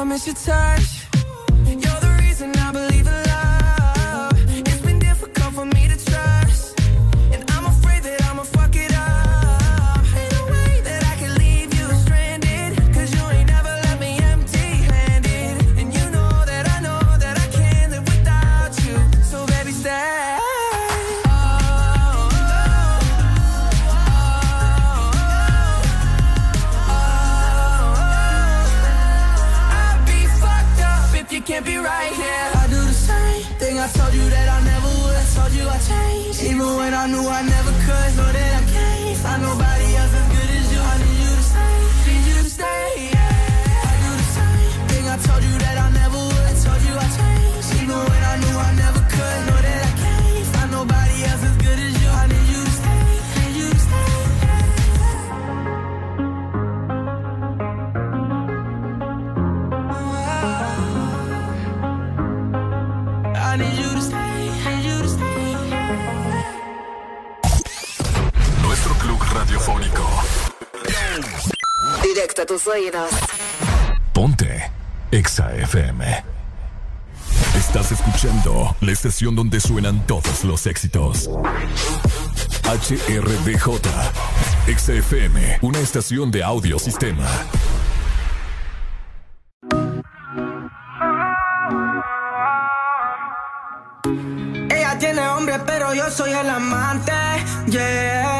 I miss your touch. I knew I never Ponte Exa FM. Estás escuchando la estación donde suenan todos los éxitos. HRDJ. Exa FM, una estación de audiosistema. Ella tiene hombre, pero yo soy el amante. Yeah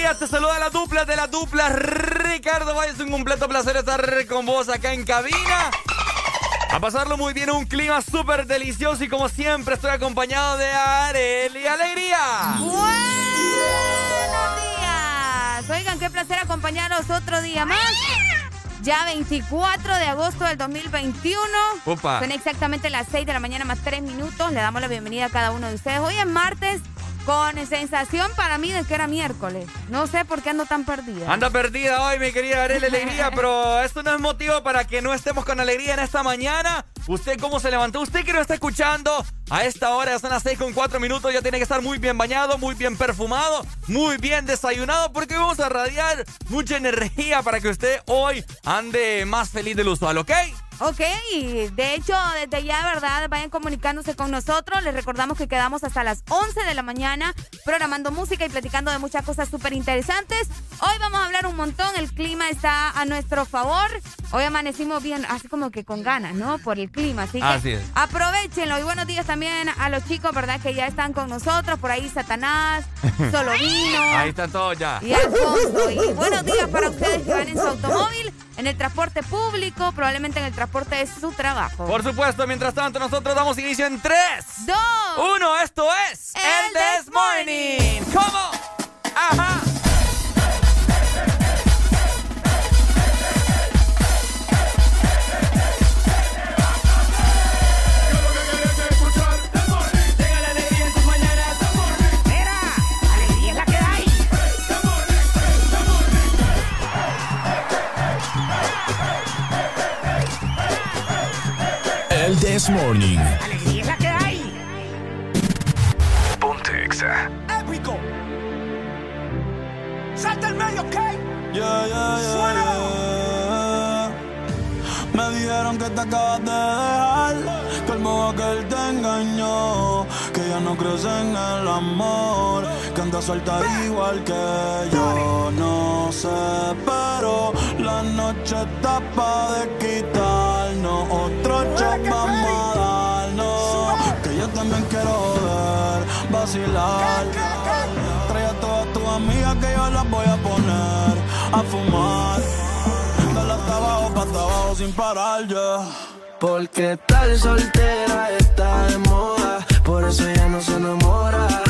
Días, te saluda la dupla de la dupla Ricardo Valle. Es un completo placer estar con vos acá en cabina. A pasarlo muy bien, un clima súper delicioso y como siempre estoy acompañado de Areli Alegría. Buenos días. Oigan, qué placer acompañaros otro día más ya 24 de agosto del 2021. Son exactamente las 6 de la mañana más 3 minutos. Le damos la bienvenida a cada uno de ustedes. Hoy es martes con sensación para mí de que era miércoles. No sé por qué ando tan perdida. Anda perdida hoy, mi querida Arely Alegría, pero esto no es motivo para que no estemos con alegría en esta mañana. ¿Usted cómo se levantó? Usted que no está escuchando a esta hora, son las 6 con 4 minutos, ya tiene que estar muy bien bañado, muy bien perfumado, muy bien desayunado, porque vamos a radiar mucha energía para que usted hoy ande más feliz del usual, ¿ok? Ok, de hecho, desde ya, ¿verdad? Vayan comunicándose con nosotros. Les recordamos que quedamos hasta las 11 de la mañana programando música y platicando de muchas cosas súper interesantes. Hoy vamos a hablar un montón, el clima está a nuestro favor. Hoy amanecimos bien, así como que con ganas, ¿no? Por el clima, así que aprovechenlo. Y buenos días también a los chicos, ¿verdad? Que ya están con nosotros. Por ahí Satanás, Solovino. ahí están todos ya. Y Alfonso. Y buenos días para ustedes que van en su automóvil en el transporte público, probablemente en el transporte de su trabajo. Por supuesto, mientras tanto nosotros damos inicio en 3, 2, 1. Esto es El, This Morning. ¿Cómo? Ajá. This Morning. Alegría es la que hay. Ponte Exa. Épico. Salta el medio, ¿ok? Yeah, yeah, yeah, Me dijeron que te acabas de dejar, que el modo que él te engañó, que ya no crees en el amor, que anda suelta igual que yo. No sé, pero la noche está pa' de quitarnos otro shot vamos a darnos. Que yo también quiero ver, vacilar. Trae a todas tus amigas que yo las voy a poner a fumar. Dale hasta abajo, pa' abajo sin parar ya. Porque tal soltera está de moda, por eso ya no se enamora.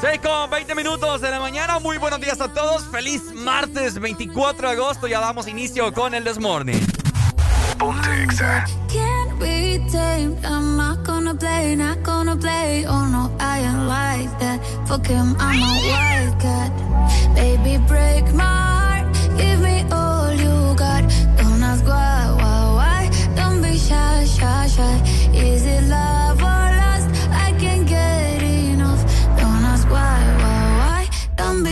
6 con 20 minutos de la mañana. Muy buenos días a todos. Feliz martes 24 de agosto. Ya damos inicio con el Desmorning. Ponte Exa. Can't be tamed. I'm not gonna play, not gonna play. Oh no, I ain't like that. Fuck him, I'm a wildcat. Baby, break my heart. Give me all you got. Don't ask why, why, why. Don't be shy, shy, shy. Is it love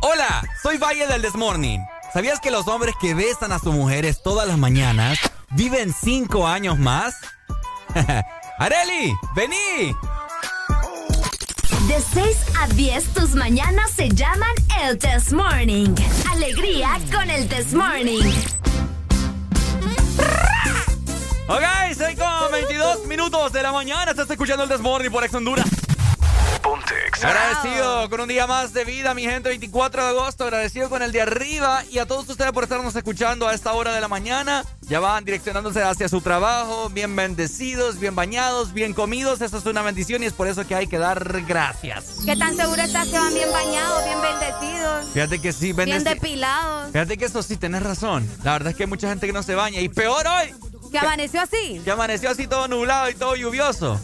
Hola, soy Valle del Desmorning. ¿Sabías que los hombres que besan a sus mujeres todas las mañanas viven 5 años más? ¡Areli! ¡Vení! De 6 a 10, tus mañanas se llaman el Test Morning. Alegría con el Test Morning. Ok, 6 con 22 minutos de la mañana. Estás escuchando el Desmorning por Ex Honduras. Ponte Exa. Agradecido con un día más de vida, mi gente, 24 de agosto. Agradecido con el de arriba y a todos ustedes por estarnos escuchando a esta hora de la mañana. Ya van direccionándose hacia su trabajo, bien bendecidos, bien bañados, bien comidos. Eso es una bendición y es por eso que hay que dar gracias. ¿Qué tan seguro estás que van bien bañados, bien bendecidos, Fíjate que sí, bien bendeci- depilados? Fíjate que eso sí, tenés razón. La verdad es que hay mucha gente que no se baña. Y peor hoy, ¿Que amaneció así? que amaneció así todo nublado y todo lluvioso.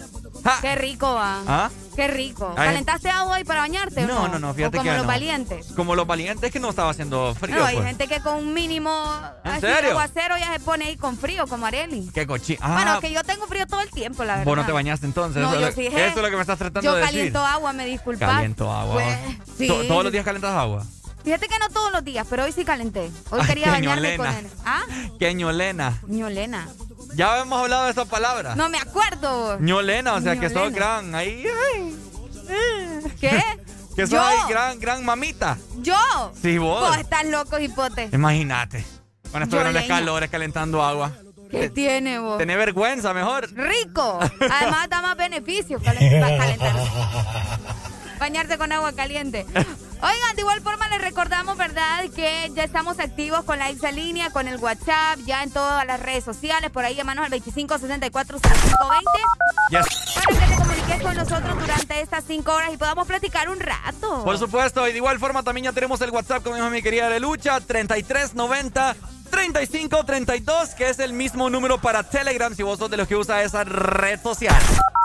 Qué rico va. ¿Ah? Qué rico. Ay. ¿Calentaste agua hoy para bañarte o No, no? no, fíjate o como que los no. valientes. Como los valientes que no estaba haciendo frío. No, hay pues. gente que con un mínimo ¿En así aguacero ya se pone ahí con frío, como Areli. Qué cochino. Ah, Bueno, que yo tengo frío todo el tiempo, la verdad. vos no te bañaste entonces. No, eso, yo sí, eso es lo que me estás tratando Yo de decir. caliento agua, me disculpas. Caliento agua. Pues, sí. To- ¿Todos los días calientas agua? Fíjate que no todos los días, pero hoy sí calenté. Hoy Ay, quería qué bañarme con él. ¿Ah? ¿Qué ñolena? ñolena. Ya hemos hablado de esa palabra. No me acuerdo. ñolena, o sea que sos gran. Ahí, ay, ¿Qué? que sos ahí gran, gran mamita. ¿Yo? Sí, vos. Vos estás loco, hipote. Imagínate. Con estos Yo grandes leña. calores calentando agua. ¿Qué tiene vos? Tener vergüenza, mejor. Rico. Además da más beneficios para calentarse. Bañarse con agua caliente. Oigan, de igual forma les recordamos, ¿verdad? Que ya estamos activos con la exalínea, con el WhatsApp, ya en todas las redes sociales. Por ahí llamanos al 25640520 Yes. para que te comuniques con nosotros durante estas cinco horas y podamos platicar un rato. Por supuesto, y de igual forma también ya tenemos el WhatsApp, como dijo mi querida Lelucha, 3390 3532, que es el mismo número para Telegram si vos sos de los que usa esa red social.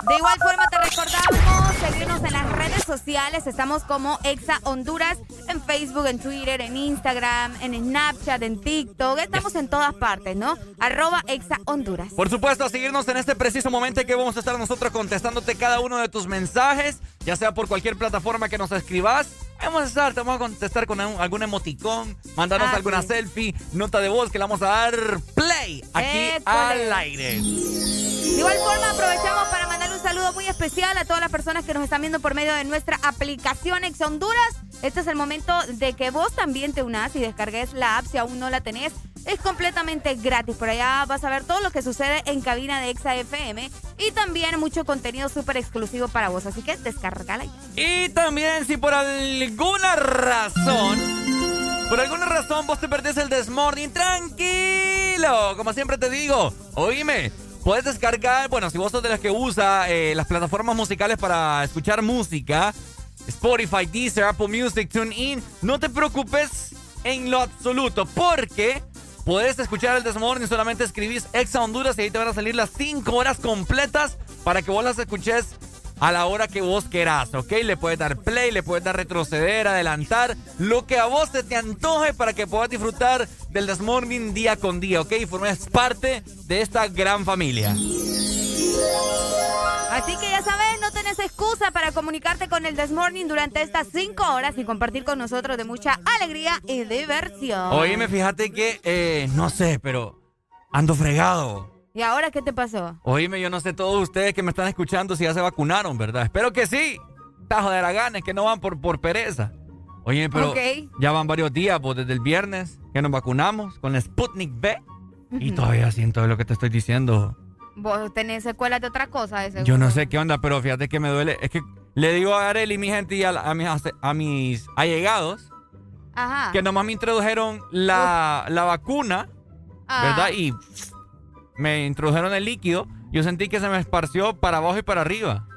De igual forma te recordamos seguirnos en las redes sociales. Estamos como Exa Honduras en Facebook, en Twitter, en Instagram, en Snapchat, en TikTok. Estamos en todas partes, ¿no? Arroba Exa Honduras. Por supuesto, a seguirnos en este preciso momento que vamos a estar nosotros contestándote cada uno de tus mensajes, ya sea por cualquier plataforma que nos escribas. Vamos a estar, te vamos a contestar con un- algún emoticón, mandarnos Ah, alguna sí. selfie, nota de voz que le vamos a dar play aquí École. al aire. De igual forma aprovechamos para mandar un saludo muy especial a todas las personas que nos están viendo por medio de nuestra aplicación Exa Honduras. Este es el momento de que vos también te unas y descargues la app si aún no la tenés. Es completamente gratis. Por allá vas a ver todo lo que sucede en cabina de Exa FM y también mucho contenido súper exclusivo para vos. Así que descargala. Y también si por alguna razón, por alguna razón vos te perdés el Desmorning, tranquilo. Como siempre te digo, oíme, puedes descargar, bueno, si vos sos de los que usa eh, las plataformas musicales para escuchar música, Spotify, Deezer, Apple Music, TuneIn, no te preocupes en lo absoluto, porque puedes escuchar el Desmorning, solamente escribís Exa Honduras y ahí te van a salir las 5 horas completas para que vos las escuches a la hora que vos querás, ¿ok? Le puedes dar play, le puedes dar retroceder, adelantar, lo que a vos se te antoje para que puedas disfrutar del Desmorning día con día, ¿ok? Y formes parte de esta gran familia. Así que ya sabes, excusa para comunicarte con el Desmorning durante estas cinco horas y compartir con nosotros de mucha alegría y diversión. Oíme, fíjate que, eh, no sé, pero ando fregado. ¿Y ahora qué te pasó? Oíme, yo no sé todos ustedes que me están escuchando si ya se vacunaron, ¿verdad? Espero que sí. Tajo de Araganes, que no van por, por pereza. Oye, pero ya van varios días, pues desde el viernes que nos vacunamos con la Sputnik B. Y todavía siento lo que te estoy diciendo. Vos tenés secuelas de otra cosa, de seguro. Yo no sé qué onda, pero fíjate que me duele. Es que le digo a Arely, mi gente, y a, mis, a mis allegados, Ajá. que nomás me introdujeron la, la vacuna, Ah. ¿verdad? Y me introdujeron el líquido. Yo sentí que se me esparció para abajo y para arriba.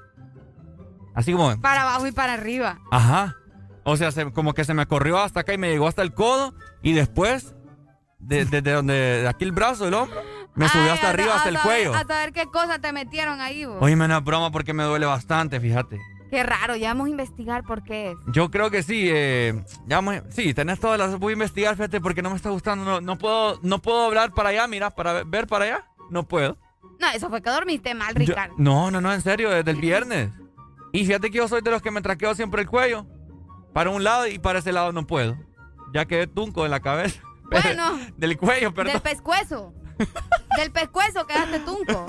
Así como, Para abajo y para arriba. ajá. O sea, se- como que se me corrió hasta acá y me llegó hasta el codo. Y después, de- desde donde, de aquí el brazo, el hombro, me subió Ay, hasta arriba, hasta el saber- cuello. A saber qué cosa te metieron ahí, vos. Oye, no es broma porque me duele bastante, fíjate. Qué raro, ya vamos a investigar por qué es. Yo creo que sí, eh, ya vamos a- sí, tenés todas las, voy a investigar, fíjate, porque no me está gustando, no, no puedo, no puedo hablar para allá, mira, para ver, para allá, no puedo. No, eso fue que dormiste mal, Yo- Ricardo. no, no, no, en serio, desde el viernes. Y fíjate que yo soy de los que me traqueo siempre el cuello, para un lado y para ese lado no puedo. Ya quedé tunco de la cabeza. Bueno, Del cuello, perdón. del pescuezo. Del pescuezo quedaste tunco.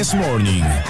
This Morning.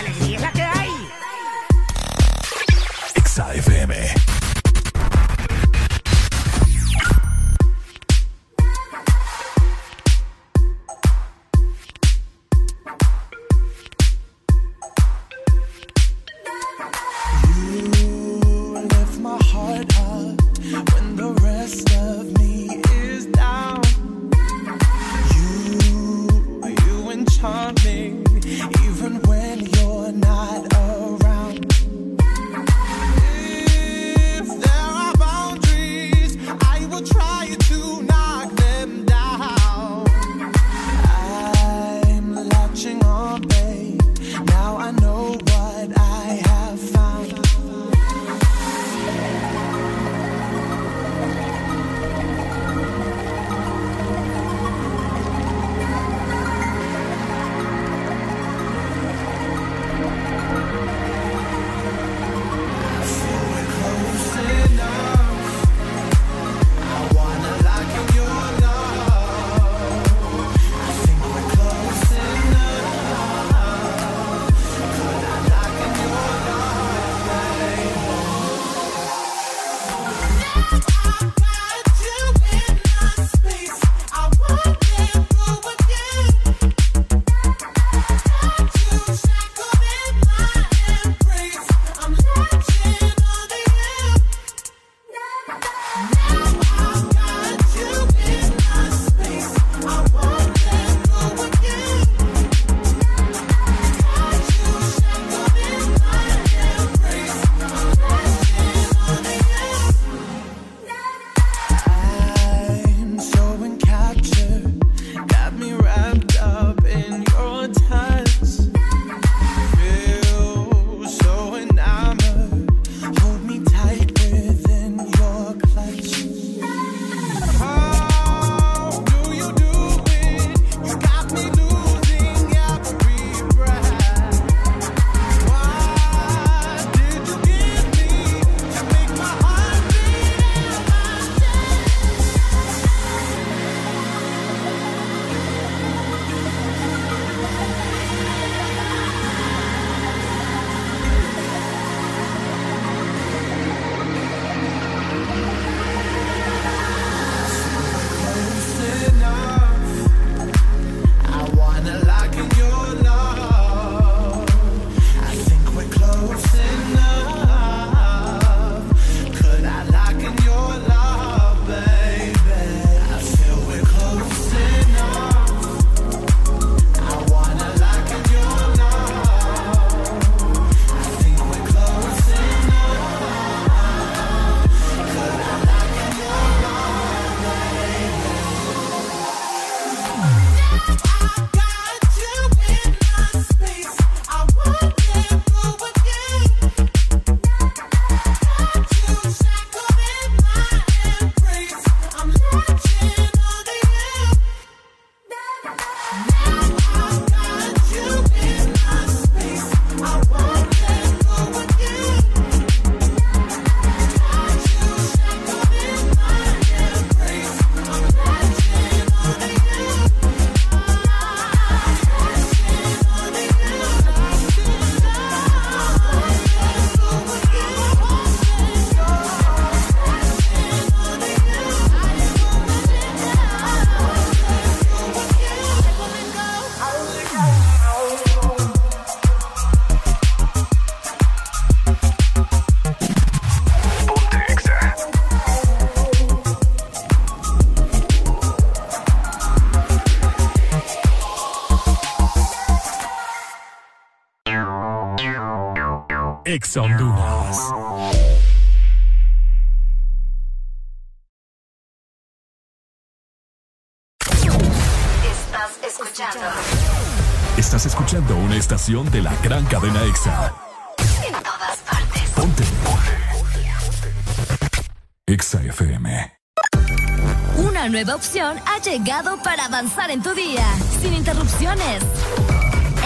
Exa Honduras. Estás escuchando. Estás escuchando una estación de la gran cadena Exa. En todas partes. Ponte. Exa FM. Una nueva opción ha llegado para avanzar en tu día, sin interrupciones.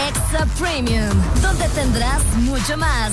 Extra Premium, donde tendrás mucho más,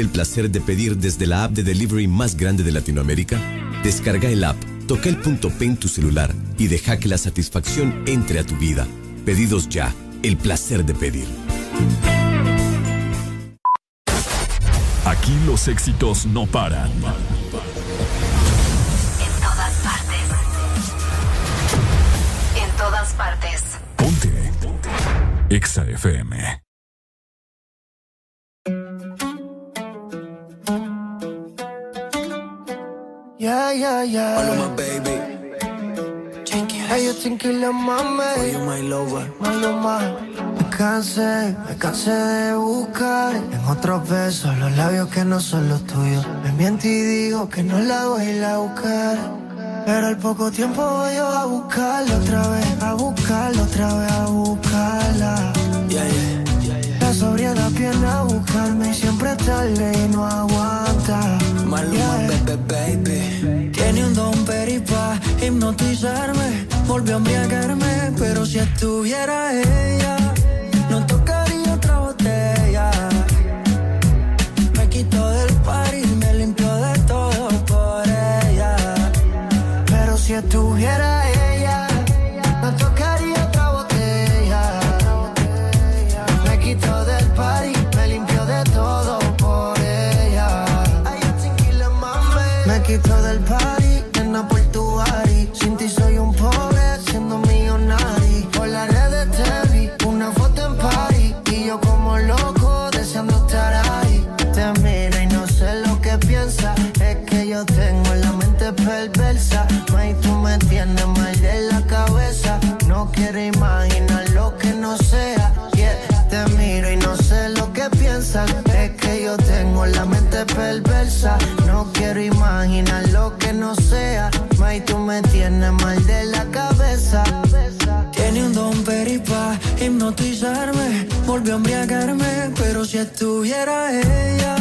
El placer de pedir desde la app de delivery más grande de Latinoamérica? Descarga el app, toca el punto P en tu celular y deja que la satisfacción entre a tu vida. Pedidos ya, el placer de pedir. Aquí los éxitos no paran. En todas partes. En todas partes. Ponte. Exa FM. My lover. Me cansé, me cansé de buscar en otros besos los labios que no son los tuyos. Me miento y digo que no la voy a ir a buscar. Pero al poco tiempo voy yo a buscarla otra vez, a buscarla otra vez, a buscarla. Yeah, yeah. La viene a buscarme y siempre tarde y no aguanta. Maluma, baby, baby. Tiene un don peripa, hipnotizarme. Volvió a embriagarme, pero si estuviera ella, no tocaría otra botella. Me quitó del par y me limpió de todo por ella. Pero si estuviera hipnotizarme. Volvió a embriagarme, pero si estuviera ella,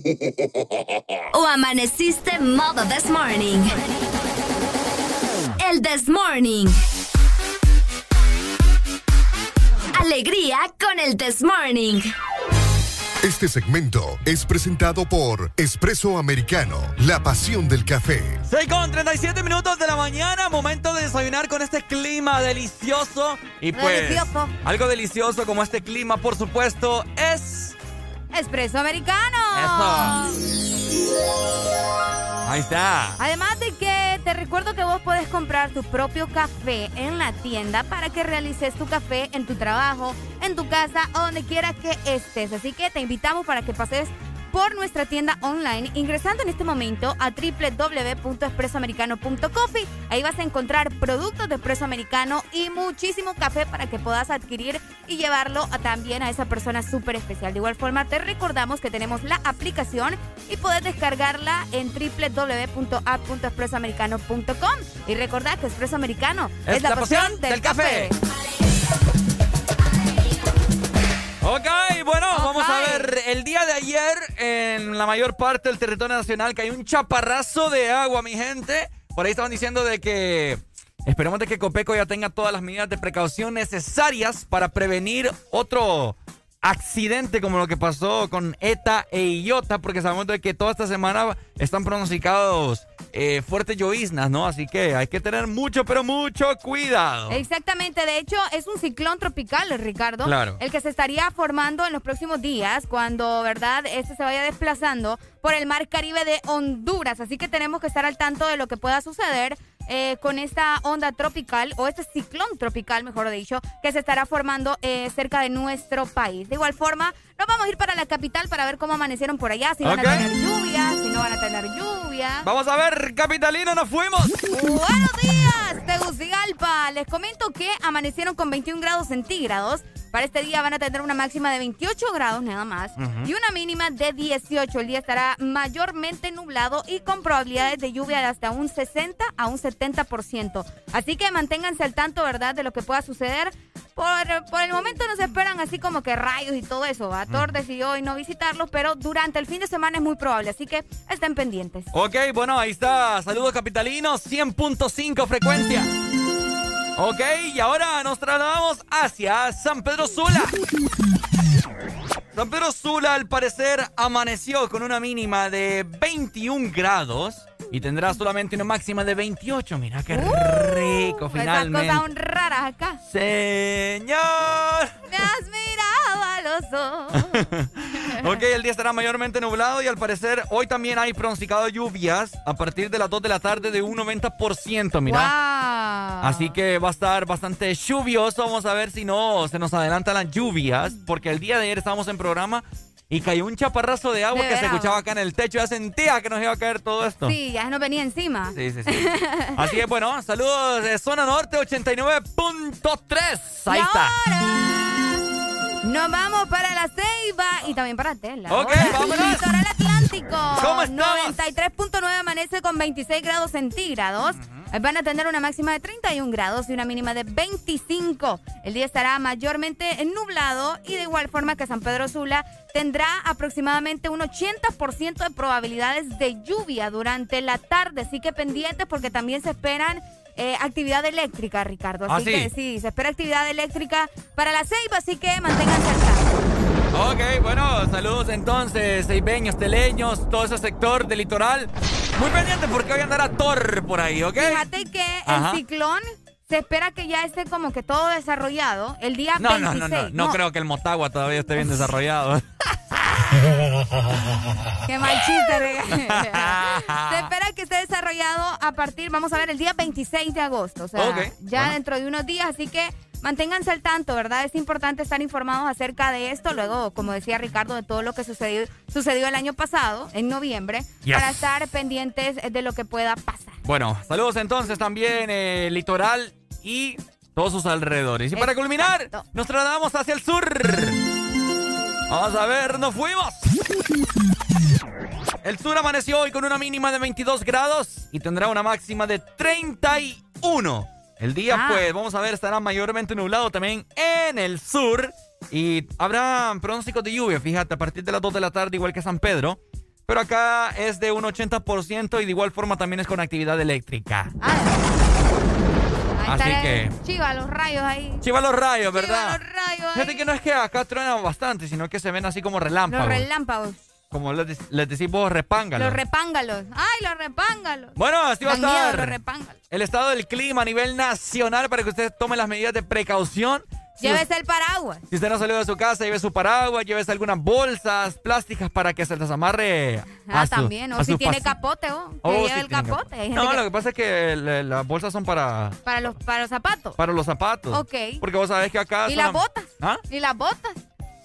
¿O amaneciste modo this morning? El this morning. Alegría con el this morning. Este segmento es presentado por Espresso Americano, la pasión del café. 6 con 37 minutos de la mañana, momento de desayunar con este clima delicioso. Y pues, Delicioso. algo delicioso como este clima, por supuesto, es... Espresso americano. Ahí está. Además de que te recuerdo que vos podés comprar tu propio café en la tienda para que realices tu café en tu trabajo, en tu casa o donde quiera que estés. Así que te invitamos para que pases por nuestra tienda online ingresando en este momento a www.expresoamericano.coffee. Ahí vas a encontrar productos de Espresso Americano y muchísimo café para que puedas adquirir y llevarlo a- también a esa persona súper especial. De igual forma, te recordamos que tenemos la aplicación y puedes descargarla en www.app.expresoamericano.com. Y recordad que Espresso Americano es, la, pasión, del, café. Ok, bueno, vamos a ver. El día de ayer, en la mayor parte del territorio nacional, cayó un chaparrazo de agua, mi gente. Por ahí estaban diciendo de que esperemos de que Copeco ya tenga todas las medidas de precaución necesarias para prevenir otro accidente como lo que pasó con ETA e IOTA, porque sabemos de que toda esta semana están pronosticados eh, fuertes lloviznas, ¿no? Así que hay que tener mucho, pero mucho cuidado. Exactamente, de hecho es un ciclón tropical, Ricardo, Claro. el que se estaría formando en los próximos días cuando, ¿verdad?, este se vaya desplazando por el mar Caribe de Honduras, así que tenemos que estar al tanto de lo que pueda suceder eh, con esta onda tropical o este ciclón tropical, mejor dicho, que se estará formando eh, cerca de nuestro país. De igual forma, nos vamos a ir para la capital para ver cómo amanecieron por allá, si van a tener lluvia, si no van a tener lluvia. Vamos a ver, capitalino, nos fuimos. Buenos días, Tegucigalpa. Les comento que amanecieron con 21 grados centígrados. Para este día van a tener una máxima de 28 grados nada más y una mínima de 18. El día estará mayormente nublado y con probabilidades de lluvia de hasta un 60 a un 70%. Así que manténganse al tanto, ¿verdad?, de lo que pueda suceder. Por, por el momento no se esperan así como que rayos y todo eso. ¿va? Thor decidió hoy no visitarlos, pero durante el fin de semana es muy probable. Así que estén pendientes. Ok, bueno, ahí está. Saludos capitalinos, 100.5 frecuencia. Ok, y ahora nos trasladamos hacia San Pedro Sula. San Pedro Sula, al parecer, amaneció con una mínima de 21 grados y tendrá solamente una máxima de 28. Mira qué rico, Esas finalmente. cosas son raras acá. Señor. Me has mirado a los ojos. Ok, el día estará mayormente nublado y al parecer hoy también hay pronosticado lluvias a partir de las 2 de la tarde de un 90%, mira. Wow. Así que va a estar bastante lluvioso. Vamos a ver si no se nos adelantan las lluvias. Porque el día de ayer estábamos en programa y cayó un chaparrazo de agua De que se escuchaba acá en el techo. Ya sentía que nos iba a caer todo esto. Sí, ya nos venía encima. Sí, sí, sí. Así es, bueno, saludos de Zona Norte 89.3. Ahí está. Nos vamos para la Ceiba y también para Tela. Ok, vámonos. Litoral Atlántico. ¿Cómo estamos? 93.9 amanece con 26 grados centígrados. Van a tener una máxima de 31 grados y una mínima de 25. El día estará mayormente nublado y de igual forma que San Pedro Sula tendrá aproximadamente un 80% de probabilidades de lluvia durante la tarde. Así que pendientes porque también se esperan eh, actividad eléctrica, Ricardo. ¿Ah, Así sí? que sí, se espera actividad eléctrica para la Ceiba, así que manténganse al tanto. Ok, bueno, saludos entonces, seibeños, teleños, todo ese sector del litoral. Muy pendiente porque hoy andará Thor por ahí, ¿ok? Fíjate que Ajá. el ciclón se espera que ya esté como que todo desarrollado el día No, 26. no, no, no, no creo que el Motagua todavía esté bien desarrollado. Qué mal chiste, Rega. Se espera que esté desarrollado a partir, vamos a ver, el día 26 de agosto. O sea, ya bueno. dentro de unos días. Así que manténganse al tanto, ¿verdad? Es importante estar informados acerca de esto. Luego, como decía Ricardo, de todo lo que sucedió, sucedió el año pasado, en noviembre, Yes. para estar pendientes de lo que pueda pasar. Bueno, saludos entonces también, eh, litoral y todos sus alrededores. Y para culminar, nos trasladamos hacia el sur. Vamos a ver, nos fuimos. El sur amaneció hoy con una mínima de 22 grados y tendrá una máxima de 31. El día, Ah. pues, vamos a ver, estará mayormente nublado también en el sur. Y habrá pronósticos de lluvia, fíjate, a partir de las 2 de la tarde, igual que San Pedro. Pero acá es de un 80% y de igual forma también es con actividad eléctrica. Ahí Así que- Chiva, los rayos ahí. Chiva los rayos, ¿verdad? Chiva los rayos Fíjate ahí. que no es que acá truena bastante, sino que se ven así como relámpagos. Los relámpagos. como les, les decís vos, repángalos. Los repángalos. Ay, los repángalos. Bueno, así va a miedo estar los repángalos. el estado del clima a nivel nacional para que usted tome las medidas de precaución. Si Llévese el paraguas. Si usted no salió de su casa, lleve su paraguas, llévese algunas bolsas plásticas para que se les amarre Ah, a su- también. a O si tiene capote, oh, que Oh, lleve sí el capote. Hay gente No, que- lo que pasa es que le- las bolsas son para, para, los, para los zapatos. para los zapatos. Ok. Porque vos sabés que acá... ¿Y son- las botas? ¿Ah? ¿Y las botas?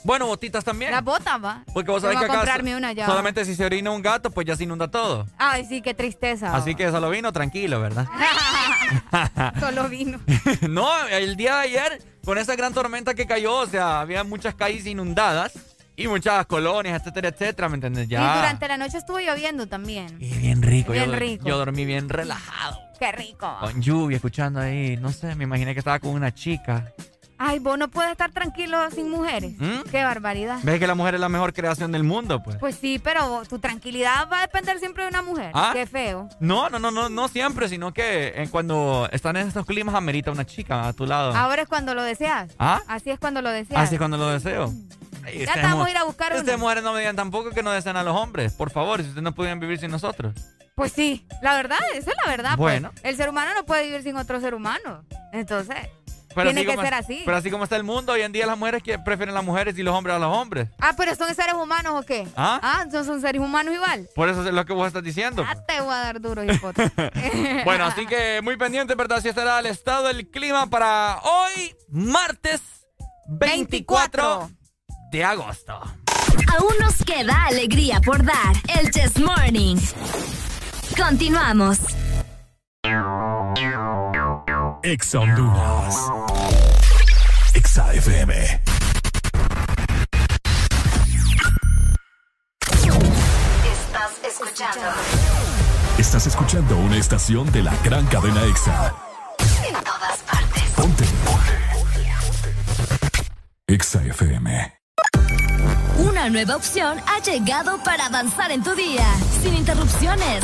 Bueno, botitas también. Las botas, va. Porque vos Yo sabés que acá comprarme una ya. solamente si se orina un gato, pues ya se inunda todo. Ay, sí, qué tristeza. Así que solo vino tranquilo, ¿verdad? Solo vino. no, el día de ayer, con esa gran tormenta que cayó, o sea, había muchas calles inundadas y muchas colonias, etcétera, etcétera, ¿me entiendes? Ya. Y durante la noche estuvo lloviendo también. Y bien rico. Bien yo, rico. Yo dormí bien relajado. Qué rico. Con lluvia, escuchando ahí. No sé, me imaginé que estaba con una chica. Ay, vos no puedes estar tranquilo sin mujeres. ¿Mm? Qué barbaridad. Ves que la mujer es la mejor creación del mundo, pues. Pues sí, pero tu tranquilidad va a depender siempre de una mujer. ¿Ah? Qué feo. No, no, no, no, no siempre, sino que eh, cuando están en estos climas amerita una chica a tu lado. Ahora es cuando lo deseas. ¿Ah? Así es cuando lo deseas. Así es cuando lo deseo. Ay, Ya ustedes mu- a ir a buscar Ustedes uno. mujeres no me digan tampoco que no desean a los hombres. Por favor, si ustedes no pudieran vivir sin nosotros. Pues sí, la verdad, esa es la verdad. Bueno. Pues. El ser humano no puede vivir sin otro ser humano. Entonces, Pero tiene así que como- ser así. Pero así como está el mundo, hoy en día las mujeres que prefieren a las mujeres y los hombres a los hombres. Ah, pero son seres humanos o qué? ¿Ah? son, son seres humanos igual. Por eso es lo que vos estás diciendo. Ah, te voy a dar duro. Bueno, así que muy pendiente, ¿verdad? Si estará el estado del clima para hoy, martes 24 de agosto. Aún nos queda alegría por dar. El Chess Morning. Continuamos. Exa Honduras. Exa FM. Estás escuchando Estás escuchando una estación de la gran cadena Exa. en todas partes. Ponte. Exa FM. Una nueva opción ha llegado para avanzar en tu día, sin interrupciones.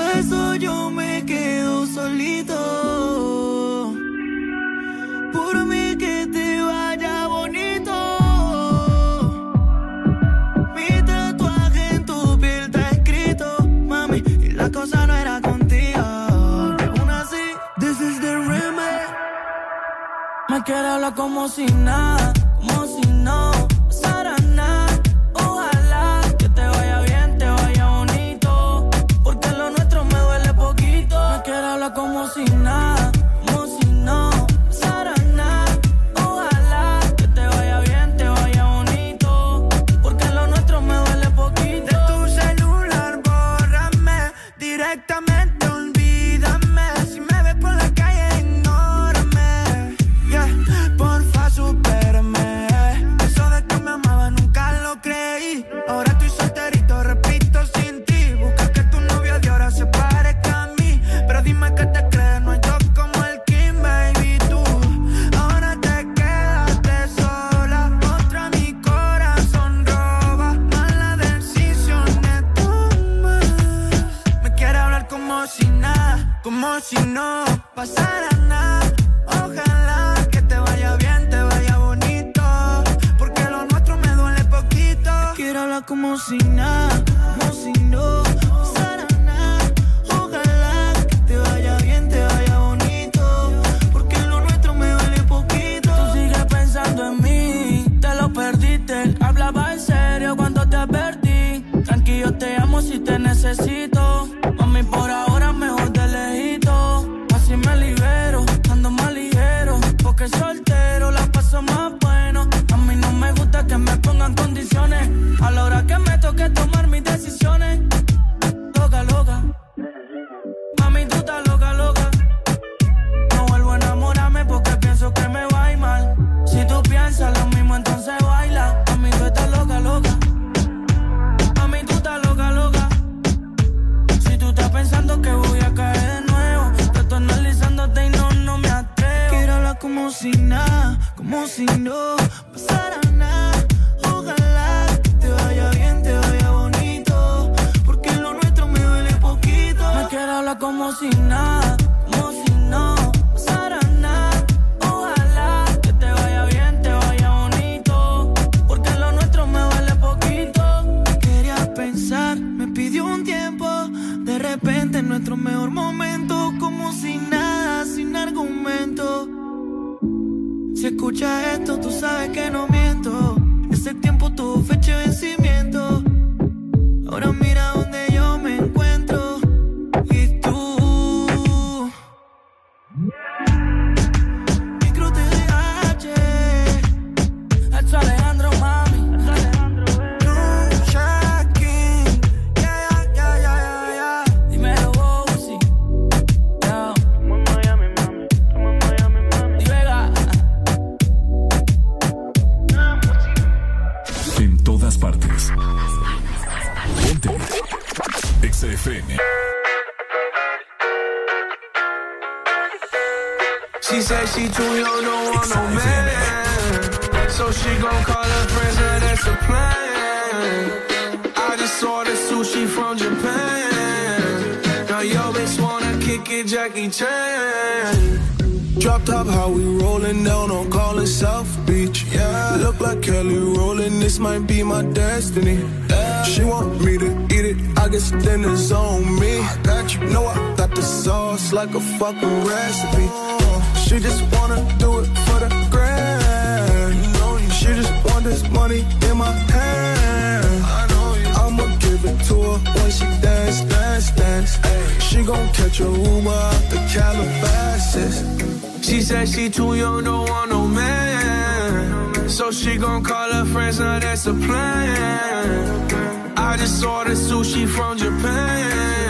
Por eso yo me quedo solito. Por mí que te vaya bonito. Mi tatuaje en tu piel está escrito, mami. Y la cosa no era contigo. Aún así, this is the remedy. Me quiere hablar como si nada, Ojalá que te vaya bien, te vaya bonito. Porque lo nuestro me duele poquito. Quiero hablar como si nada, como si no pasara escuchas esto, tú sabes que no like a fucking recipe. She just wanna do it for the grand. She just want this money in my hand. I'ma give it to her when she dance, dance, dance. She gon' catch a Uber out the Calabasas. She said she too young, don't want no man. So she gon' call her friends, now that's a plan. I just saw the sushi from Japan.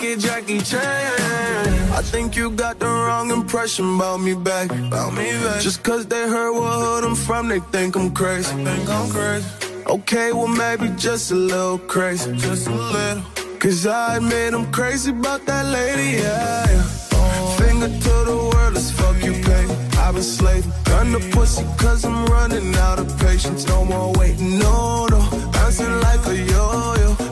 It, Jackie Chan. I think you got the wrong impression about me back. About me back. Just cause they heard what hood I'm from, they think I'm crazy. think I'm crazy. Okay, well maybe just a little crazy. Just a little. Cause I admit I'm crazy about that lady, yeah. yeah. finger to the world, let's fuck you pay. I've been slaving, gun the pussy cause I'm running out of patience. No more waiting, no, no. Bouncing like a yo-yo.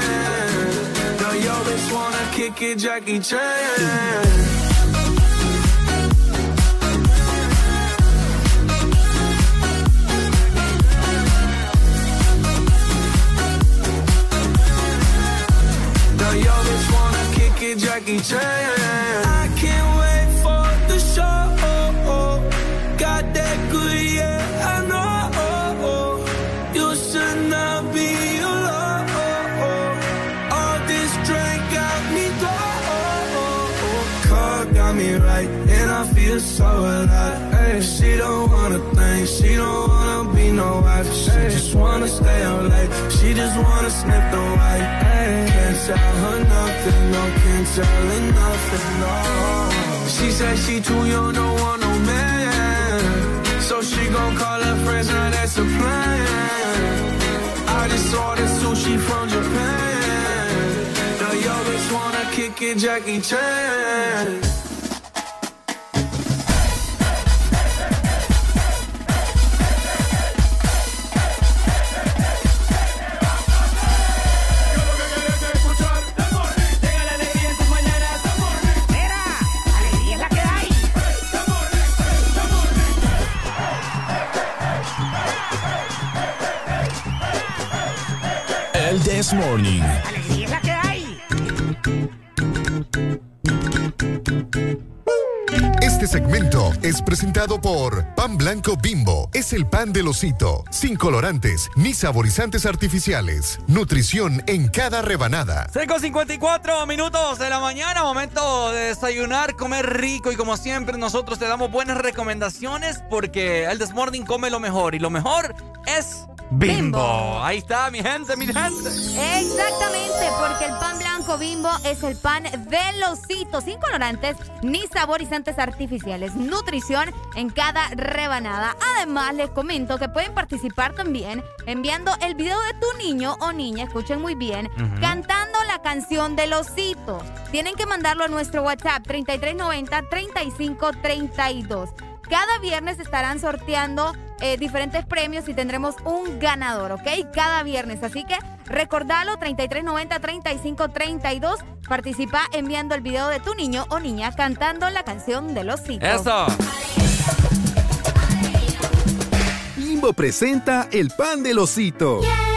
Yo bitch wanna kick it, Jackie Chan. Wanna kick it, Jackie Chan. Ay, she don't wanna think, she don't wanna be no wife. She just wanna stay up late, she just wanna sniff the white. Ay, can't tell her nothing, no, can't tell her nothing, no. She said she too young, don't want no man. So she gon' call her friends, now that's a plan. I just ordered sushi from Japan. Now yo bitch wanna kick it, Jackie Chan. El This Morning. Alegría es la que hay. Este segmento es presentado por Pan Blanco Bimbo. Es el pan del osito, sin colorantes ni saborizantes artificiales. Nutrición en cada rebanada. 6 con 54 minutos de la mañana, momento de desayunar, comer rico y como siempre nosotros te damos buenas recomendaciones porque el This Morning come lo mejor y lo mejor es Bimbo. Ahí está mi gente, mi gente. Exactamente, porque el pan blanco bimbo es el pan del osito, sin colorantes ni saborizantes artificiales. Nutrición en cada rebanada. Además, les comento que pueden participar también enviando el video de tu niño o niña, escuchen muy bien, cantando la canción del osito. Tienen que mandarlo a nuestro WhatsApp 3390 3532. Cada viernes estarán sorteando eh, diferentes premios y tendremos un ganador, ¿ok? Cada viernes. Así que recordalo, 3390-3532. Participa enviando el video de tu niño o niña cantando la canción de los osito. Eso. Bimbo presenta el pan del osito. ¿Quién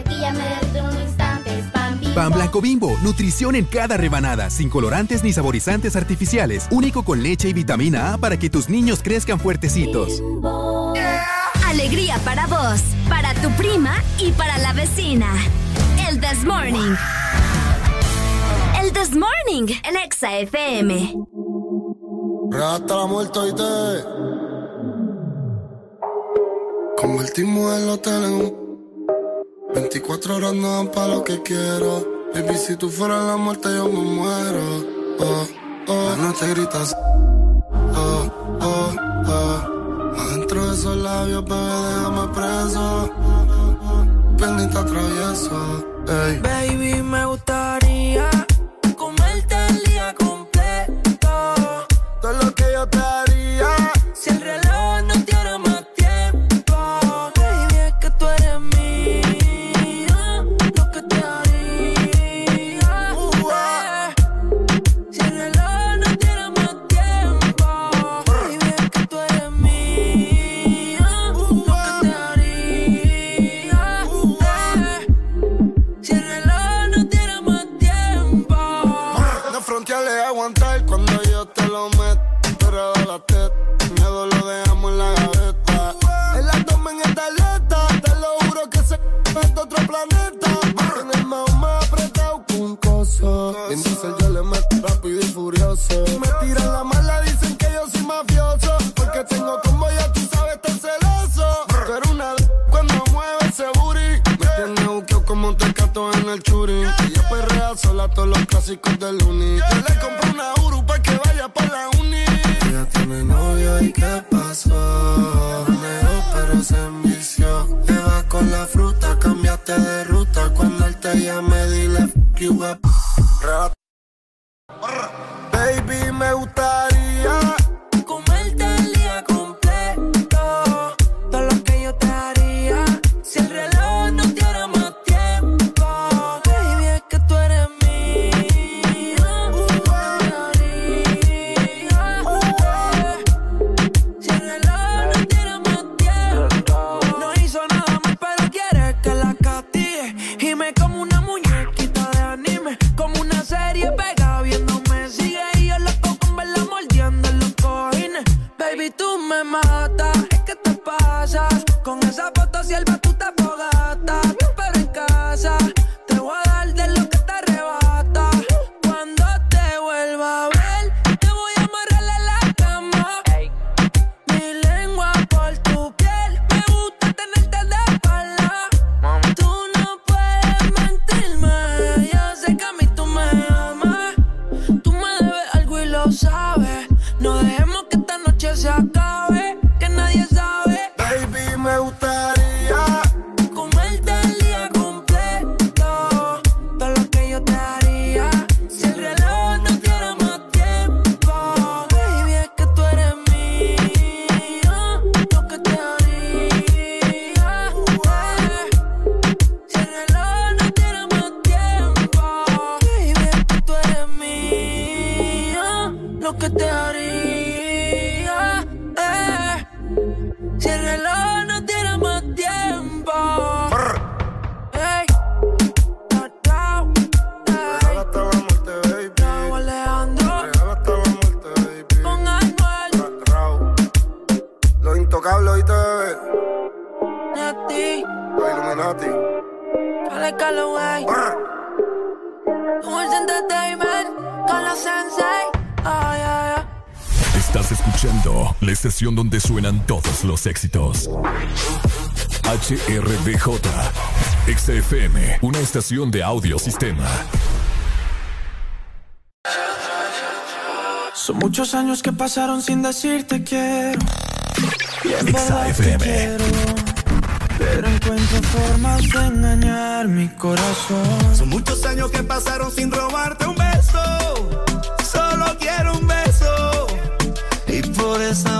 mantequilla, me derrito en un instante. Es pan bimbo. Pan blanco bimbo, nutrición en cada rebanada, sin colorantes ni saborizantes artificiales, único con leche y vitamina A para que tus niños crezcan fuertecitos. Alegría para vos, para tu prima y para la vecina. El This Morning. El This Morning, el Exa FM. Hasta la muerte y te Convertimos el hotel en un 24 horas no dan pa' lo que quiero. Baby, si tú fueras la muerte yo me muero. Oh, oh. No te gritas Oh, oh, oh. Adentro de esos labios, bebé, déjame preso. Piernita travieso Ey. Baby, me gustaría del lunes. HRDJ, XFM, una estación de audiosistema. Son muchos años que pasaron sin decirte quiero. Y XFM. Quiero, pero encuentro formas de engañar mi corazón. Son muchos años que pasaron sin robarte un beso. Solo quiero un beso. Y por esa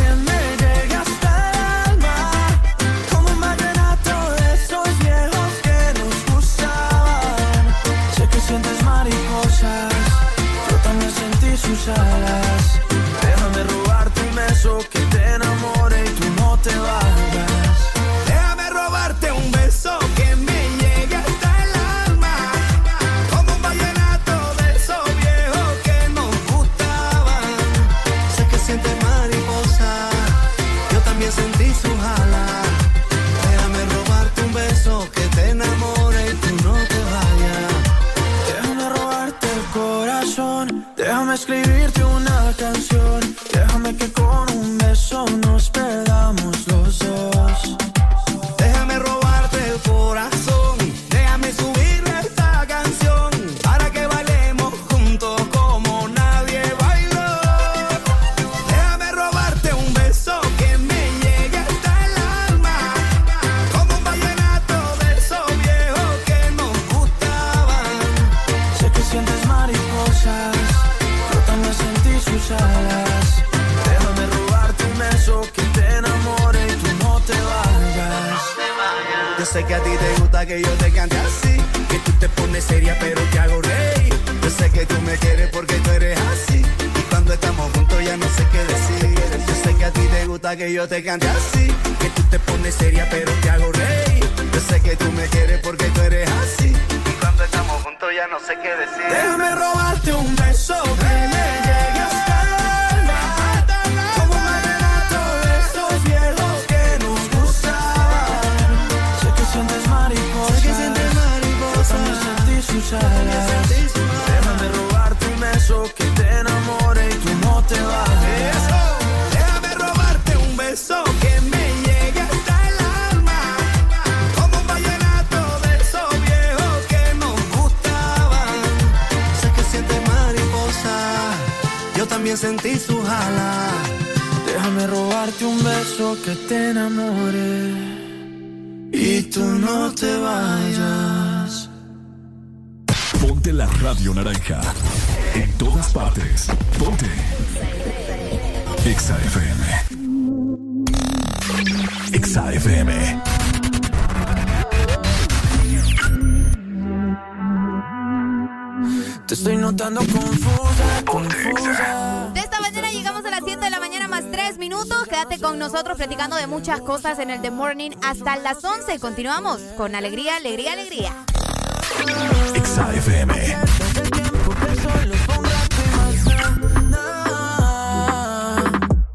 nosotros platicando de muchas cosas en el The Morning hasta las 11. Continuamos con alegría, alegría, alegría.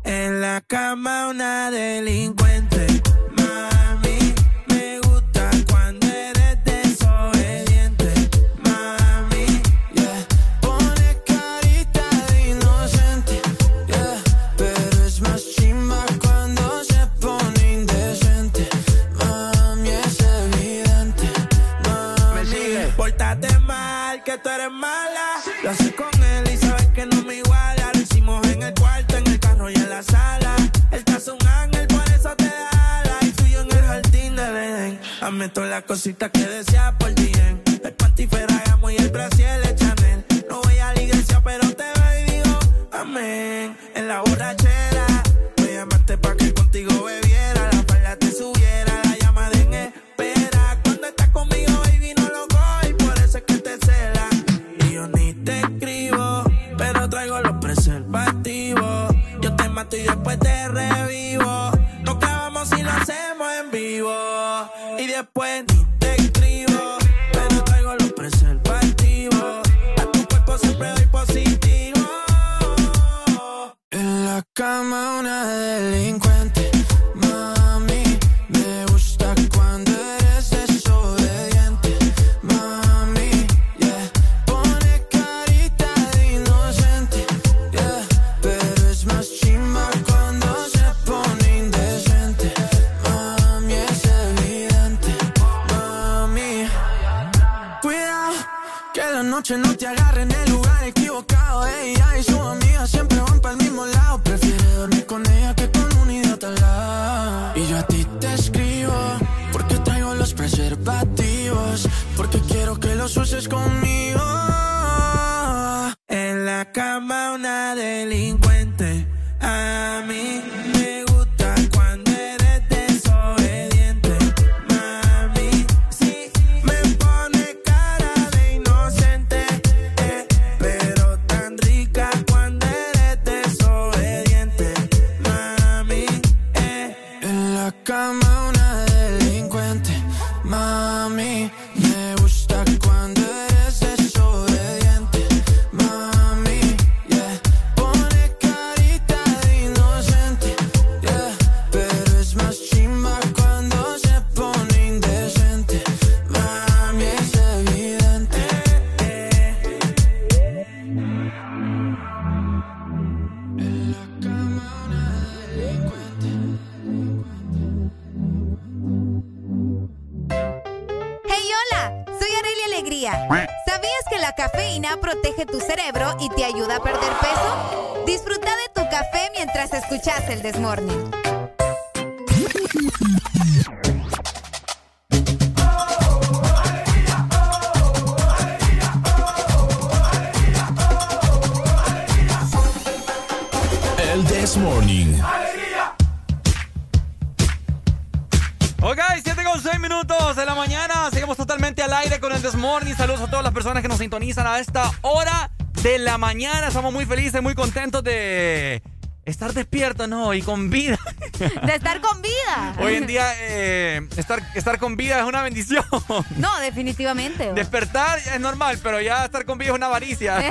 En la cama una delincuente cositas que deseas Y con vida. De estar con vida. Hoy en día, eh, estar, estar con vida es una bendición. No, definitivamente. Despertar es normal, pero ya estar con vida es una avaricia.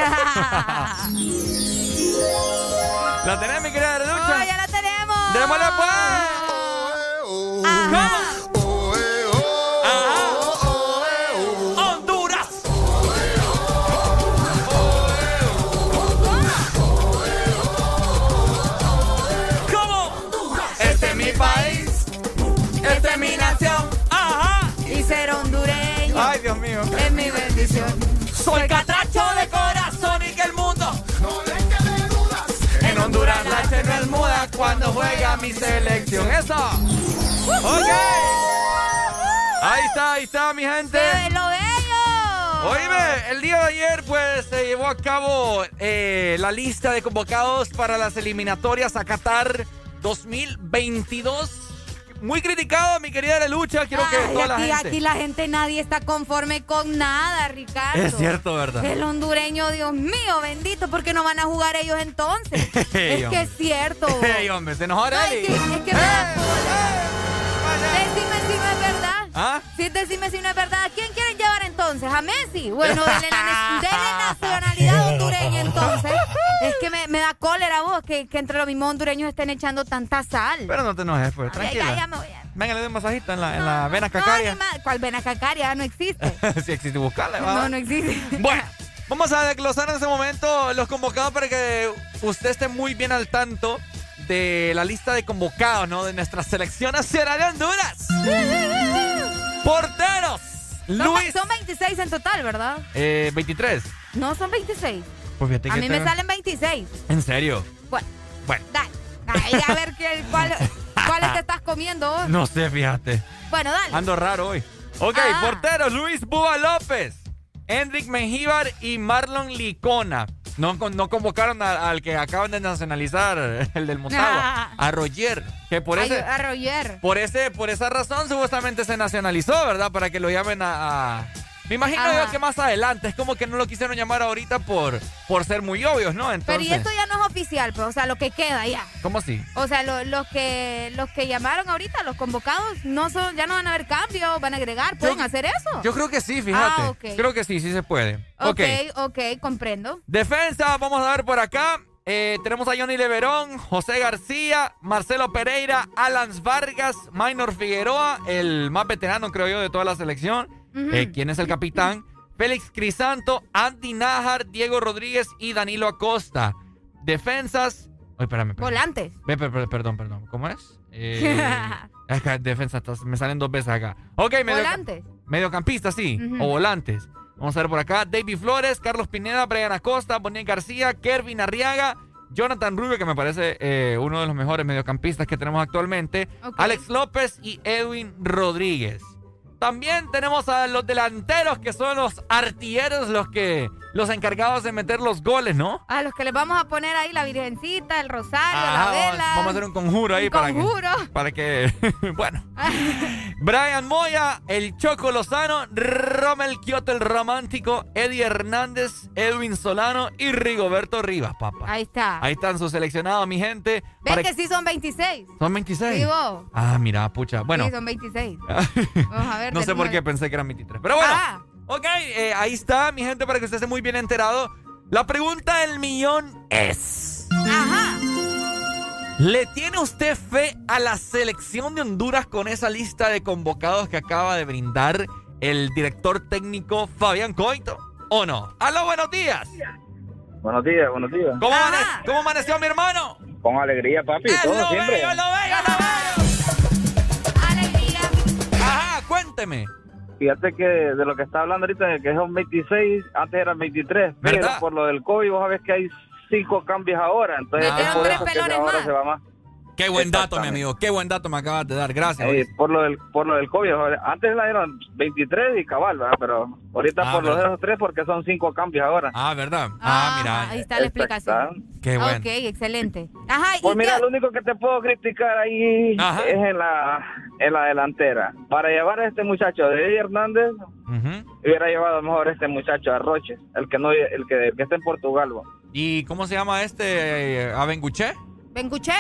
¿La tenés, mi querida Reducha? Oh, ya la tenemos. ¡Démosle pues! Juega mi selección. ¡Eso! ¡Ok! Ahí está, ahí está, mi gente. ¡Qué lo bello! Oíme, el día de ayer pues se llevó a cabo eh, la lista de convocados para las eliminatorias a Qatar 2022. Muy criticado, mi querida de lucha. Quiero que Ay, toda la aquí, gente... aquí la gente nadie está conforme con nada, Ricardo. Es cierto, ¿verdad? El hondureño, Dios mío, bendito, ¿por qué no van a jugar ellos entonces? Es hombre. que es cierto. Hombre, se enojó No, Arely. es, que, es que me da cólera. Decime si no es verdad. ¿Ah? Sí, decime si no es verdad. ¿A quién llevar entonces? ¿A Messi? Bueno, dele, la, nacionalidad hondureña entonces. Es que me, me da cólera vos que, que entre los mismos hondureños estén echando tanta sal. Pero no te enojes, pues, tranquila. ya, ya me voy a... Venga, le doy un masajito en la, en la vena No, cacaria. más. ¿Cuál vena cacaria? No existe. si existe, buscarla. va. No, no existe. Bueno, vamos a desglosar en este momento los convocados para que usted esté muy bien al tanto de la lista de convocados, ¿no? De nuestra selección nacional de Honduras. Porteros. Son, Luis. son 26 en total, ¿verdad? Eh, 23. No, son 26. Pues fíjate A que mí te- me salen 26. ¿En serio? Bueno, Bueno, dale. Ay, a ver qué, cuál, cuáles te estás comiendo vos. no sé, fíjate. Bueno, dale. Ando raro hoy. Ok, Ah. porteros. Luis Búa López. Enric Mengíbar y Marlon Licona. No, no convocaron a- al que acaban de nacionalizar, el del Motagua, a Roger, que por Ay, ese, a Roger. por ese, por esa razón supuestamente se nacionalizó, ¿verdad? Para que lo llamen a, a- me imagino yo que más adelante, es como que no lo quisieron llamar ahorita por, por ser muy obvios, ¿no? Pero Entonces, y esto ya no es oficial, pues, o sea, lo que queda ya. ¿cómo así? O sea, lo- los que los que llamaron ahorita, los convocados, no son, ya no van a haber cambios, van a agregar, pueden hacer eso. Yo creo que sí, fíjate. Ah, ok. Creo que sí, sí se puede. ok, ok, comprendo. Defensa, vamos a ver por acá. Eh, tenemos a Johnny Leverón, José García, Marcelo Pereira, Alans Vargas, Minor Figueroa, el más veterano, creo yo, de toda la selección. Eh, ¿Quién es el capitán? Félix Crisanto, Andy Nájar, Diego Rodríguez y Danilo Acosta. Defensas. Oye, espérame, espérame. Volantes. Perdón, perdón. ¿Cómo es? Eh, defensa, me salen dos veces acá. Ok, medio, Volantes. mediocampistas, sí. O volantes. Vamos a ver por acá. David Flores, Carlos Pineda, Brian Acosta, Bonnie García, Kervin Arriaga, Jonathan Rubio, que me parece eh, uno de los mejores mediocampistas que tenemos actualmente. Alex López y Edwin Rodríguez. También tenemos a los delanteros, que son los artilleros, los que los encargados de meter los goles, ¿no? A los que les vamos a poner ahí la virgencita, el rosario, Ajá, la vela. Vamos a hacer un conjuro ahí Un para conjuro. que. Para que. bueno. Brian Moya, el Choco Lozano, Romel Kioto el Romántico, Eddie Hernández, Edwin Solano y Rigoberto Rivas, papá. Ahí está. Ahí están sus seleccionados, mi gente. ¿Ves Para- que sí son 26? Son 26. Sí, vos. Ah, mira, pucha. Bueno, Sí, son 26. Vamos a ver. no sé por qué pensé que eran 23. Pero bueno. Ah. Ok, eh, ahí está, mi gente, para que usted esté muy bien enterado. La pregunta del millón es... Ajá. ¿Le tiene usted fe a la selección de Honduras con esa lista de convocados que acaba de brindar el director técnico Fabián Coito? ¿O no? ¡Aló, buenos días! Buenos días, buenos días. ¿Cómo, amane- cómo amaneció mi hermano? Con alegría, papi, ¡Es todo lo siempre. bello, lo bello, lo bello! ¡Alegría! Ajá, cuénteme. Fíjate que de lo que está hablando ahorita, que son 26, antes eran 23, pero por lo del COVID, vos sabés que hay cinco cambios ahora, entonces Metieron es por eso que ahora más. se va más. Qué buen dato, mi amigo. Qué buen dato me acabas de dar. Gracias. Eh, oye. por lo del por lo del COVID. Antes la dieron 23 y cabal, ¿verdad? Pero ahorita Ah, por los ¿verdad? esos tres porque son cinco cambios ahora. Ah, ¿verdad? Ah, mira. Ahí está la explicación. Qué bueno. Ok, excelente. Ajá, y Pues mira, qué- lo único que te puedo criticar ahí es en la, en la delantera. Para llevar a este muchacho de Eddie Hernández, hubiera llevado mejor a este muchacho a Roche, el que no el que, el que está en Portugal. ¿Y cómo se llama este? eh, ¿Abenguché? ¿Benguché?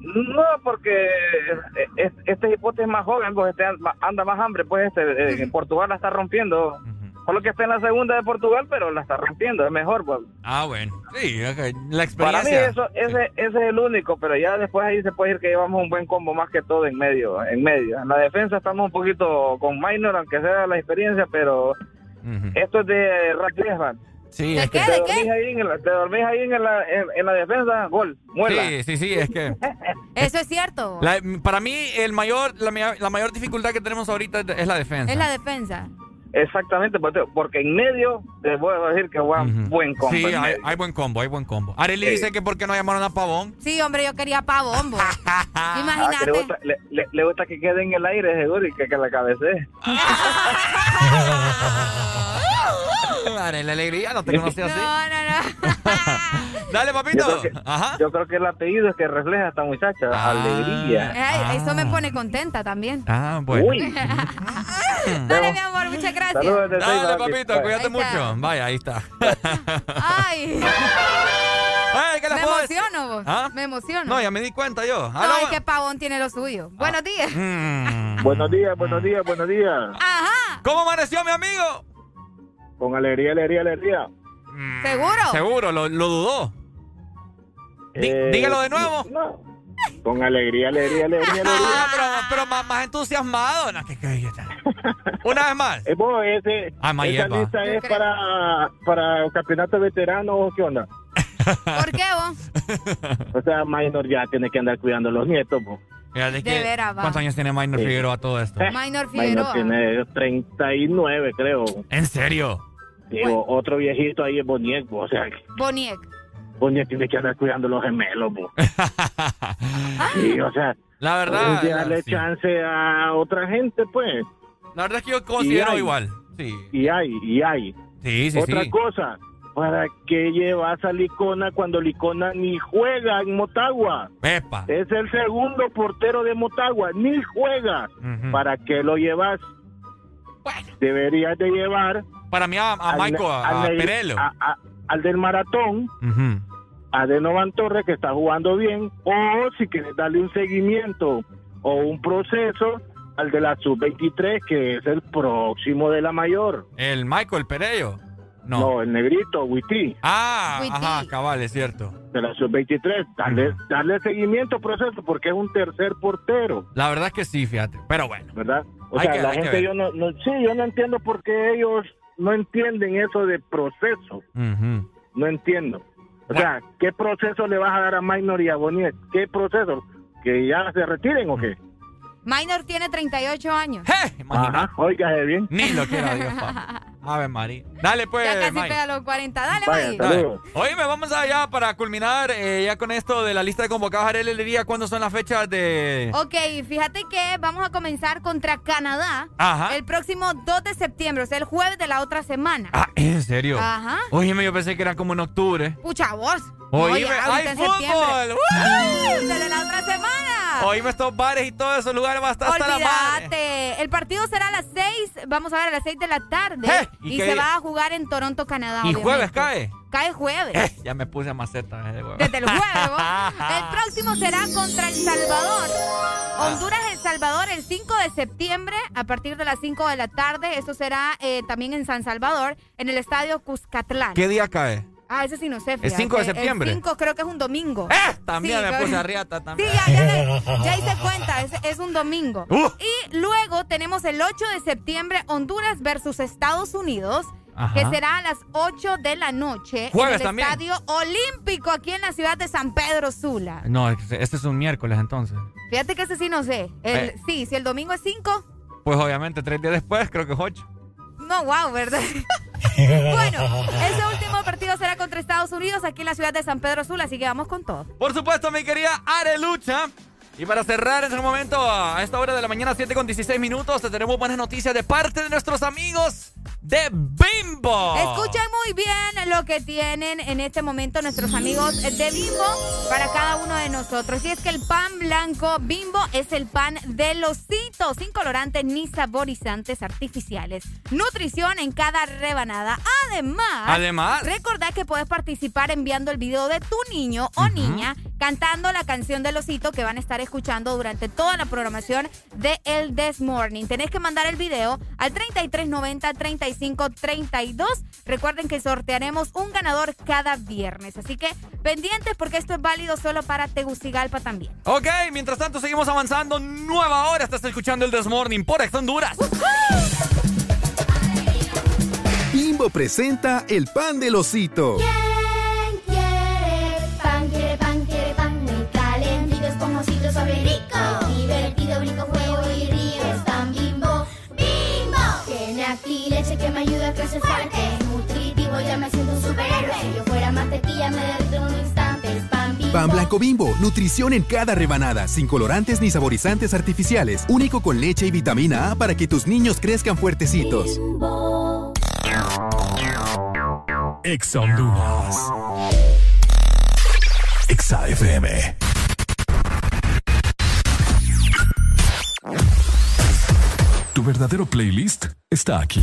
No, porque es- este hipote es más joven, pues este anda más hambre, pues este eh, en Portugal la está rompiendo. Solo que está en la segunda de Portugal, pero la está rompiendo, es mejor, pues. Ah, bueno. Sí, la Para mí experiencia. eso, ese, ese es el único, pero ya después ahí se puede decir que llevamos un buen combo más que todo en medio, en medio. En la defensa estamos un poquito con minor, aunque sea la experiencia, pero esto es de Griezmann. Sí, ¿De es qué? que- ¿De Te dormís ahí, en la, te dormís ahí en, la, en, en la defensa, gol, muela. Sí, sí, sí, es que. Eso es cierto. la- para mí, el mayor, la, ma- la mayor dificultad que tenemos ahorita es la defensa. Es la defensa. Exactamente, porque- porque en medio te puedo decir que buen, buen combo. Sí, hay, buen combo, hay buen combo. Arely Sí. dice que por qué no llamaron a Pavón. Sí, hombre, yo quería pavombo. Ah, que le, Imagínate. gusta, le, le- le gusta que quede en el aire, seguro, y que, que la cabecee. Arely Alegría, no te conocí así. No, no, no. Dale, Yo papito. creo, que, yo creo que el apellido es que refleja a esta muchacha, Ah. alegría. Ay, Eso me pone contenta también. Ah, bueno. Uy. Dale, mi amor, muchas gracias. Saludos desde Dale, Ceiba, papito, Bye. cuídate Ahí está. mucho. Vaya, ahí está. Ay, Ay, ¿qué le me puedo decir? emociono vos. ¿Ah? Me emociono. No, ya me di cuenta yo. Aló. es que pavón tiene lo suyo. Buenos días. Mm. Buenos días, buenos días, buenos días. Ajá. ¿Cómo amaneció mi amigo? Con alegría, alegría, alegría. ¿Seguro? Seguro, lo, lo dudó. Dí- Eh, dígalo de nuevo. no. Con alegría, alegría, alegría, alegría. Ah, pero, pero más, más entusiasmado. No, que- que- Una vez más. Eh, vos, ese, Ah, esa hierba. lista es para, para el campeonato veterano o qué onda. ¿Por qué vos? O sea, Minor ya tiene que andar cuidando a los nietos. Fíjate De va. ¿Cuántos años tiene Minor Sí. Figueroa todo esto? Minor Minor Figueroa. tiene 39, creo. ¿En serio? Digo, otro viejito ahí es Boniek, o sea, Boniek. Boniek tiene que andar cuidando los gemelos. po. Sí, o sea, La verdad. hay que darle sí. chance a otra gente, pues. La verdad es que yo considero hay. igual. Sí. Y hay, y hay. Sí, sí, Otra sí. cosa, ¿para qué llevas a Licona cuando Licona ni juega en Motagua? Epa. Es el segundo portero de Motagua, ni juega. ¿Para qué lo llevas? Deberías de llevar Para mí, a, a al- Michael, a, Perelo. a- al del maratón, Ujú. A Denovan Torres, que está jugando bien, o si quieres darle un seguimiento o un proceso al de la sub-23, que es el próximo de la mayor. El Michael Perello. No. No, el negrito, Witty. Ah, Witty. ajá, cabal, es cierto. de la sub-23, darle, darle seguimiento proceso porque es un tercer portero, La verdad es que sí, fíjate. Pero bueno. ¿verdad? O Hay sea, que- la gente yo no, no, sí, yo no entiendo por qué ellos no entienden eso de proceso, no entiendo. O sea, ¿qué proceso le vas a dar a Minor y a Boniek? ¿Qué proceso? ¿Que ya se retiren o qué? Minor tiene 38 años. ¡Eh! Imagina. Ajá, óigase bien. Ni lo quiera Dios, papá. Ave María. Dale, pues, ya casi pega los 40. Dale, Vaya, saludos. Oíme, vamos allá para culminar eh, ya con esto de la lista de convocados. Arely le diría cuándo son las fechas de... Ok, fíjate que vamos a comenzar contra Canadá Ajá. el próximo 2 de septiembre, o sea, el jueves de la otra semana. Ah, ¿en serio? Ajá. Oíme, yo pensé que era como en octubre. Pucha voz. Oíme, ¡hay fútbol! Desde la otra semana. Oíme, estos bares y todos esos lugares va a estar hasta la madre. El partido será a las 6, vamos a ver, a las 6 de la tarde. Eh, ¿y se va a jugar en Toronto, Canadá. ¿Y obviamente. jueves cae? Cae jueves. Eh, ya me puse a maceta. eh, de huevo. Desde el jueves. El próximo será contra El Salvador. Honduras, El Salvador, el 5 de septiembre, a partir de las 5 de la tarde. Esto será eh, también en San Salvador, en el estadio Cuscatlán. ¿Qué día cae? Ah, ese sí no sé. fíjate. 5 de septiembre? El 5 creo que es un domingo. ¡Eh! También Sí, me puse a riata Sí, también. ya, ya, le- ya hice cuenta, es, es un domingo. Uh. Y luego tenemos el 8 de septiembre, Honduras versus Estados Unidos. Ajá. Que será a las 8 de la noche Jueves en el también. Estadio Olímpico aquí en la ciudad de San Pedro Sula. No, este es un miércoles entonces. Fíjate que ese sí no sé. El- Eh. Sí, si el domingo es 5, Pues obviamente tres días después creo que es ocho. No, wow, ¿verdad? bueno, ese último partido será contra Estados Unidos aquí en la ciudad de San Pedro Sula, así que vamos con todo. Por supuesto, mi querida Arelucha. Y para cerrar en este momento, a esta hora de la mañana, 7 con 16 minutos, te tenemos buenas noticias de parte de nuestros amigos de Bimbo. Escuchen muy bien lo que tienen en este momento nuestros amigos de Bimbo para cada uno de nosotros. Y es que el pan blanco Bimbo es el pan del osito, sin colorantes ni saborizantes artificiales. Nutrición en cada rebanada. Además, Además. recordad que puedes participar enviando el video de tu niño o niña cantando la canción del osito que van a estar escuchando durante toda la programación de El This Morning. Tenés que mandar el video al 3390 3532. Recuerden que sortearemos un ganador cada viernes. Así que pendientes porque esto es válido solo para Tegucigalpa también. Ok, mientras tanto seguimos avanzando. Nueva hora, estás escuchando el Desmorning por Ex Honduras. Bimbo presenta el pan del osito. ¿Quién fuerte. Nutritivo, ya me siento un superhéroe. Si yo fuera mantequilla, me derrito en un instante. Es pan bimbo. Pan blanco bimbo, nutrición en cada rebanada, sin colorantes ni saborizantes artificiales, único con leche y vitamina A para que tus niños crezcan fuertecitos. Ex Honduras. Exa FM. Tu verdadero playlist está aquí.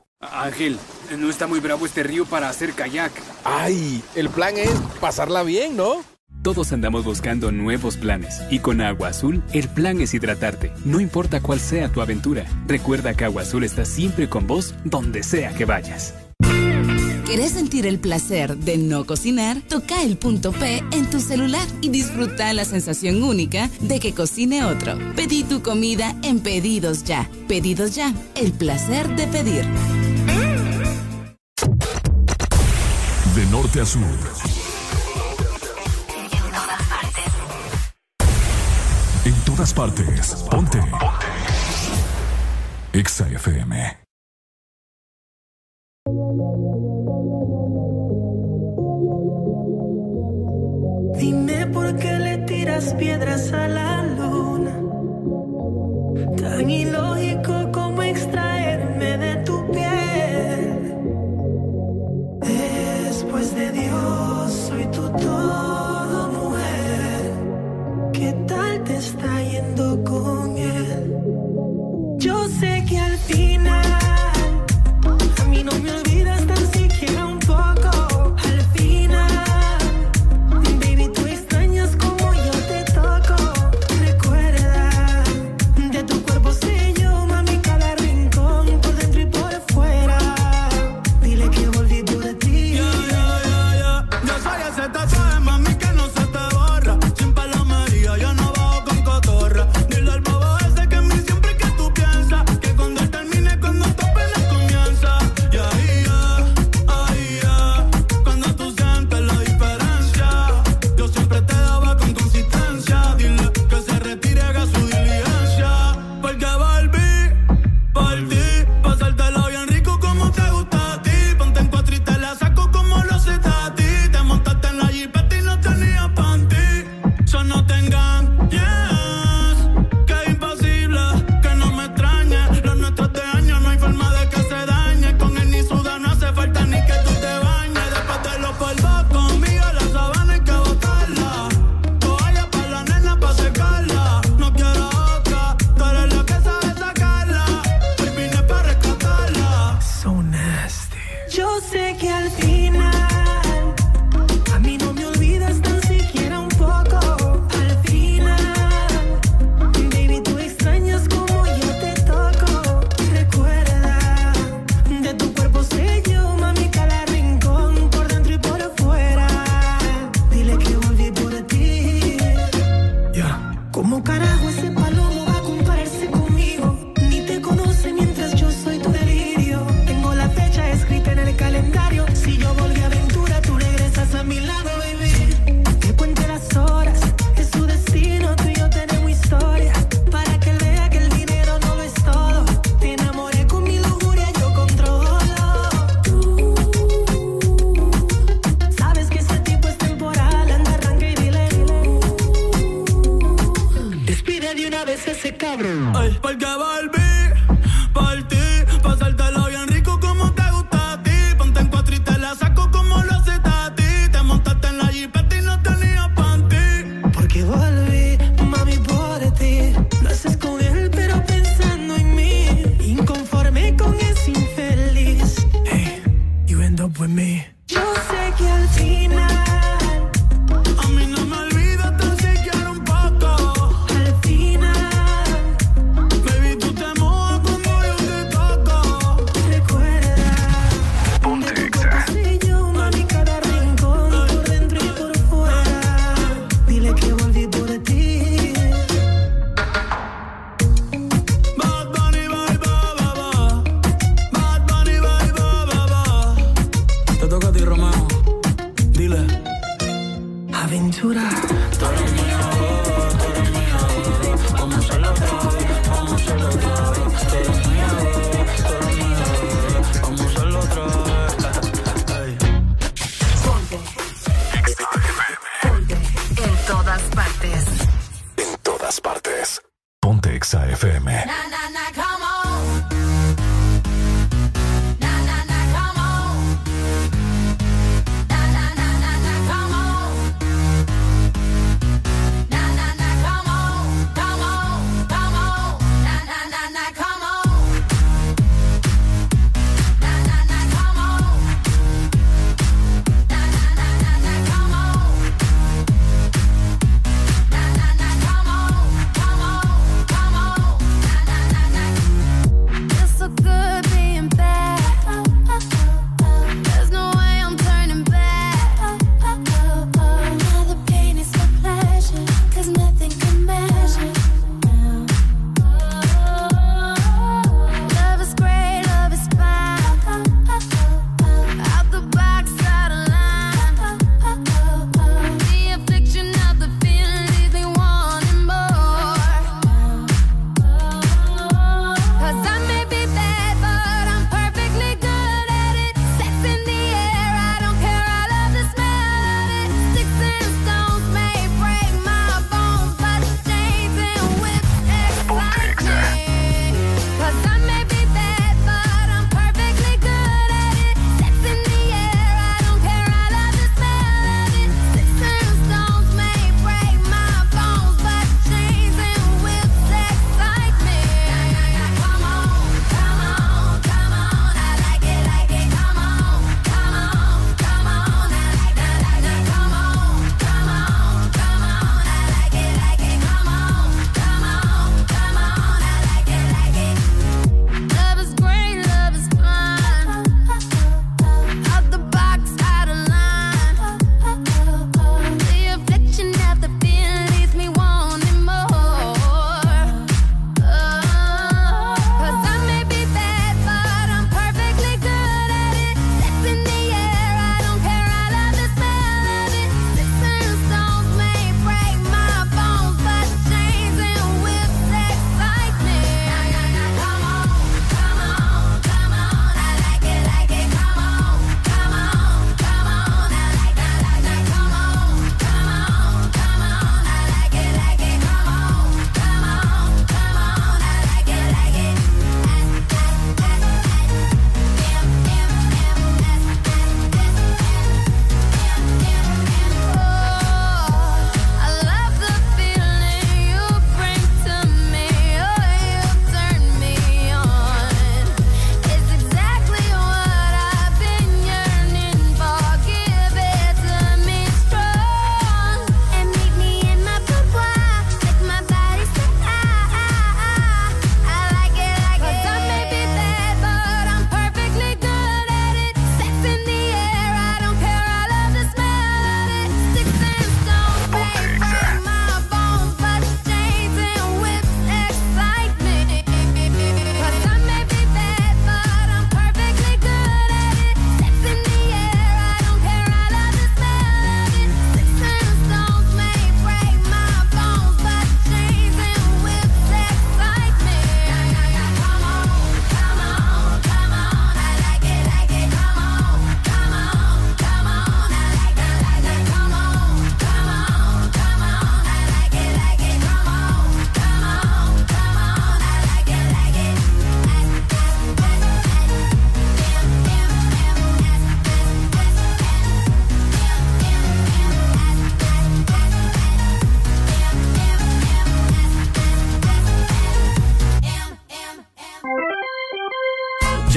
Ángel, no está muy bravo este río para hacer kayak. ¡Ay! El plan es pasarla bien, ¿no? Todos andamos buscando nuevos planes y con Agua Azul el plan es hidratarte, no importa cuál sea tu aventura. Recuerda que Agua Azul está siempre con vos donde sea que vayas. ¿Querés sentir el placer de no cocinar? Toca el punto P en tu celular y disfruta la sensación única de que cocine otro. Pedí tu comida en Pedidos Ya. Pedidos Ya, el placer de pedir. De norte a sur. En todas partes. Ponte. Ponte. Exa FM. Dime por qué le tiras piedras a la luna. Tan ilógico como extraerme de está yendo con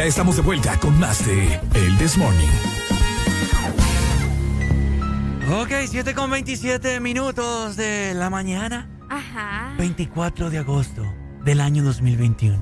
Ya estamos de vuelta con más de El This Morning. Ok, 7 con 27 minutos de la mañana. Ajá. 24 de agosto del año 2021.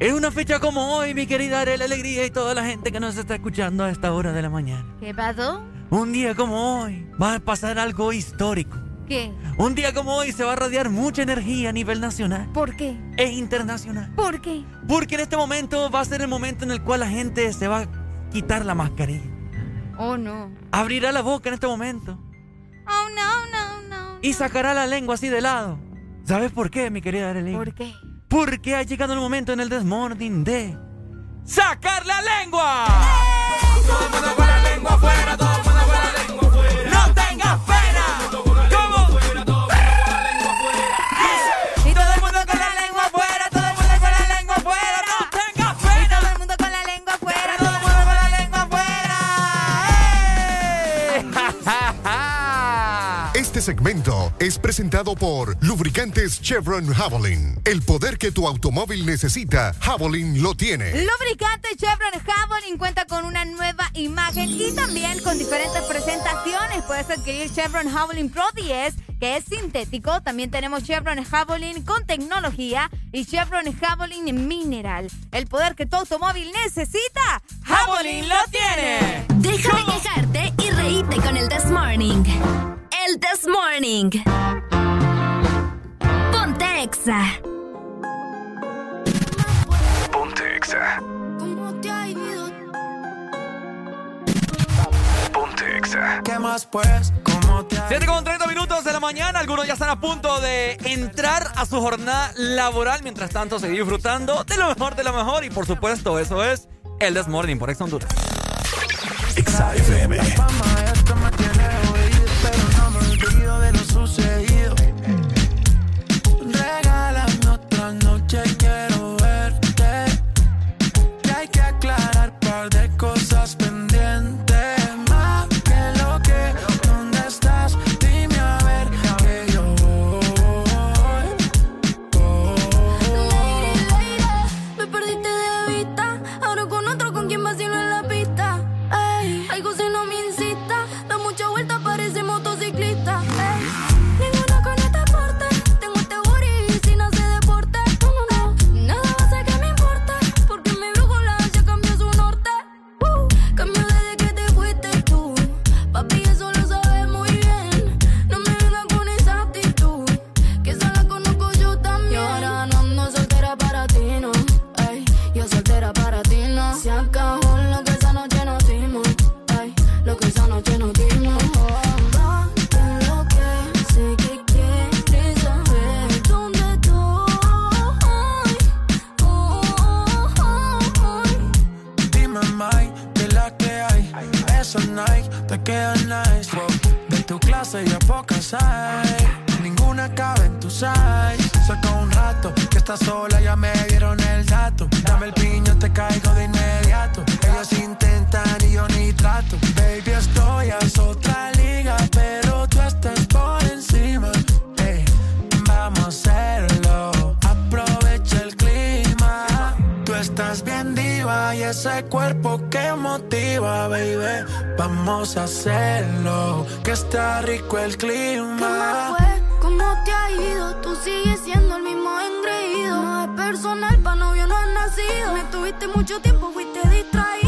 Es una fecha como hoy, mi querida Arela Alegría y toda la gente que nos está escuchando a esta hora de la mañana. ¿Qué pasó? Un día como hoy va a pasar algo histórico. ¿Qué? Un día como hoy se va a radiar mucha energía a nivel nacional ¿Por qué? e internacional. ¿Por qué? Porque en este momento va a ser el momento en el cual la gente se va a quitar la mascarilla. Oh, no. Abrirá la boca en este momento Oh, no, no, no. y sacará la lengua así de lado. ¿Sabes por qué, mi querida Arely? ¿Por qué? Porque ha llegado el momento en el Desmorning de ¡Sacar la lengua! Todo el mundo con la lengua afuera, todo el mundo presentado por Lubricantes Chevron Javelin. El poder que tu automóvil necesita, Javelin lo tiene. Lubricante Chevron Javelin cuenta con una nueva imagen y también con diferentes presentaciones. Puedes adquirir Chevron Javelin Pro 10, que es sintético. También tenemos Chevron Javelin con tecnología y Chevron Javelin Mineral. El poder que tu automóvil necesita, ¡Javelin lo tiene! Deja de quejarte y reíte con el This Morning. El This Morning. Ponte Exa. Ponte Exa. ¿Cómo te ha ido? Ponte Exa. ¿Qué más pues? ¿Cómo te ha 7 con 30 minutos de la mañana, algunos ya están a punto de entrar a su jornada laboral, mientras tanto seguir disfrutando de lo mejor de lo mejor y por supuesto eso es el Desmorning por Ex Honduras. Exa FM. Rico el ¿Qué más clima. fue? ¿Cómo te ha ido? Tú sigues siendo el mismo engreído. No es personal, pa' novio no has nacido. Me tuviste mucho tiempo, fuiste distraído.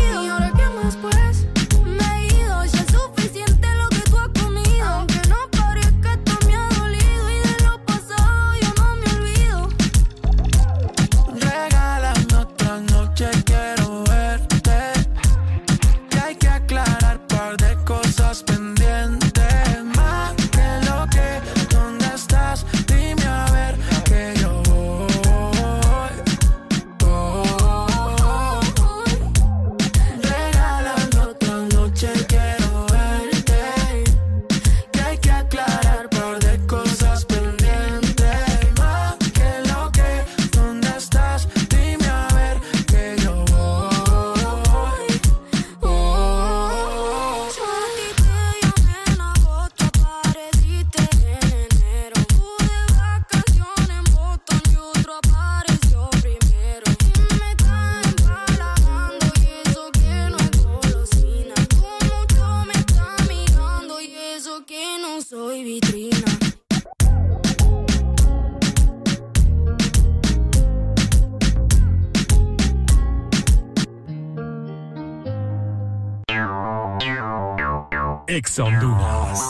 Ex Honduras.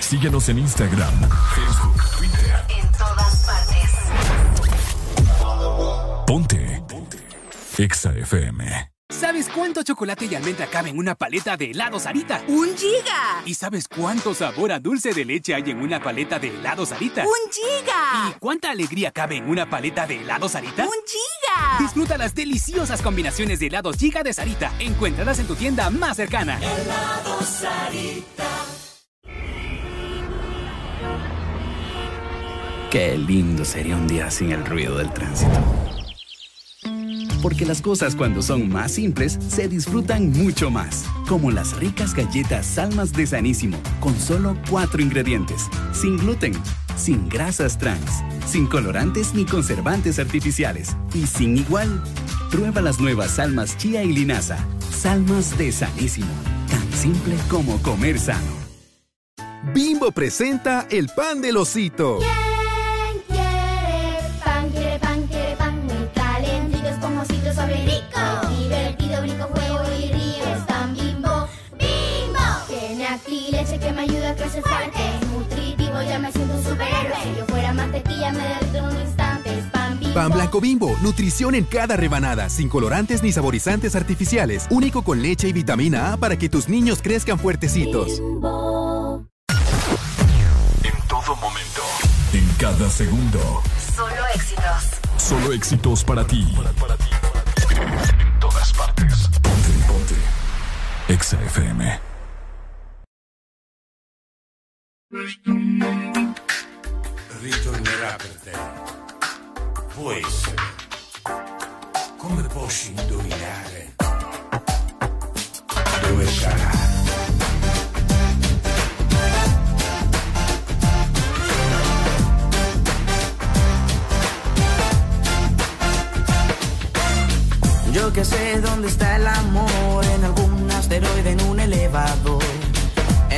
Síguenos en Instagram, Facebook, Twitter. En todas partes. Ponte. Ponte. Exa FM. ¿Sabes cuánto chocolate y almendra cabe en una paleta de helado Sarita? ¡Un giga! ¿Y sabes cuánto sabor a dulce de leche hay en una paleta de helado Sarita? ¡Un giga! ¿Y cuánta alegría cabe en una paleta de helado Sarita? ¡Un giga! Disfruta las deliciosas combinaciones de helados Giga de Sarita. Encuéntralas en tu tienda más cercana. Helado Sarita. Qué lindo sería un día sin el ruido del tránsito. Porque las cosas cuando son más simples se disfrutan mucho más. Como las ricas galletas Salmas de Sanísimo, con solo cuatro ingredientes. Sin gluten, sin grasas trans, sin colorantes ni conservantes artificiales. Y sin igual. Prueba las nuevas Salmas Chía y Linaza. Salmas de Sanísimo. Tan simple como comer sano. Bimbo presenta el pan del osito. ¿Quién que me ayuda a crecer fuerte. Es nutritivo, ya me siento un superhéroe. Si yo fuera mantequilla, me derrito en un instante. Es pan bimbo. Pan blanco bimbo, nutrición en cada rebanada, sin colorantes ni saborizantes artificiales, único con leche y vitamina A para que tus niños crezcan fuertecitos. En todo momento. En cada segundo. Solo éxitos. Solo éxitos para ti. En todas partes. Ponte, ponte. Exa FM. Ritornerà per te. Può essere. Come posso indovinare? Dove sarà? Yo que sé dónde está el amor, en algún asteroide, en un elevador,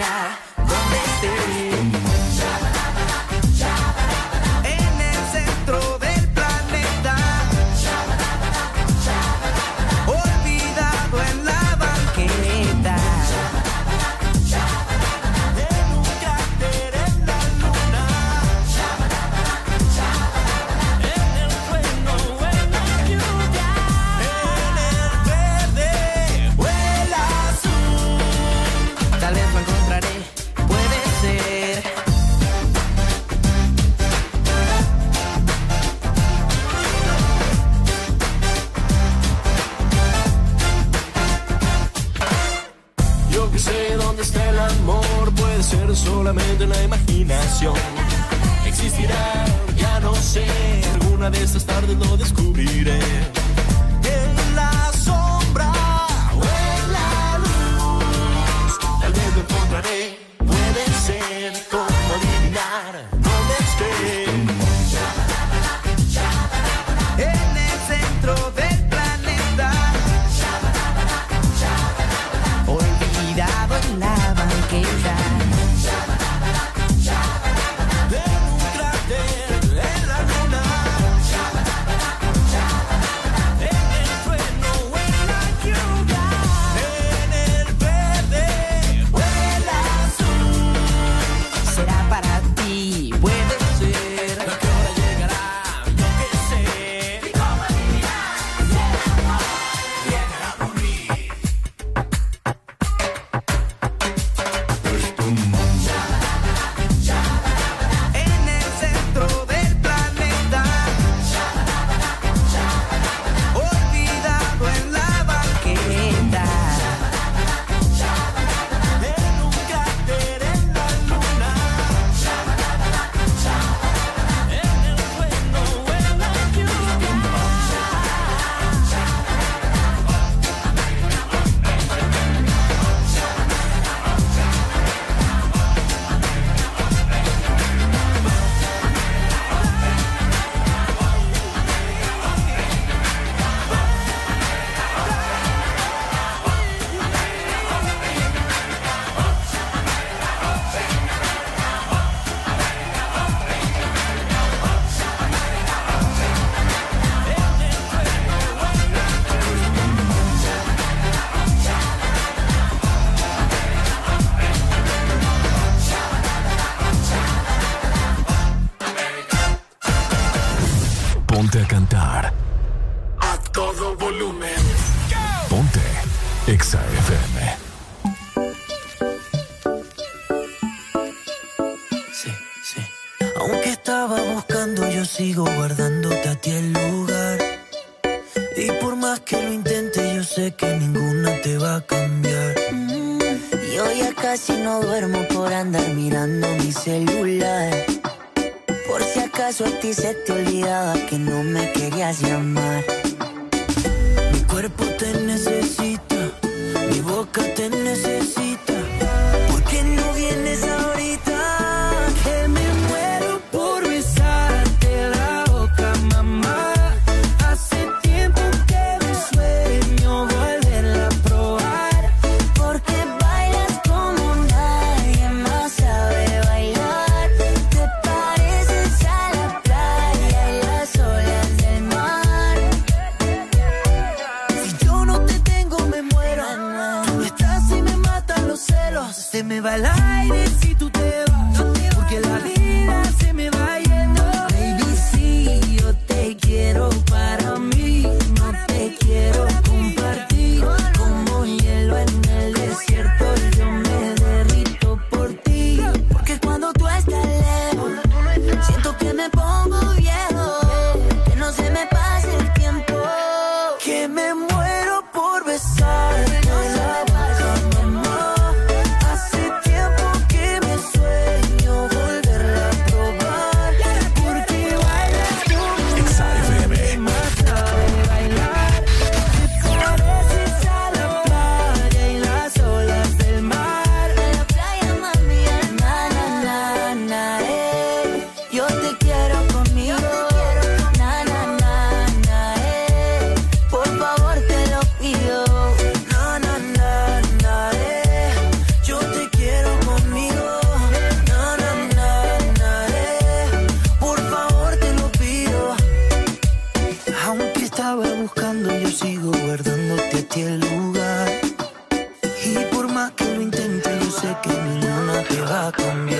now. Solamente la imaginación. Existirá, ya no sé, alguna de estas tardes lo descubriré. said Come. on me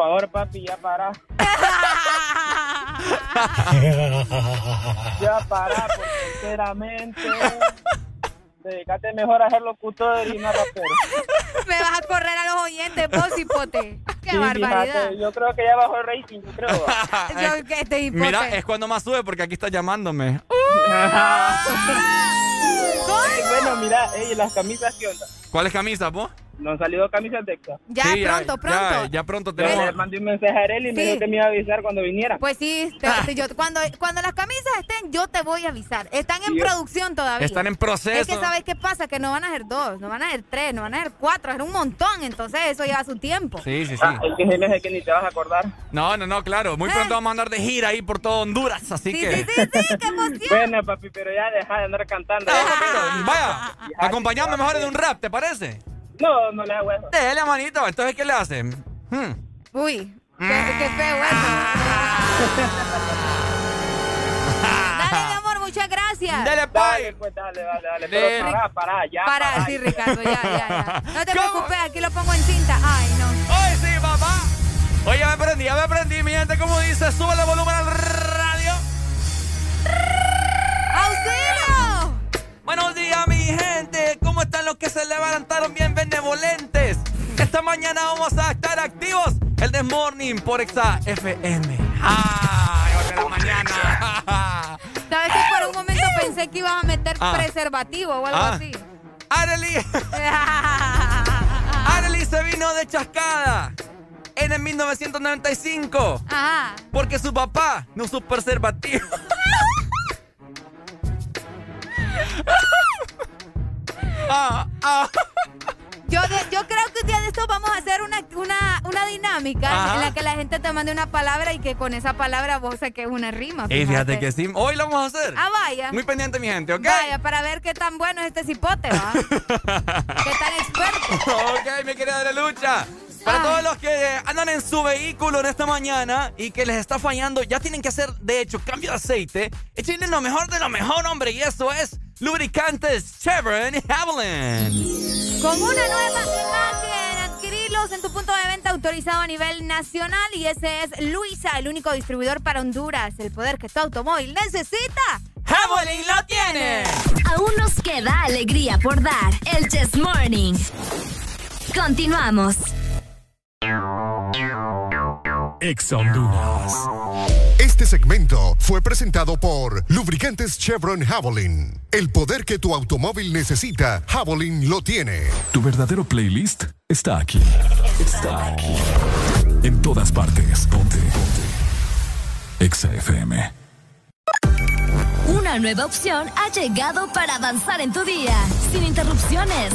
Favor, papi, ya para. ya para, porque sinceramente. Dedícate mejor a ser locutor y no rapero. Me vas a correr a los oyentes, vos, hipote. Qué Sí, barbaridad. fíjate, yo creo que ya bajó el rating, yo creo. Yo que este. Mira, es cuando más sube porque aquí está llamándome. Ey, bueno, mira, ey, las camisas, ¿qué onda? ¿Cuáles camisas, vos? No han salido camisas de EXA. Ya, Sí, pronto, pronto. Ya, ya pronto Yo tenemos. le mandé un mensaje a Arely y me dijo que me iba a avisar cuando viniera. Pues sí, te- te- yo- cuando, cuando las camisas estén, yo te voy a avisar. Están en Sí. producción todavía. Están en proceso. Es que sabes qué pasa, que no van a ser dos, no van a ser tres, no van a ser cuatro, es un montón, entonces eso lleva su tiempo. Sí, sí, sí. Ah, el que se me hace que ni te vas a acordar. No, no, no, claro. Muy pronto vamos a andar de gira ahí por todo Honduras, así Sí, que. sí, sí, sí, qué emoción. Bueno, papi, pero ya deja de andar cantando. Vaya, acompañame mejor de un rap, ¿te parece? No, no le hago eso. Dele, manito. Entonces, ¿qué le hacen? Hmm. Uy, qué, qué feo eso. Dale, mi amor, muchas gracias. Dele, Dale, pues, dale, dale, dale. De- Pero para, para, ya. Para, sí, Ricardo, ya, ya, ya. No te preocupes, aquí lo pongo en cinta. Ay, no. ¡Ay, sí, papá! Oye, me aprendí, ya me aprendí, mi gente. ¿Cómo dice? Sube el volumen al radio. ¡Auxilio! Buenos días, mi gente. ¿Cómo están los que se levantaron bien benevolentes? Esta mañana vamos a estar activos. El This Morning por Exa FM. ¡Ay, de la mañana! ¿Sabes que por un momento pensé que ibas a meter Ah. preservativo o algo Ah. así? Arely. Arely se vino de chascada en el 1995 Ajá. porque su papá no usó preservativo. Ah, ah. Yo, yo creo que un día de estos vamos a hacer una, una, una dinámica Ajá. en la que la gente te mande una palabra y que con esa palabra vos saques una rima. Ey, fíjate que sí. Hoy lo vamos a hacer. Ah, vaya. Muy pendiente, mi gente, ¿ok? Vaya, para ver qué tan bueno es este cipote, ¿va? qué tan experto. ok, mi querida de lucha. Para Ah. todos los que andan en su vehículo en esta mañana y que les está fallando, ya tienen que hacer, de hecho, cambio de aceite. Échenle lo mejor de lo mejor, hombre, y eso es lubricantes Chevron Haviland. Con una nueva imagen, adquirirlos en tu punto de venta autorizado a nivel nacional y ese es Luisa, el único distribuidor para Honduras. El poder que tu automóvil necesita. ¡Javelin lo tiene! Aún nos queda alegría por dar. El Chess Morning. Continuamos. Honduras. Este segmento fue presentado por Lubricantes Chevron Javelin. El poder que tu automóvil necesita, Javelin lo tiene. Tu verdadero playlist está aquí. Está aquí. En todas partes. Ponte. Ponte. Exa FM. Una nueva opción ha llegado para avanzar en tu día, sin interrupciones.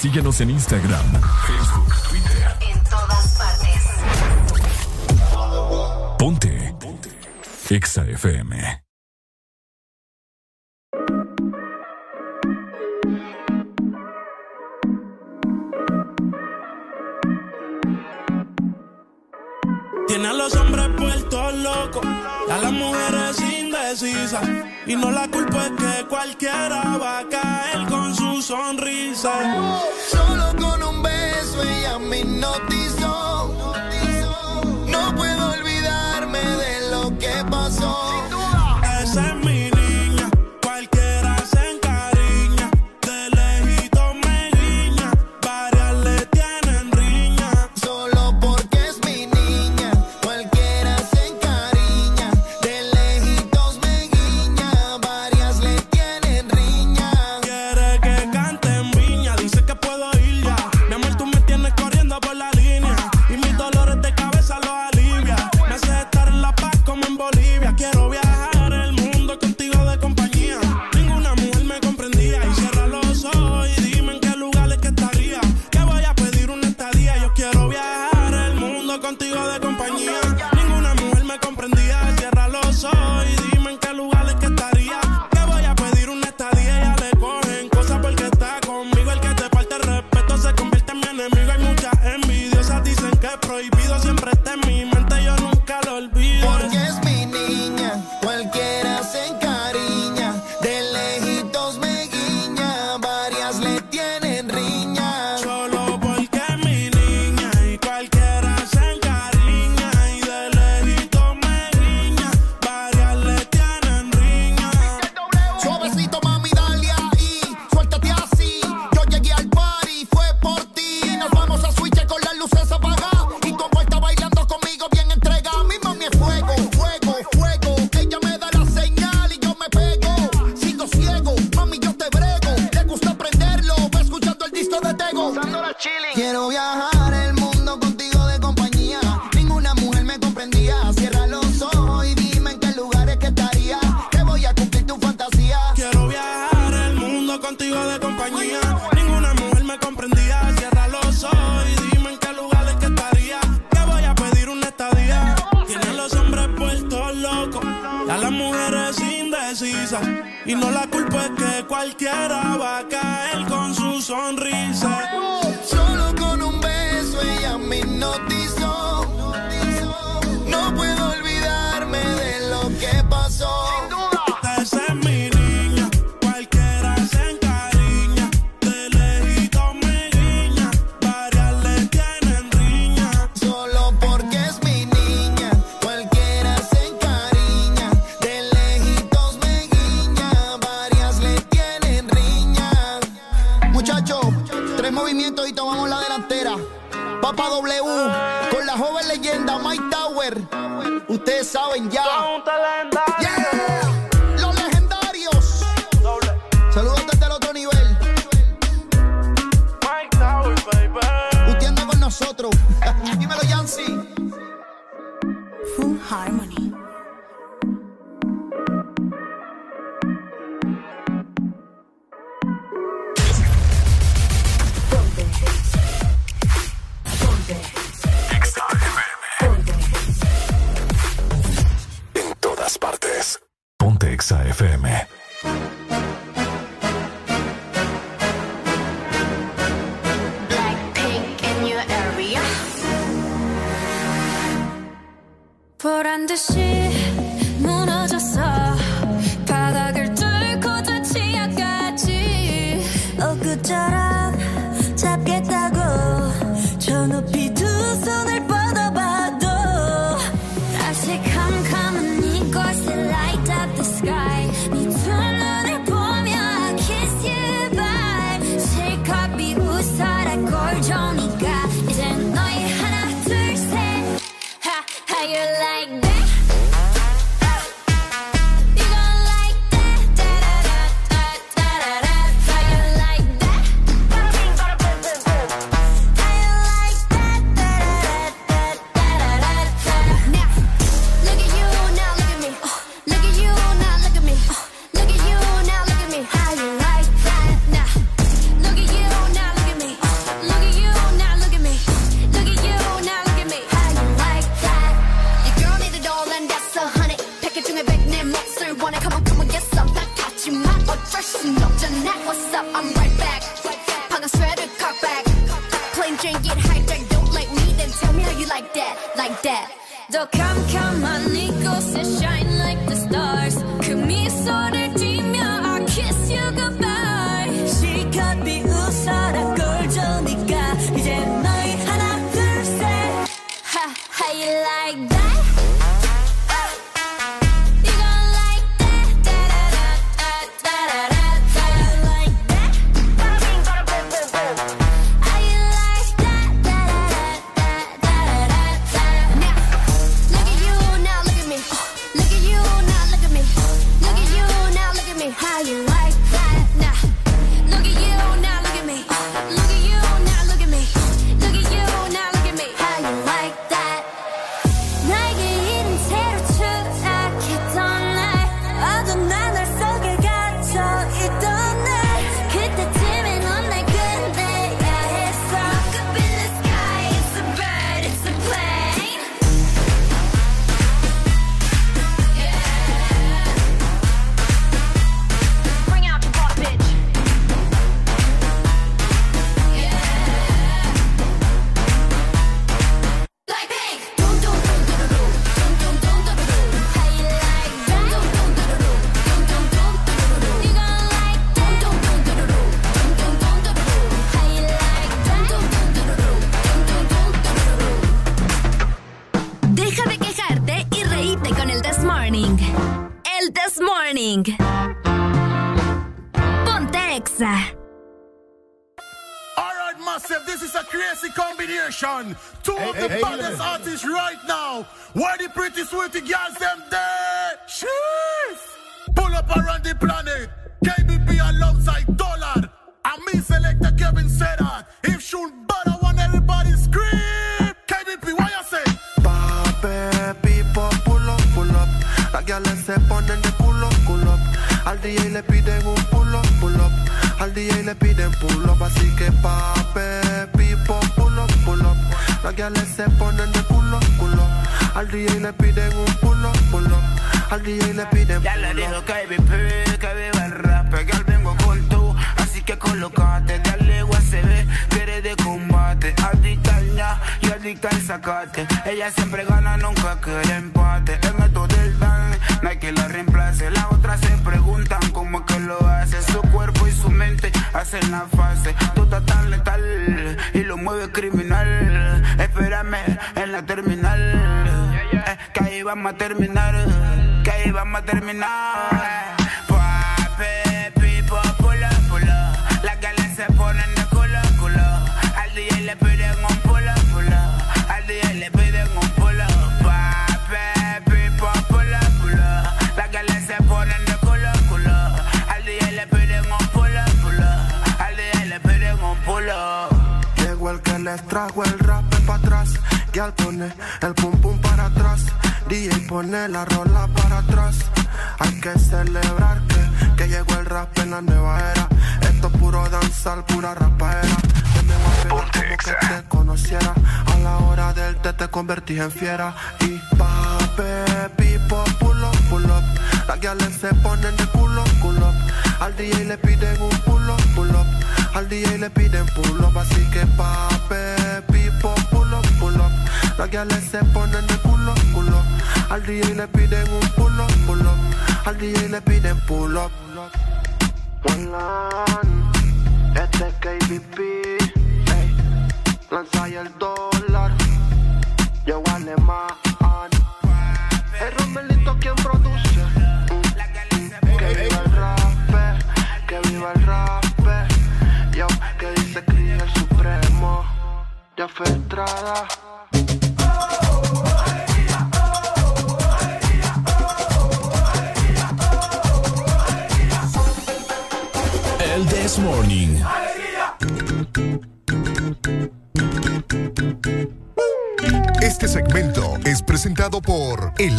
Síguenos en Instagram, Facebook, Twitter. En todas partes. Ponte. Ponte. Exa FM. Tiene a los hombres puertos locos, a las mujeres indecisas. Y no la culpa es que cualquiera va a caer con su sonrisa. Solo con un beso ella me hipnotizó. No puedo olvidarme de lo que pasó.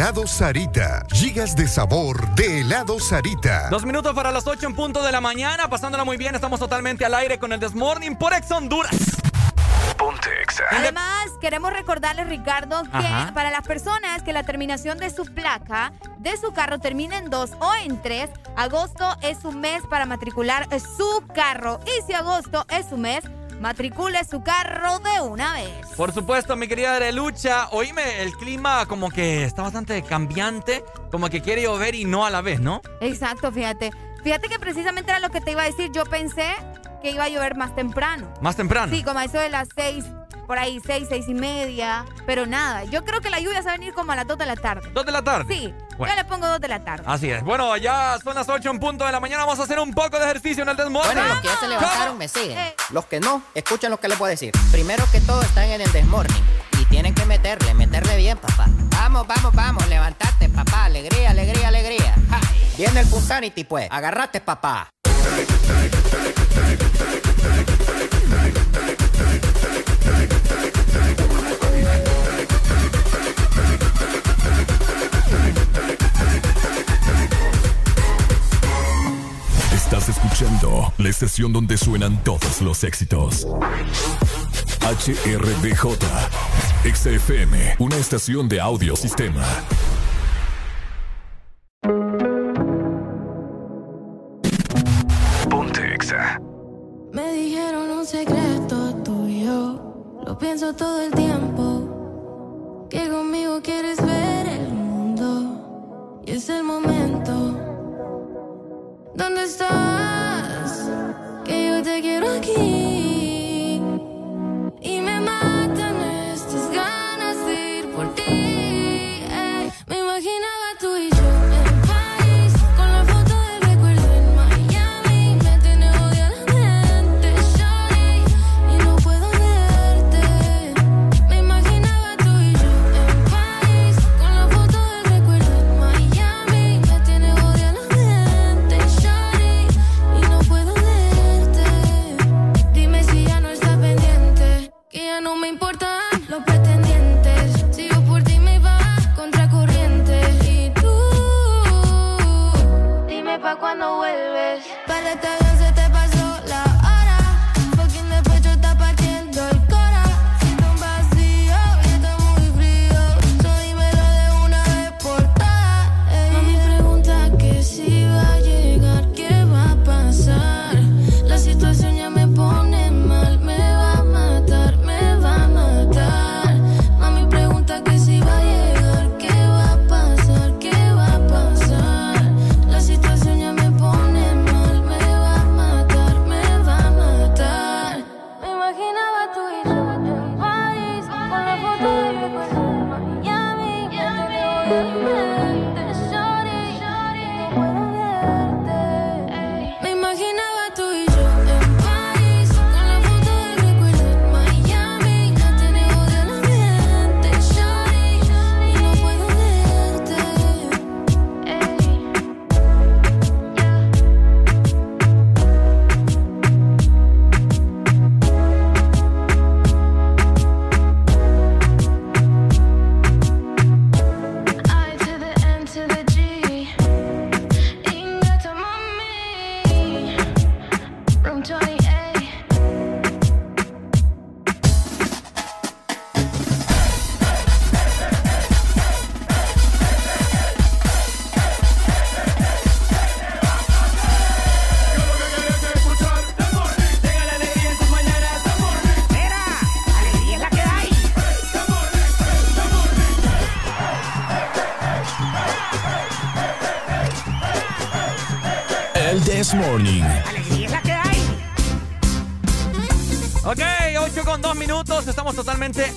helado Sarita. Gigas de sabor de helado Sarita. Dos minutos para las ocho en punto de la mañana. Pasándola muy bien, estamos totalmente al aire con el Desmorning por Ex Honduras. Además, queremos recordarles, Ricardo, que para las personas que la terminación de su placa de su carro termina en dos o en tres, agosto es su mes para matricular su carro. Y si agosto es su mes, matricule su carro de una vez. Por supuesto, mi querida Arelucha. Oíme, el clima como que está bastante cambiante, como que quiere llover y no a la vez, ¿no? Exacto, fíjate. Fíjate que precisamente era lo que te iba a decir. Yo pensé que iba a llover más temprano. Más temprano. Sí, como a eso de las seis, por ahí, seis, seis y media. Pero nada, yo creo que la lluvia se va a venir como a las dos de la tarde. ¿Dos de la tarde? Sí, Bueno. yo le pongo dos de la tarde. Así es. Bueno, ya son las 8 en punto de la mañana. Vamos a hacer un poco de ejercicio en el desmorning. Bueno, los que ya se levantaron me siguen. Eh. Los que no, escuchen lo que les voy a decir. Primero que todo están en el desmorning y tienen que meterle, meterle bien, papá. Vamos, vamos, vamos, levantate, papá. Alegría, alegría, alegría. Ja, Viene el Punsanity, pues. Agarrate, papá. La estación donde suenan todos los éxitos. HRDJ, XFM, una estación de audio sistema. Ponte Exa. Me dijeron un secreto tuyo, lo pienso todo el tiempo, que conmigo quieres ver el mundo y es el momento. ¿Dónde estás?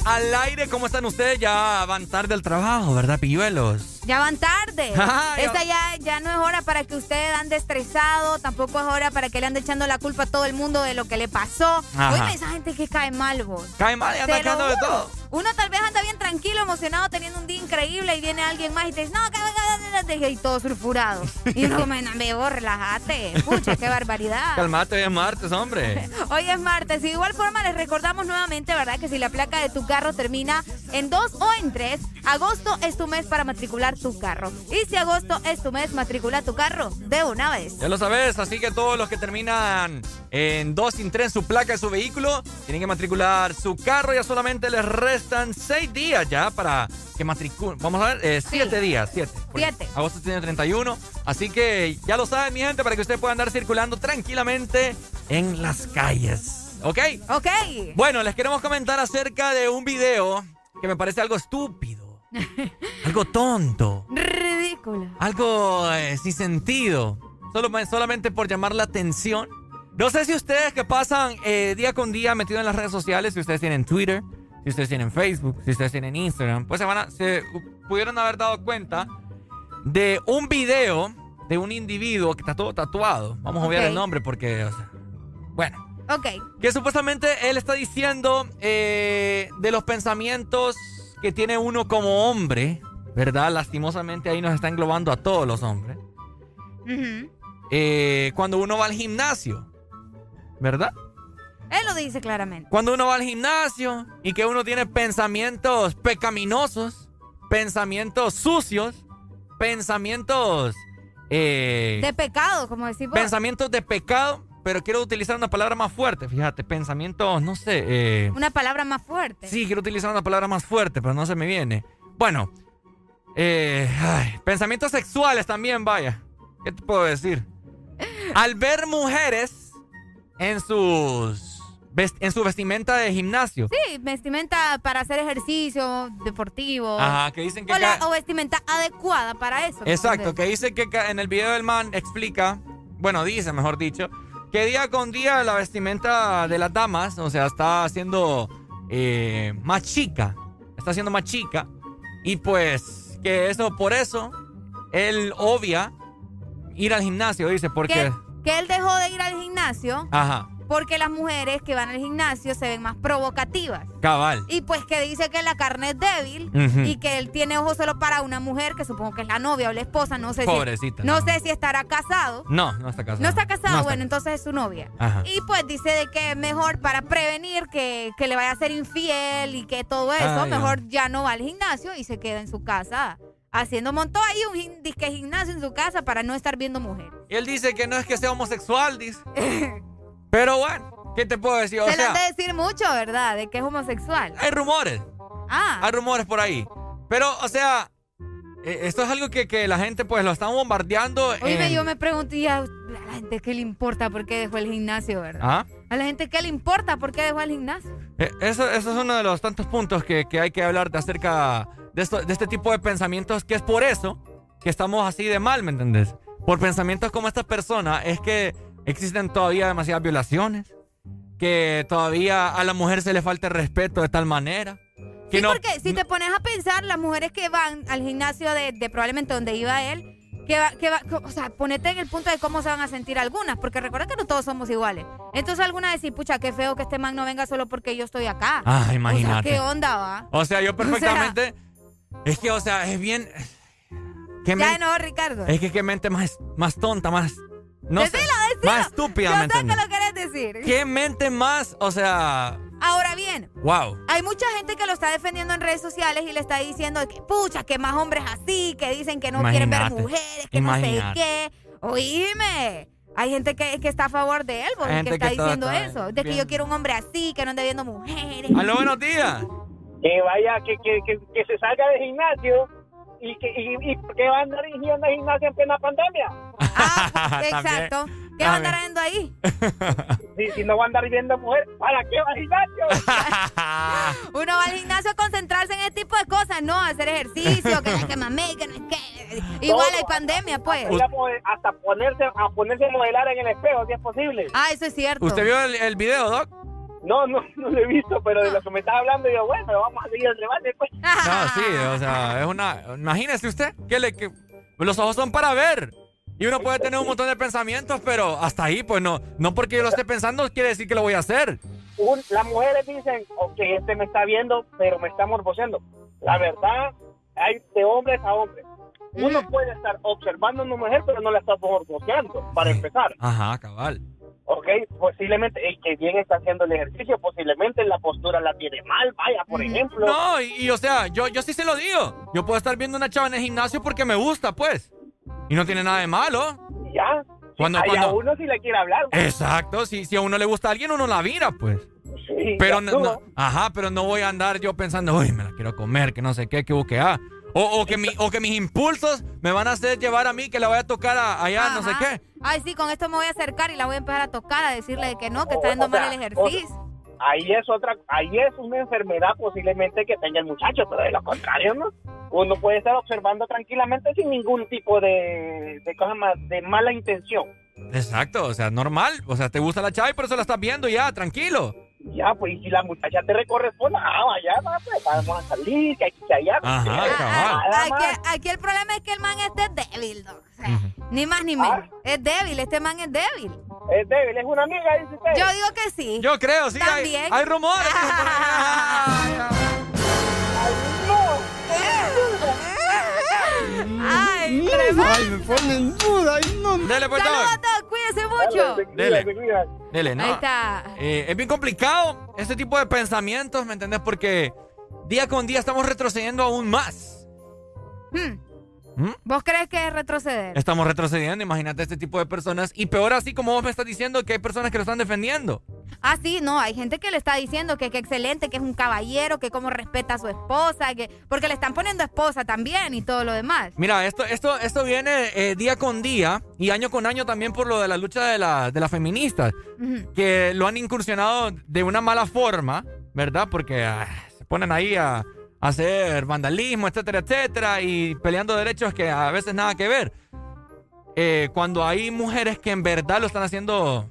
Al aire. ¿Cómo están ustedes? Ya van tarde al trabajo, ¿verdad, pilluelos? Ya van tarde. Ya- Esta ya, ya no es hora para que usted ande estresado, tampoco es hora para que le ande echando la culpa a todo el mundo de lo que le pasó. Ajá. Oye, esa gente que cae mal, vos. Cae mal y anda de todo. Uno tal vez anda bien tranquilo, emocionado, teniendo un día increíble y viene alguien más y te dice, no, que y todo sulfurado. Y uno me, me vos, relájate. Pucha, qué barbaridad. Calmate, hoy es martes, hombre. Hoy es martes y de igual forma les recordamos nuevamente, ¿verdad? Que si la placa de tu carro termina en 2 o en 3, agosto es tu mes para matricular tu carro. Y si agosto es tu mes, matricula tu carro de una vez. Ya lo sabes, así que todos los que terminan en 2 sin 3 su placa de su vehículo tienen que matricular su carro. Ya solamente les restan 6 días ya para que matriculen. Vamos a ver, 7 días, 7. Siete. Agosto tiene 31. Así que ya lo saben, mi gente, para que usted pueda andar circulando tranquilamente en las calles. ¿Ok? Ok. Bueno, les queremos comentar acerca de un video que me parece algo estúpido. algo tonto. Ridículo. Algo eh, sin sentido. Solo, solamente por llamar la atención. No sé si ustedes que pasan eh, día con día metidos en las redes sociales, si ustedes tienen Twitter, si ustedes tienen Facebook, si ustedes tienen Instagram, pues se, van a- se pudieron haber dado cuenta de un video de un individuo que está todo tatuado. Vamos a obviar el nombre porque, o sea, bueno. Ok. Que supuestamente él está diciendo eh, de los pensamientos que tiene uno como hombre, ¿verdad? Lastimosamente ahí nos está englobando a todos los hombres. Eh, cuando uno va al gimnasio, ¿verdad? Él lo dice claramente. Cuando uno va al gimnasio y que uno tiene pensamientos pecaminosos, pensamientos sucios, pensamientos... eh, De pecado, como decimos. pensamientos de pecado, pero quiero utilizar una palabra más fuerte, fíjate, pensamientos, no sé... eh, Una palabra más fuerte. Sí, quiero utilizar una palabra más fuerte, pero no se me viene. Bueno, eh, ay, pensamientos sexuales también, vaya. ¿Qué te puedo decir? Al ver mujeres en sus en su vestimenta de gimnasio. Sí, vestimenta para hacer ejercicio deportivo. Ajá, que dicen que o, la- ca- o vestimenta adecuada para eso. Exacto, que dice que en el video del man explica, bueno, dice, mejor dicho, que día con día la vestimenta de las damas, o sea, está haciendo eh, más chica, está haciendo más chica, y pues que eso, por eso, él obvia ir al gimnasio, dice, porque... Que, que él dejó de ir al gimnasio Ajá, porque las mujeres que van al gimnasio se ven más provocativas. cabal. Y pues que dice que la carne es débil y que él tiene ojos solo para una mujer, que supongo que es la novia o la esposa, no sé Pobrecita. si no sé si estará casado. No, no está casado. No está casado, No está- bueno, entonces es su novia. Ajá. Y pues dice de que es mejor para prevenir que, que le vaya a ser infiel y que todo eso, Ay, mejor ya no va al gimnasio y se queda en su casa haciendo montó ahí un disque gimnasio en su casa para no estar viendo mujeres. Y él dice que no es que sea homosexual, dice. Pero bueno, ¿qué te puedo decir? O Se le han sea, de decir mucho, ¿verdad? De que es homosexual. hay rumores. Ah. Hay rumores por ahí. Pero, o sea, eh, esto es algo que, que la gente pues lo están bombardeando. En- yo me pregunto, ¿y a a la gente qué le importa por qué dejó el gimnasio, verdad? ¿Ah? A la gente qué le importa por qué dejó el gimnasio. Eh, Eso, eso es uno de los tantos puntos que, que hay que hablar de acerca de, esto, de este tipo de pensamientos, que es por eso que estamos así de mal, ¿me entendés? Por pensamientos como esta persona, es que existen todavía demasiadas violaciones, que todavía a la mujer se le falta el respeto de tal manera. Que Sí, no, porque si te pones a pensar, las mujeres que van al gimnasio de, de probablemente donde iba él, que va, que va, o sea, ponete en el punto de cómo se van a sentir algunas, porque recuerda que no todos somos iguales. Entonces algunas decir, pucha, qué feo que este man no venga solo porque yo estoy acá. Ah, O sea, imagínate. ¿qué onda va? O sea, yo perfectamente... es que, o sea, es bien... ¿qué Ya men- no, Ricardo. Es que qué mente más, más tonta, más... No sé, Decilo, más estúpida, Yo ¿me sé que lo querés decir. ¿Qué mente más? O sea, Ahora bien, wow. Hay mucha gente que lo está defendiendo en redes sociales y le está diciendo que, pucha, que más hombres así, que dicen que no quieren ver mujeres, que no sé qué. Oíme, hay gente que, que está a favor de él, porque está que está- diciendo está eso, de que yo quiero un hombre así, que no ande viendo mujeres. Aló, buenos días. Que vaya, que, que, que, que se salga del gimnasio y que, y, y que va a andar dirigiendo el gimnasio en plena pandemia. Exacto. ¿Qué va a andar haciendo ahí? Si, si no va a andar viendo mujer, ¿para qué va al gimnasio? Uno va al gimnasio a concentrarse en ese tipo de cosas, no, a hacer ejercicio, que no es que mamé, que no es que... Igual hay pandemia, pues. Hasta ponerse, a ponerse a modelar en el espejo, si es posible. Ah, eso es cierto. ¿Usted vio el, el video, Doc? No, no, no lo he visto, pero de lo que me estaba hablando, yo, bueno, vamos a seguir el debate, pues. No, sí, o sea, es una... Imagínese usted que, le, que los ojos son para ver. Y uno puede tener un montón de pensamientos, pero hasta ahí, pues no, no porque yo lo esté pensando quiere decir que lo voy a hacer. Un- las mujeres dicen, ok, este me está viendo, pero me está morboseando. La verdad, hay de hombres a hombres. Uno puede estar observando a una mujer, pero no la está morboseando, para empezar. Ajá, cabal. Ok, posiblemente el que bien está haciendo el ejercicio, posiblemente la postura la tiene mal, vaya, por ejemplo. No, y, y, o sea, yo, yo sí se lo digo. Yo puedo estar viendo una chava en el gimnasio porque me gusta, pues. Y no tiene nada de malo. Ya. Cuando, Hay a cuando- uno si le quiere hablar. Exacto, si, si a uno le gusta a alguien, uno la mira, pues. Sí, Pero no, no- ajá, pero no voy a andar yo pensando, uy, me la quiero comer, que no sé qué, que busque ah. O, o que mi, o que mis impulsos me van a hacer llevar a mí que la voy a tocar a- allá, no sé qué. Ay, sí, con esto me voy a acercar y la voy a empezar a tocar, a decirle que no, que está O- yendo o sea, mal el ejercicio. Ahí es otra, ahí es una enfermedad posiblemente que tenga el muchacho, pero de lo contrario, ¿no? Uno puede estar observando tranquilamente sin ningún tipo de, de cosa más, de mala intención. Exacto, o sea, normal. O sea, te gusta la chava y por eso la estás viendo ya, tranquilo. Ya, pues, y si la muchacha te recorresponde, ah, vaya, va, pues, vamos a salir, que aquí, que allá. Ajá, pues, nada Aquí, más. aquí el problema es que el man este es débil, Doc. O sea, Ni más ni menos. Es débil, este man es débil. Es débil, es una amiga, dice usted. Yo digo que sí. Yo creo, sí, hay, También. hay rumores. Ay, Ay, me pone en duda. Ay, no. Dele, pues, Saludos Cuídense mucho. Dele. Dele, no. Ahí está. Eh, es bien complicado ese tipo de pensamientos, ¿me entendés? Porque día con día estamos retrocediendo aún más. Hmm. ¿Mm? ¿Vos crees que es retroceder? Estamos retrocediendo, imagínate este tipo de personas. Y peor así como vos me estás diciendo que hay personas que lo están defendiendo. Ah, sí, no, hay gente que le está diciendo que, que excelente, que es un caballero, que cómo respeta a su esposa, que porque le están poniendo esposa también y todo lo demás. Mira, esto, esto, esto viene eh, día con día y año con año también por lo de la lucha de, la, de las feministas, que lo han incursionado de una mala forma, ¿verdad? Porque ah, se ponen ahí a hacer vandalismo, etcétera, etcétera, y peleando derechos que a veces nada que ver. Eh, cuando hay mujeres que en verdad lo están haciendo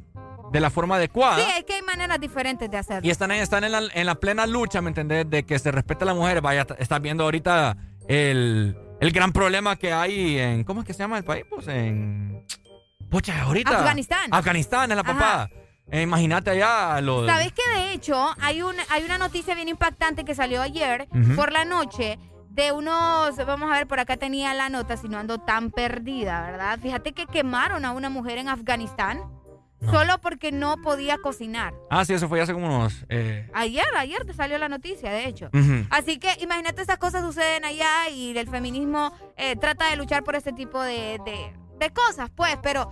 de la forma adecuada. Sí, es que hay maneras diferentes de hacerlo. Y están, están en, la, en la plena lucha, ¿me entendés? De que se respete a la mujer. Vaya, estás viendo ahorita el, el gran problema que hay en... ¿Cómo es que se llama el país? Pues en... Pucha, ahorita... Afganistán. Afganistán, es la Ajá. Eh, imagínate allá lo... ¿Sabes que de hecho hay, un, hay una noticia bien impactante que salió ayer por la noche de unos, vamos a ver, por acá tenía la nota, si no ando tan perdida, ¿verdad? Fíjate que quemaron a una mujer en Afganistán solo porque no podía cocinar. Ah, sí, eso fue hace como unos... eh, Ayer, ayer te salió la noticia, de hecho. Así que imagínate esas cosas suceden allá y el feminismo eh, trata de luchar por ese tipo de, de- de cosas, pues, pero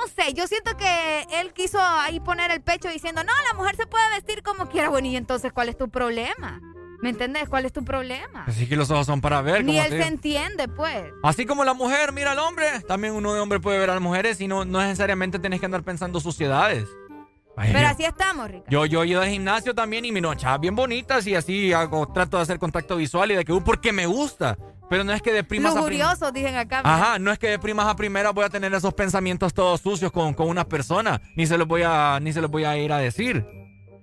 no sé, yo siento que él quiso ahí poner el pecho diciendo, no, la mujer se puede vestir como quiera, bueno, y entonces, ¿cuál es tu problema? ¿Me entiendes? ¿Cuál es tu problema? Así que los ojos son para ver. Ni él se entiende, pues. Así como la mujer mira al hombre, también uno de hombre puede ver a las mujeres y no, no necesariamente tienes que andar pensando suciedades. Ay, Pero yo- así estamos, Rica. Yo, yo he ido al gimnasio también y miro chavas bien bonitas y así hago, trato de hacer contacto visual y de que, uh, porque me gusta. Pero no es que de primas a primas. Lujuriosos, dicen acá. mira. Ajá, no es que de primas a primeras voy a tener esos pensamientos todos sucios con, con una persona, ni se los voy a, ni se los voy a ir a decir.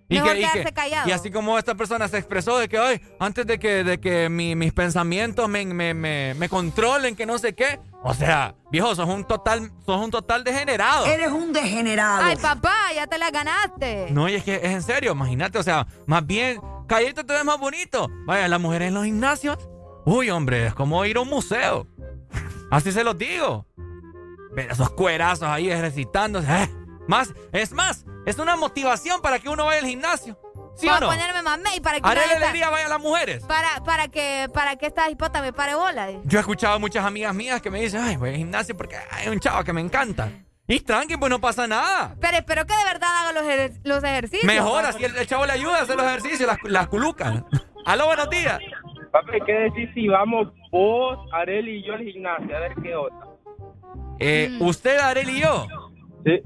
Mejor quedarse callado. y así como esta persona se expresó de que, ay, antes de que, de que mi- mis pensamientos me, me, me, me controlen, que no sé qué. O sea, viejo, sos un total, sos un total degenerado. Eres un degenerado. Ay, papá, ya te la ganaste. No, y es que es en serio, imagínate, o sea, más bien, cállate, te ves más bonito. Vaya, las mujeres en los gimnasios, uy, hombre, es como ir a un museo. Así se los digo. Ver esos cuerazos ahí ejercitándose. eh. Más, es más, es una motivación para que uno vaya al gimnasio. ¿Sí Voy o no? a ponerme mamey para que Haré alegría vaya a las mujeres. Para, para que, para que esta hipota me pare bola. Yo he escuchado a muchas amigas mías que me dicen, ay, voy al gimnasio porque hay un chavo que me encanta. Y tranqui, pues no pasa nada. Pero espero que de verdad haga los, ejer- los ejercicios. Mejor, así el, el chavo le ayuda a hacer los ejercicios, las, las culucas. Aló, buenos días. Papi, ¿qué decir si vamos vos, Areli y yo al gimnasio? A ver qué otra. Eh, Mm. Usted, Areli y yo. Sí,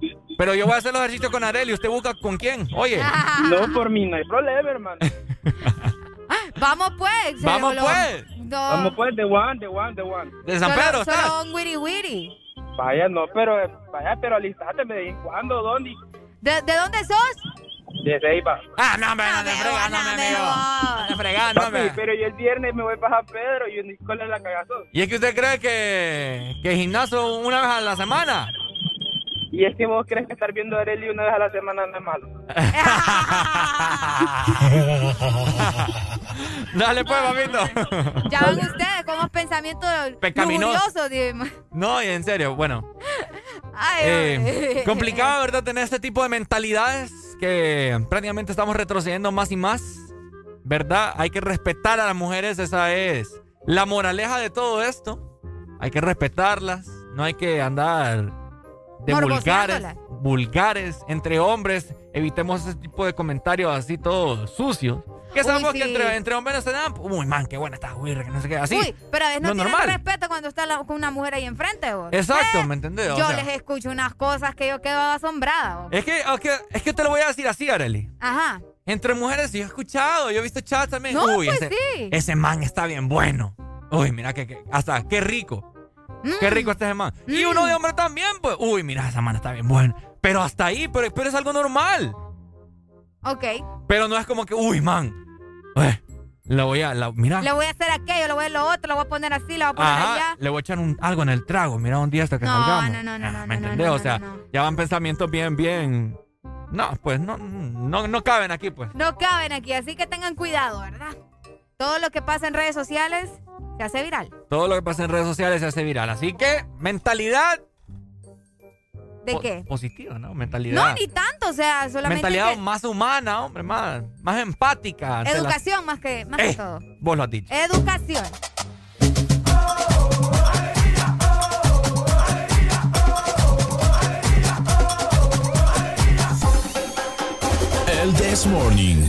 sí. Pero yo voy a hacer los ejercicios con Areli. ¿Usted busca con quién? Oye. No, por mí no hay problema, hermano. Vamos pues. Vamos, lo- pues. No. Vamos pues, de one, de one, de one. De San Solo- Pedro, solo ¿estás? un wiri wiri. Vaya, no, pero, vaya, pero alistate, me de cuándo, dónde. ¿De, de dónde sos? De Ceiba. Ah, no, hombre, no te fregas, no me amigo. No te fregas, no, hombre. pero yo el viernes me voy para San Pedro y en Nicola es la cagazón. ¿Y es que usted cree que, que gimnasio una vez a la semana? Y es que vos crees que estar viendo a Areli una vez a la semana no es malo. Dale pues, papito. Ya van ustedes con unos pensamientos Pecaminosos. No, y en serio, bueno. Ay, Eh, complicado, ¿verdad? Tener este tipo de mentalidades que prácticamente estamos retrocediendo más y más. ¿Verdad? Hay que respetar a las mujeres, esa es la moraleja de todo esto. Hay que respetarlas, no hay que andar de vulgares, vulgares entre hombres. Evitemos ese tipo de comentarios así todos sucios. Que sabemos que entre, entre hombres no se dan. Uy, man, qué buena esta güira, que no sé qué. Así. Uy, pero a veces no, no tienen normal. respeto cuando está la- con una mujer ahí enfrente, vos. Exacto, Eh, ¿me entendés? O Yo sea, les escucho unas cosas que yo quedo asombrada. Es que, es que, es que te lo voy a decir así, Areli. Ajá. Entre mujeres, yo he escuchado, yo he visto chats también. No, Uy, pues ese, sí. ese man está bien bueno. Uy, mira que, que- hasta qué rico. Qué rico está ese man. Y uno de hombre también, pues. Uy, mira, esa man está bien bueno. Pero hasta ahí, pero, pero es algo normal. Ok. Pero no es como que, uy, man. Uy, le voy a, la- mira. Le voy a hacer aquello, le voy a hacer lo otro, lo voy a poner así, lo voy a poner Ajá, allá. le voy a echar un, algo en el trago. Mira un día hasta que No, salgamos. no, no, no, Ah, no, ¿Me no, entendés? no, o sea, no, no. ya van pensamientos bien, bien. No, pues no, no, no caben aquí, pues. No caben aquí, así que tengan cuidado, ¿verdad? Todo lo que pasa en redes sociales se hace viral. Todo lo que pasa en redes sociales se hace viral. Así que, mentalidad ¿De po- qué? positiva, ¿no? Mentalidad. No, ni tanto, o sea, solamente mentalidad que- más humana, hombre, más, más empática. educación más que, más que Eh, todo. Vos lo has dicho. Educación. El This Morning.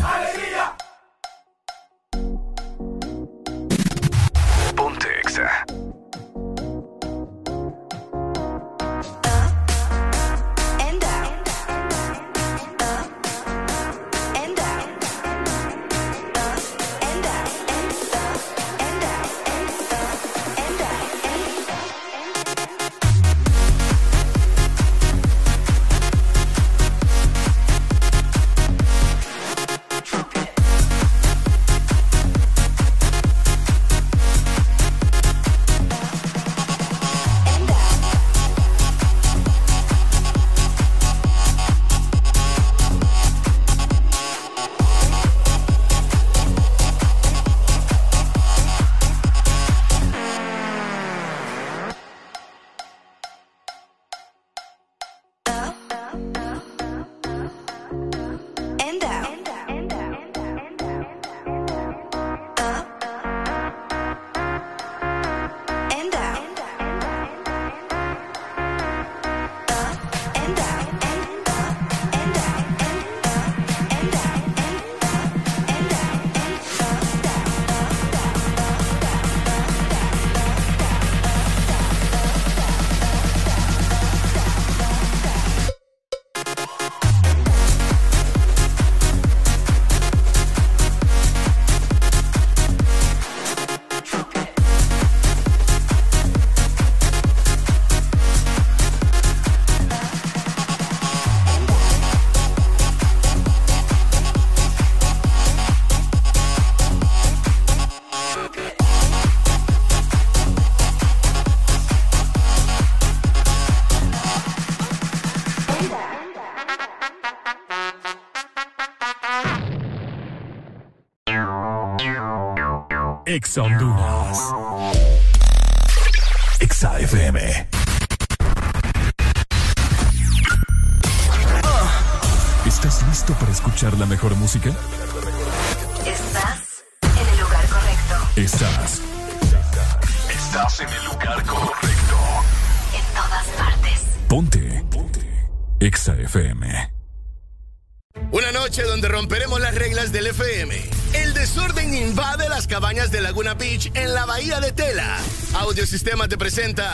Audiosistema te presenta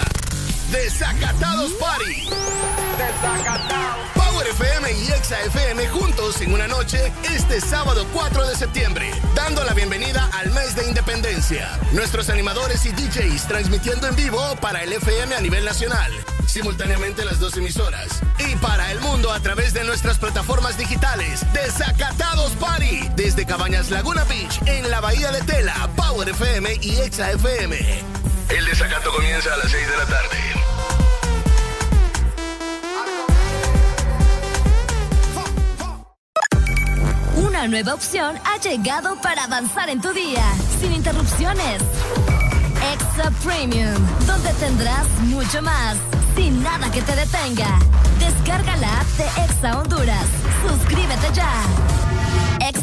Desacatados Party. Power FM y Exa FM juntos en una noche este sábado 4 de septiembre, dando la bienvenida al mes de independencia. Nuestros animadores y DJs transmitiendo en vivo para el FM a nivel nacional, simultáneamente las dos emisoras, y para el mundo a través de nuestras plataformas digitales. Desacatados Party, desde Cabañas Laguna Beach, en la Bahía de Tela, Power FM y Exa FM. El desacato comienza a las 6 de la tarde. Una nueva opción ha llegado para avanzar en tu día, sin interrupciones. Extra Premium, donde tendrás mucho más, sin nada que te detenga. Descarga la app de Exa Honduras. Suscríbete ya.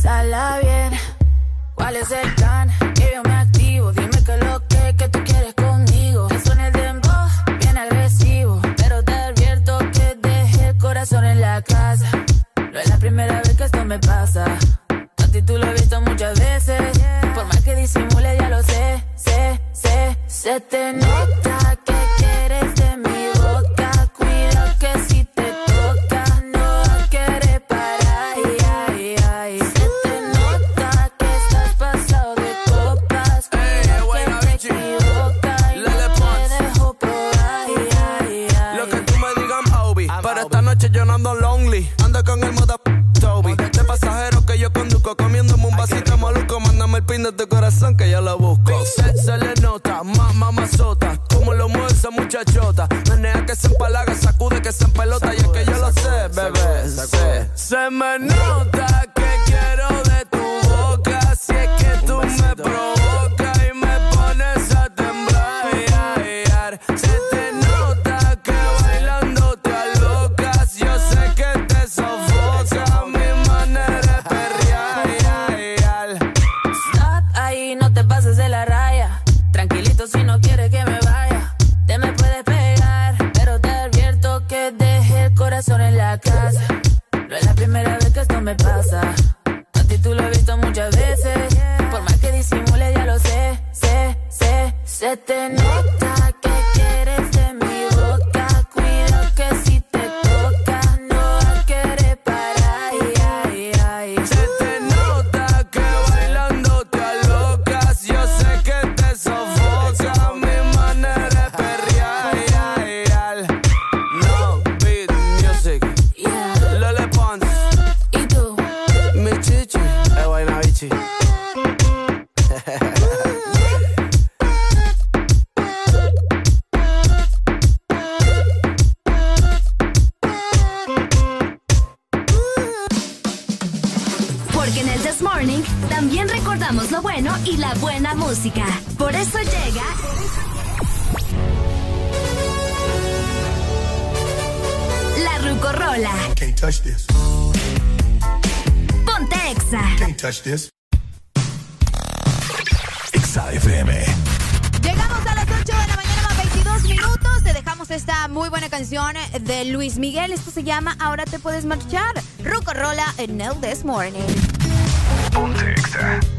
Fue a pasarla bien. ¿Cuál es el plan? Que yo me activo. Dime que lo que, que tú quieres conmigo. Que suene el dembow, bien agresivo. Pero te advierto que dejé el corazón en la casa. No es la primera vez que esto me pasa. A ti tú lo has visto muchas veces. Por más que disimule, ya lo sé, sé, sé. Se te nota Tu corazón que yo lo busco. Se, se le nota, más mamazota. Como lo mueve esa muchachota. Menea que se empalaga, sacude que se empelota. Y es que yo lo sé, bebé. sé. Se me nota Ruco Rola en el This Morning. Ponte Exa.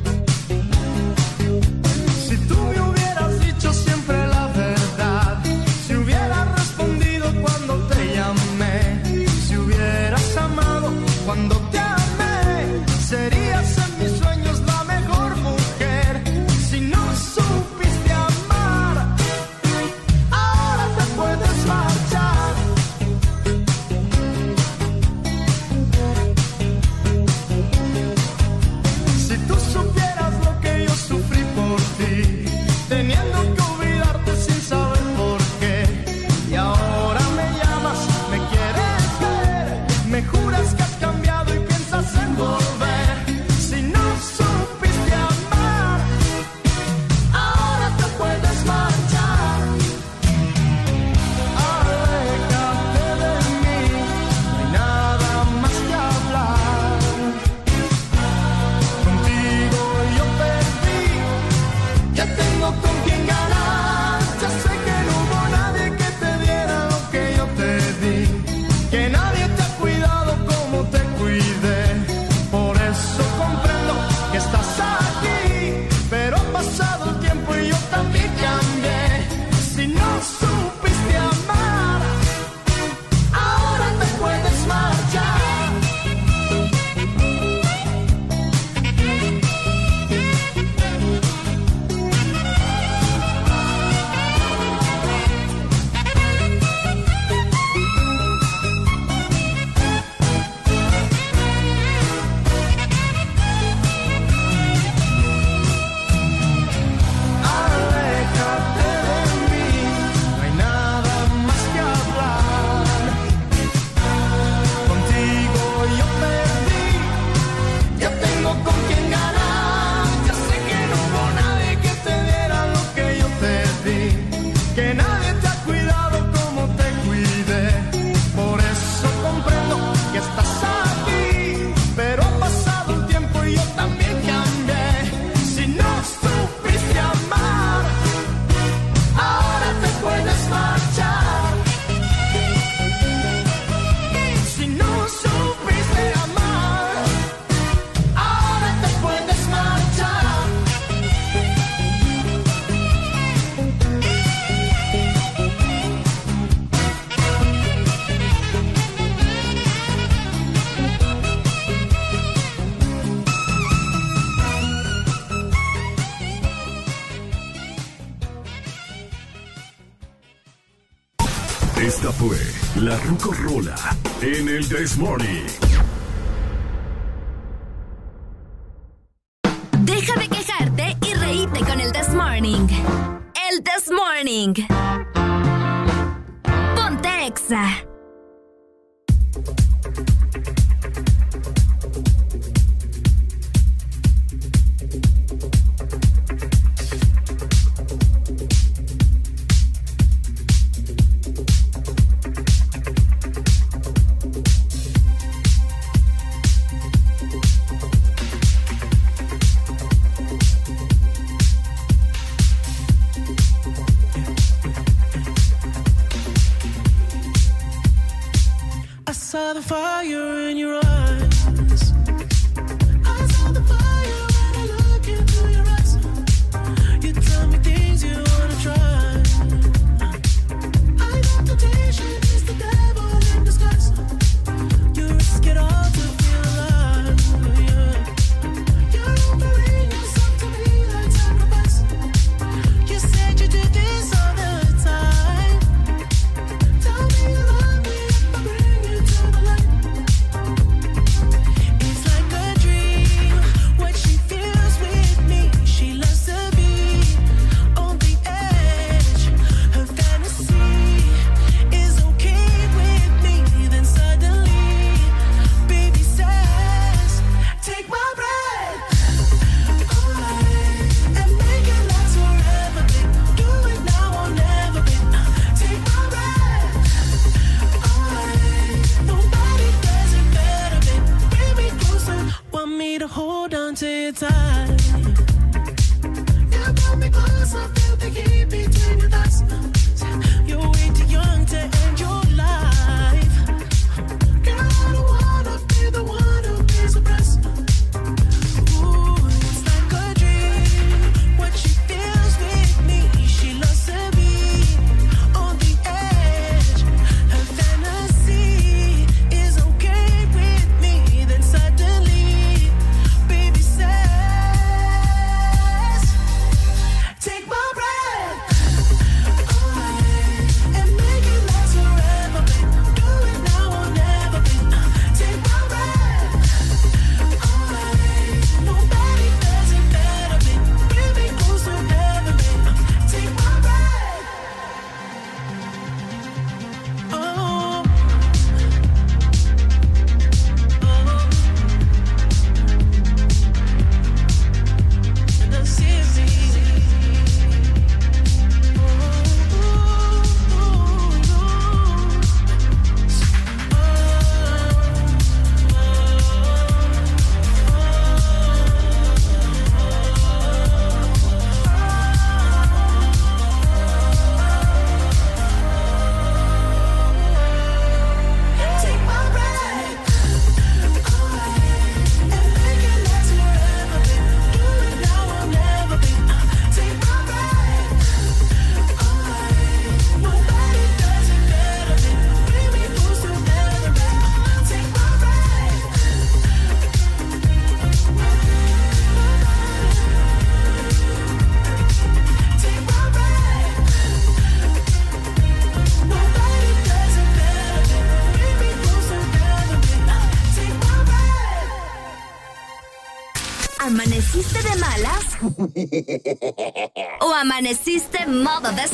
This Morning.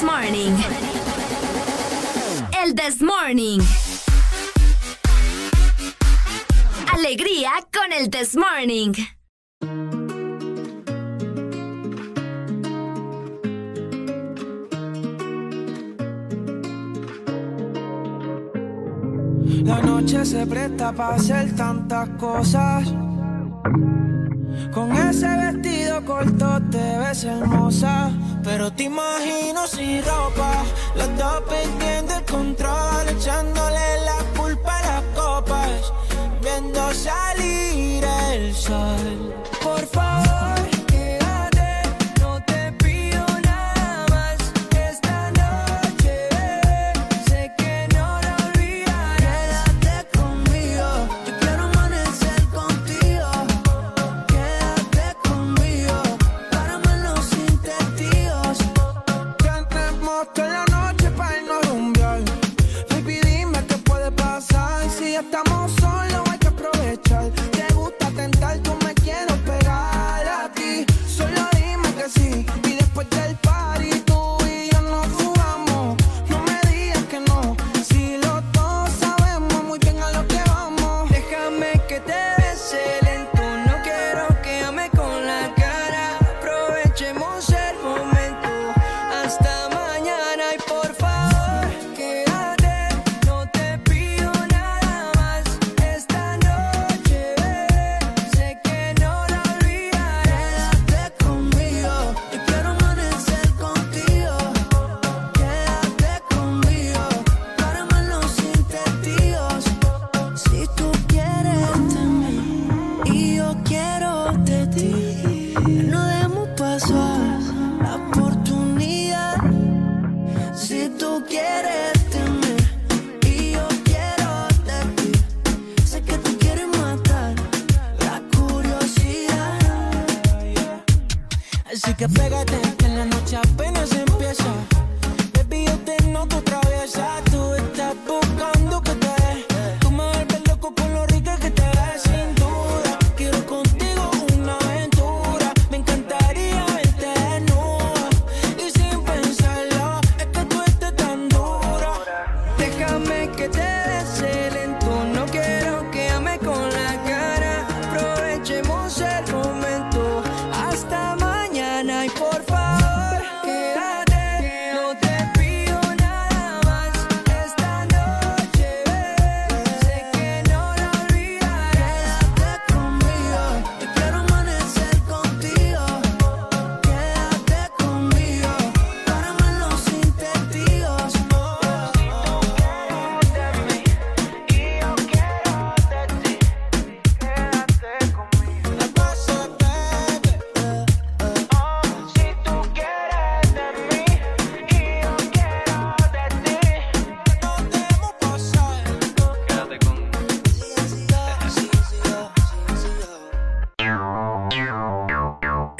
Morning. El This Morning. Alegría con el This Morning. La noche se presta para hacer tantas cosas. Con ese vestido corto te ves hermosa. Pero te imagino sin ropa, los dos perdiendo el control, echando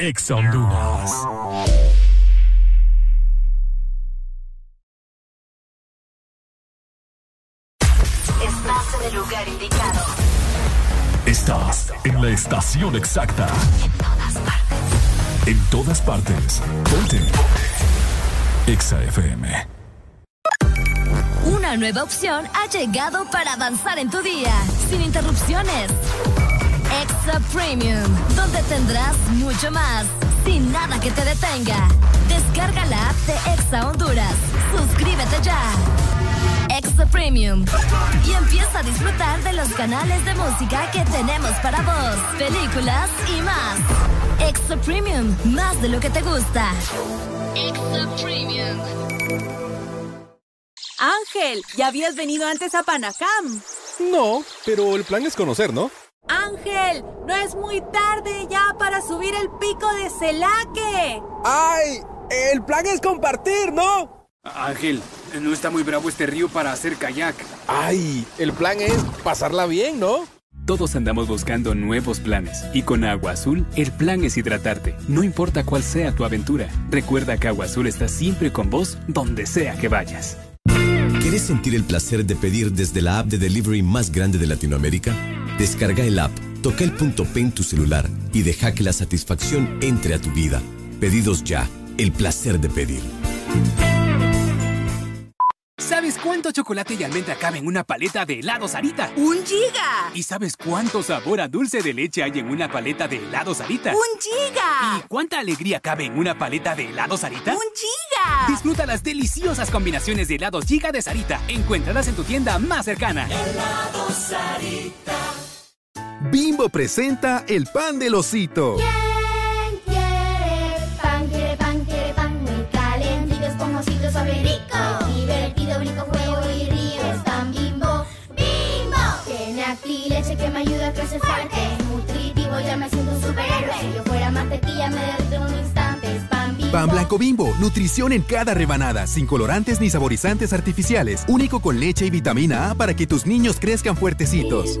Ex Honduras. Estás en el lugar indicado. Estás en la estación exacta. En todas partes. Ponte. Exa FM. Una nueva opción ha llegado para avanzar en tu día, sin interrupciones. Extra Premium, donde tendrás mucho más, sin nada que te detenga. Descarga la app de Exa Honduras. Suscríbete ya. Extra Premium. Y empieza a disfrutar de los canales de música que tenemos para vos, películas y más. Extra Premium, más de lo que te gusta. Extra Premium. Ángel, ¿ya habías venido antes a Panacam? No, pero el plan es conocer, ¿no? No es muy tarde ya para subir el pico de Celaque. ¡Ay! El plan es compartir, ¿no? Ángel, no está muy bravo este río para hacer kayak. ¡Ay! El plan es pasarla bien, ¿no? Todos andamos buscando nuevos planes y con Agua Azul el plan es hidratarte, no importa cuál sea tu aventura. Recuerda que Agua Azul está siempre con vos donde sea que vayas. ¿Quieres sentir el placer de pedir desde la app de delivery más grande de Latinoamérica? Descarga el app, toca el punto P en tu celular y deja que la satisfacción entre a tu vida. Pedidos ya, el placer de pedir. ¿Sabes cuánto chocolate y almendra cabe en una paleta de helado Sarita? ¡Un giga! ¿Y sabes cuánto sabor a dulce de leche hay en una paleta de helado Sarita? ¡Un giga! ¿Y cuánta alegría cabe en una paleta de helado Sarita? ¡Un giga! Disfruta las deliciosas combinaciones de helados Giga de Sarita. Encuéntralas en tu tienda más cercana. Helado Sarita. Bimbo presenta el pan del osito. ¿Quién quiere pan? Quiere pan, quiere pan muy calentito, esponjosito, suave, rico. Divertido, brinco, juego y río. Es tan bimbo, bimbo. Tiene acti leche que me ayuda a crecer fuerte. Es nutritivo, ya me siento un superhéroe. Si yo fuera mantequilla, me derrito en un instante. Es pan bimbo. Pan blanco bimbo, nutrición en cada rebanada, sin colorantes ni saborizantes artificiales, único con leche y vitamina A para que tus niños crezcan fuertecitos.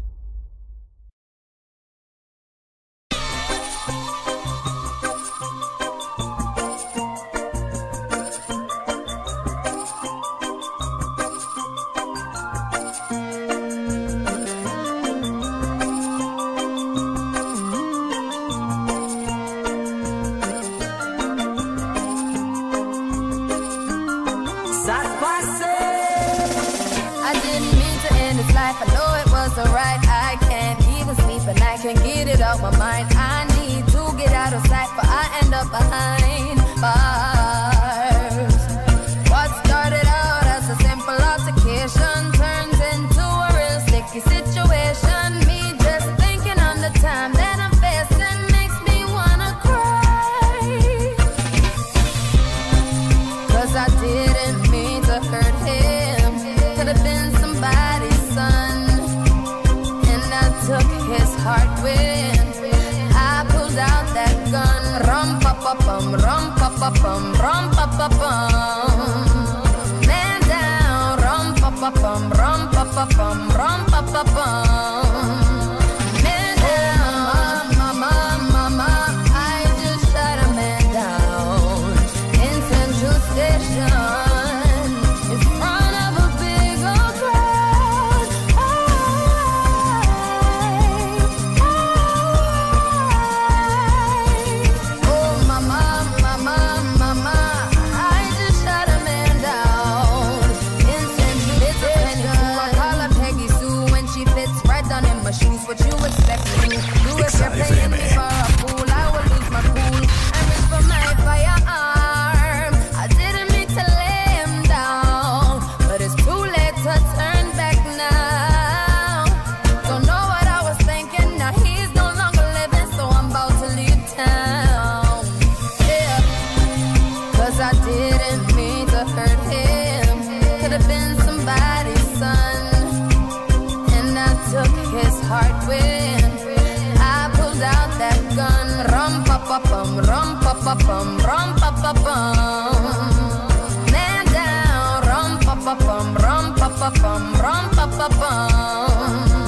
behind. Bye. pam pam rum, rum, rum. pam. bum, rum, pa, pa.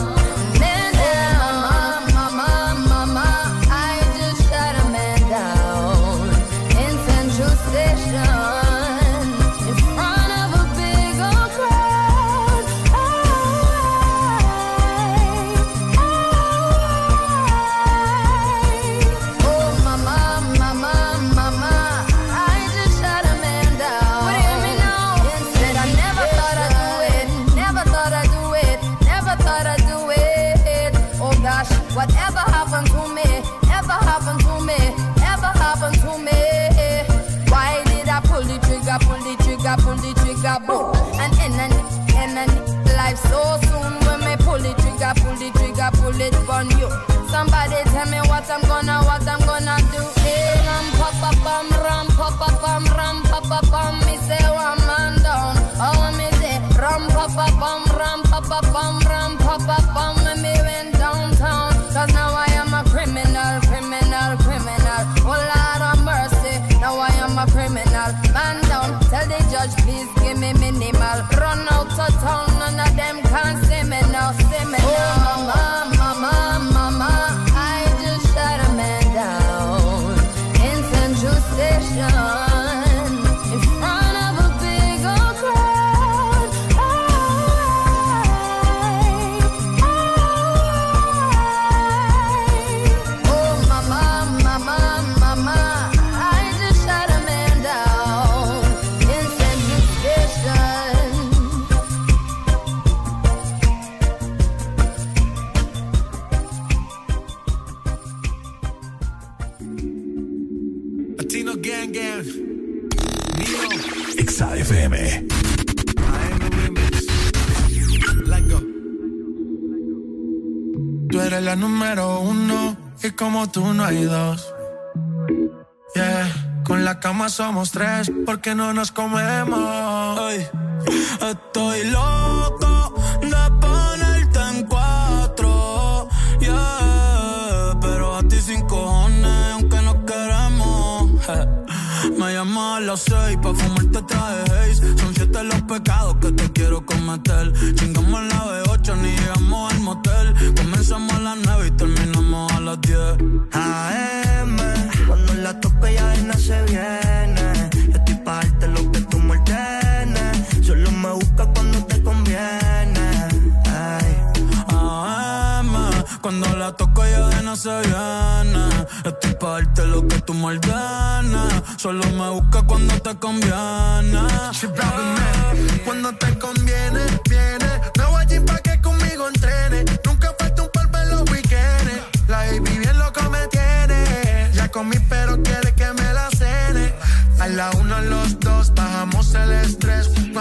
up on Yeah, con la cama somos tres, porque no nos comemos. Estoy loco de ponerte en cuatro. Yeah, pero a ti sin cojones, aunque no queremos. Me llamas a las seis pa' fumarte traje Son siete los pecados que te quiero cometer. Chingamos la veo se gana. Estoy pa' lo que tú mal. Solo me busca cuando te conviene. Oh. Cuando te conviene, viene. Me voy allí pa' que conmigo entrene. Nunca falta un par en los weekends. La baby bien loco me tiene. Ya comí, pero quiere que me la cene. A la una, a los dos, bajamos el estrés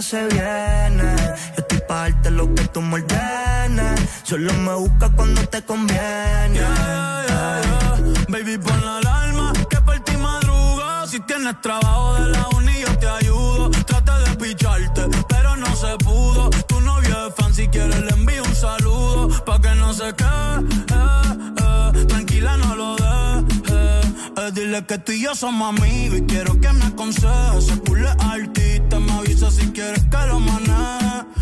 se viene. Yo estoy pa' darte lo que tú me. Solo me busca cuando te conviene. Baby, pon la alarma que por ti madruga. Si tienes trabajo de la uni, yo te ayudo. Trata de picharte, pero no se pudo. Tu novio es fan, si quieres le envío un saludo. Pa' que no se quede, dile que tú y yo somos amigos y quiero que me aconsejes. Se pule artista, me avisa si quieres que lo maneje.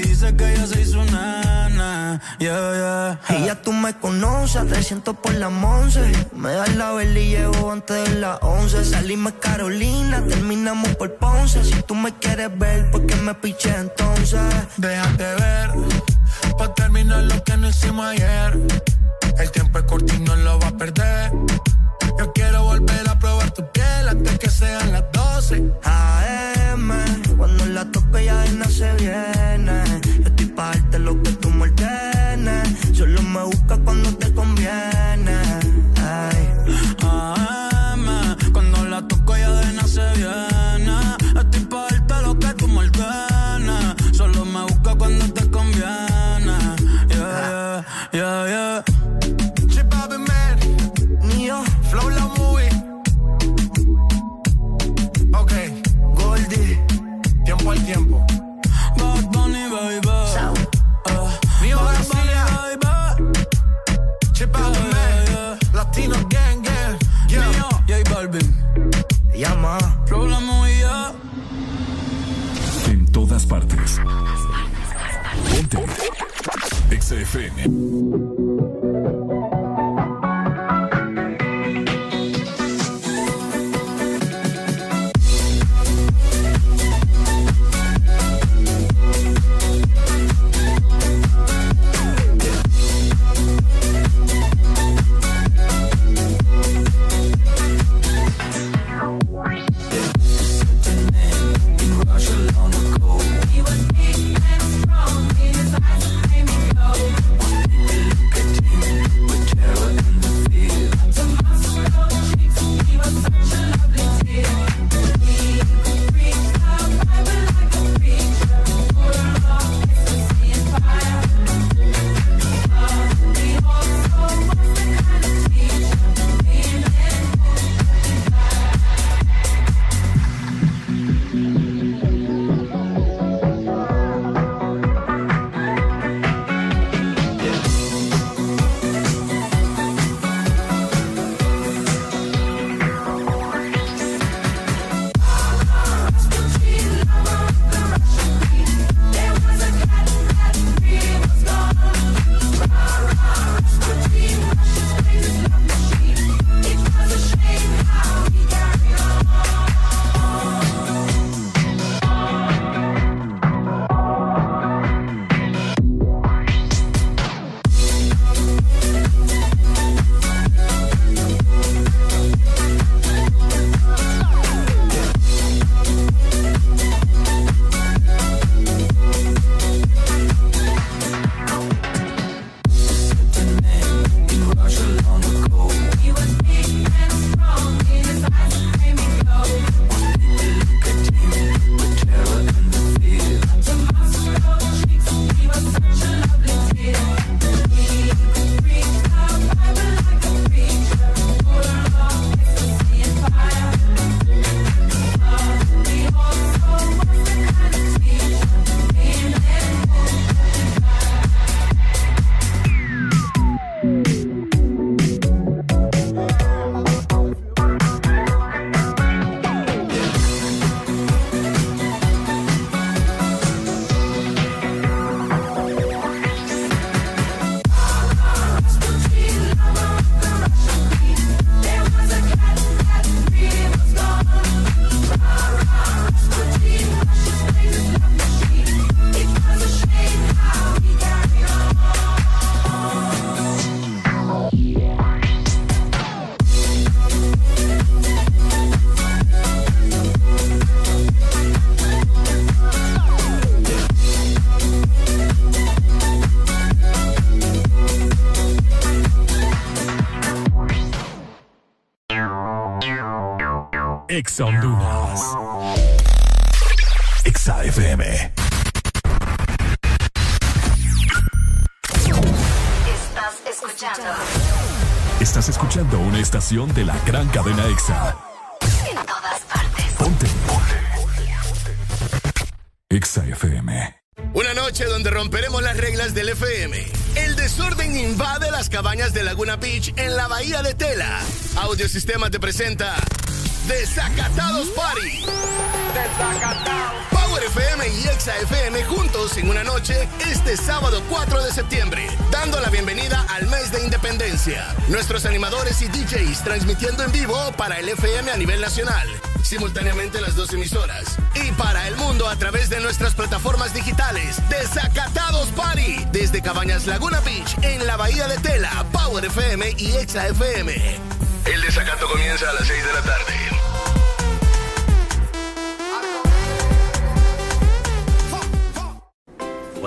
y dice que ella se hizo nana. Yeah, yeah. Y ya tú me conoces, a 300 por la once. Me das la vela y llevo antes de las 11. Salimos Carolina, terminamos por Ponce. Si tú me quieres ver, ¿por qué me piché entonces? Déjate ver, pa' terminar lo que no hicimos ayer. El tiempo es corto y no lo va a perder. Yo quiero volver a probar tu piel antes que sean las 12. AM, cuando la toco ya no se viene. Me busca cuando te conviene. Ay. AM, cuando la toco ya de no se viene. Estoy pa' darte lo que tú me ordenes. Solo me busca cuando te conviene. Yeah, yeah, yeah, yeah. Tiempo al tiempo. Partes. Ponte. Exa FM. Escuchando una estación de la gran cadena Exa. en todas partes. Ponte. Exa FM. Una noche donde romperemos las reglas del FM. El desorden invade las cabañas de Laguna Beach en la bahía de Tela. Audiosistema te presenta Desacatados Party. Power FM y Exa FM juntos en una noche este sábado 4 de septiembre, dando la bienvenida al mes de independencia. Nuestros animadores y DJs transmitiendo en vivo para el FM a nivel nacional, simultáneamente las dos emisoras. Y para el mundo a través de nuestras plataformas digitales. Desacatados Party desde Cabañas Laguna Beach en la Bahía de Tela, Power FM y Exa FM. El desacato comienza a las 6 de la tarde.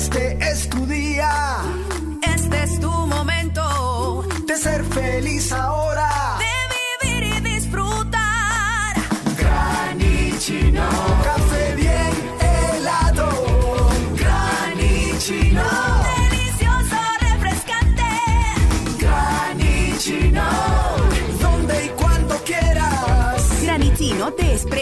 Este es tu día.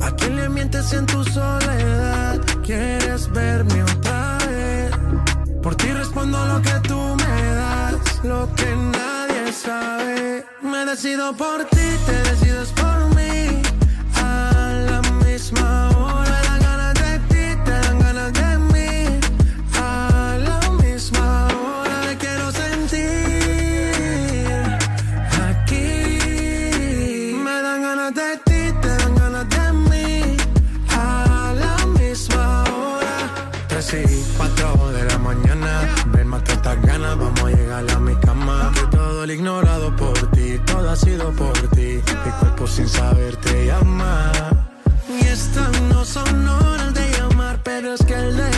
¿A quién le mientes en tu soledad? ¿Quieres verme otra vez? Por ti respondo lo que tú me das, lo que nadie sabe. Me decido por ti, te decides por sido por ti. Mi cuerpo sin saber te. Y estas no son horas de llamar, pero es que el deseo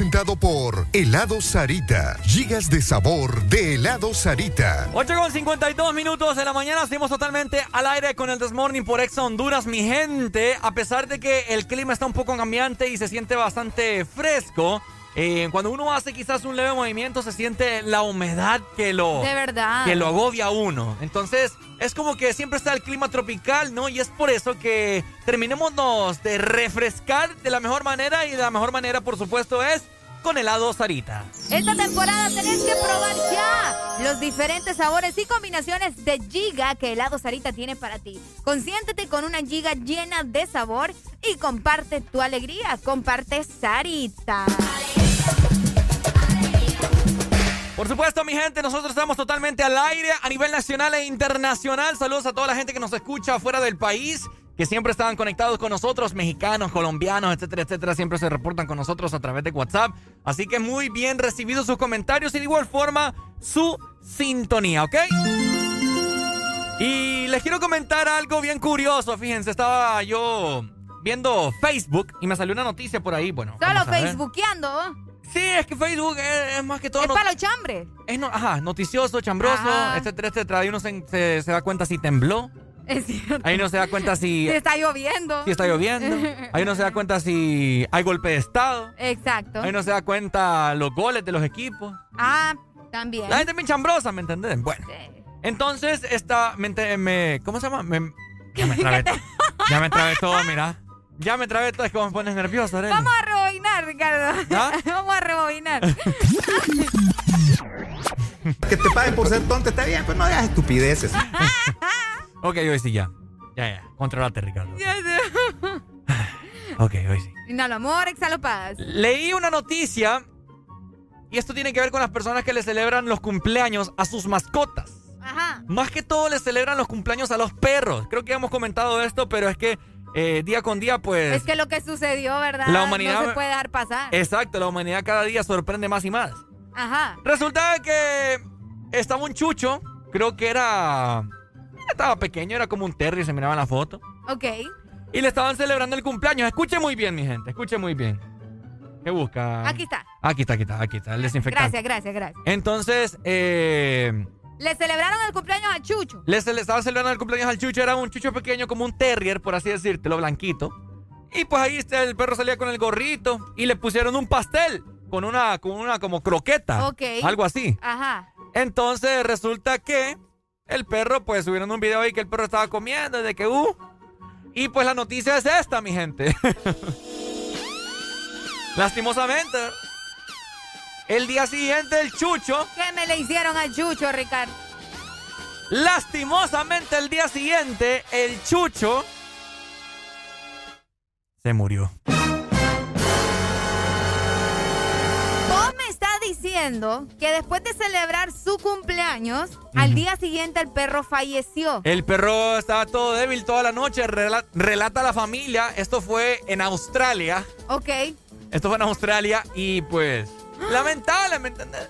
Presentado por Helado Sarita. Gigas de sabor de helado Sarita. 8 con 52 minutos de la mañana, seguimos totalmente al aire con el This Morning por Exa Honduras, mi gente. A pesar de que el clima está un poco cambiante y se siente bastante fresco, eh, cuando uno hace quizás un leve movimiento se siente la humedad que lo, De verdad. que lo agobia a uno. Entonces, es como que siempre está el clima tropical, ¿no? Y es por eso que terminémonos de refrescar de la mejor manera y de la mejor manera, por supuesto, es con helado Sarita. Esta temporada tenés que probar ya los diferentes sabores y combinaciones de Giga que helado Sarita tiene para ti. Consiéntete con una Giga llena de sabor y comparte tu alegría. Comparte Sarita. Por supuesto, mi gente, nosotros estamos totalmente al aire a nivel nacional e internacional. Saludos a toda la gente que nos escucha fuera del país, que siempre estaban conectados con nosotros, mexicanos, colombianos, etcétera, etcétera. Siempre se reportan con nosotros a través de WhatsApp. Así que muy bien recibidos sus comentarios y de igual forma su sintonía, ¿ok? Y les quiero comentar algo bien curioso. Fíjense, estaba yo viendo Facebook y me salió una noticia por ahí. Bueno, Solo facebookeando. Sí, es que Facebook es, es más que todo. Es para los chambres. es no- ajá, noticioso, chambroso, Ajá. etcétera, etcétera. Ahí uno se, se- se da cuenta si tembló. Es cierto. Ahí uno se da cuenta si, Si está lloviendo. si está lloviendo. Ahí uno se da cuenta si hay golpe de estado. Exacto. Ahí uno se da cuenta los goles de los equipos. Ah, también. La gente es bien chambrosa, ¿me entendés? Bueno. Entonces, esta. Me, me- ¿Cómo se llama? Me- ya me trabé todo. Ya me trabé todo, mira. Ya me trabé todo, es que me pones nervioso, Arely. Vamos a rebobinar, Ricardo. ¿Ah? Vamos a rebobinar. Que te paguen por ser tonto está bien, pero no hagas estupideces. Ok, hoy sí ya. Ya, ya. Controlate, Ricardo. Ok, hoy sí. Inhalo amor, exhalo paz. Leí una noticia y esto tiene que ver con las personas que le celebran los cumpleaños a sus mascotas. Ajá. Más que todo le celebran los cumpleaños a los perros. Creo que ya hemos comentado esto, pero es que eh, día con día, pues... Es que lo que sucedió, ¿verdad? La humanidad- No se puede dejar pasar. Exacto, la humanidad cada día sorprende más y más. Ajá. Resulta que estaba un chucho, creo que era... Estaba pequeño, era como un terrier, se miraba en la foto. Ok. Y le estaban celebrando el cumpleaños. Escuche muy bien, mi gente, escuche muy bien. ¿Qué busca? Aquí está. Aquí está, aquí está, aquí está, el desinfectante. Gracias, gracias, gracias. Entonces, eh, Le celebraron el cumpleaños a Chucho. le, le estaban celebrando el cumpleaños al chucho. Era un chucho pequeño, como un terrier, por así decírtelo, blanquito. Y pues ahí el perro salía con el gorrito y le pusieron un pastel con una, con una como croqueta. Ok. Algo así. Ajá. Entonces resulta que el perro, pues subieron un video ahí que el perro estaba comiendo, de que, uh. Y pues la noticia es esta, mi gente. Lastimosamente, el día siguiente el chucho, ¿Qué me le hicieron a Chucho, Ricardo? lastimosamente el día siguiente el chucho se murió. Diciendo que después de celebrar su cumpleaños, al día siguiente el perro falleció. El perro estaba todo débil toda la noche, rela- relata la familia. Esto fue en Australia. Ok. Esto fue en Australia y pues lamentable, ¿me entendés?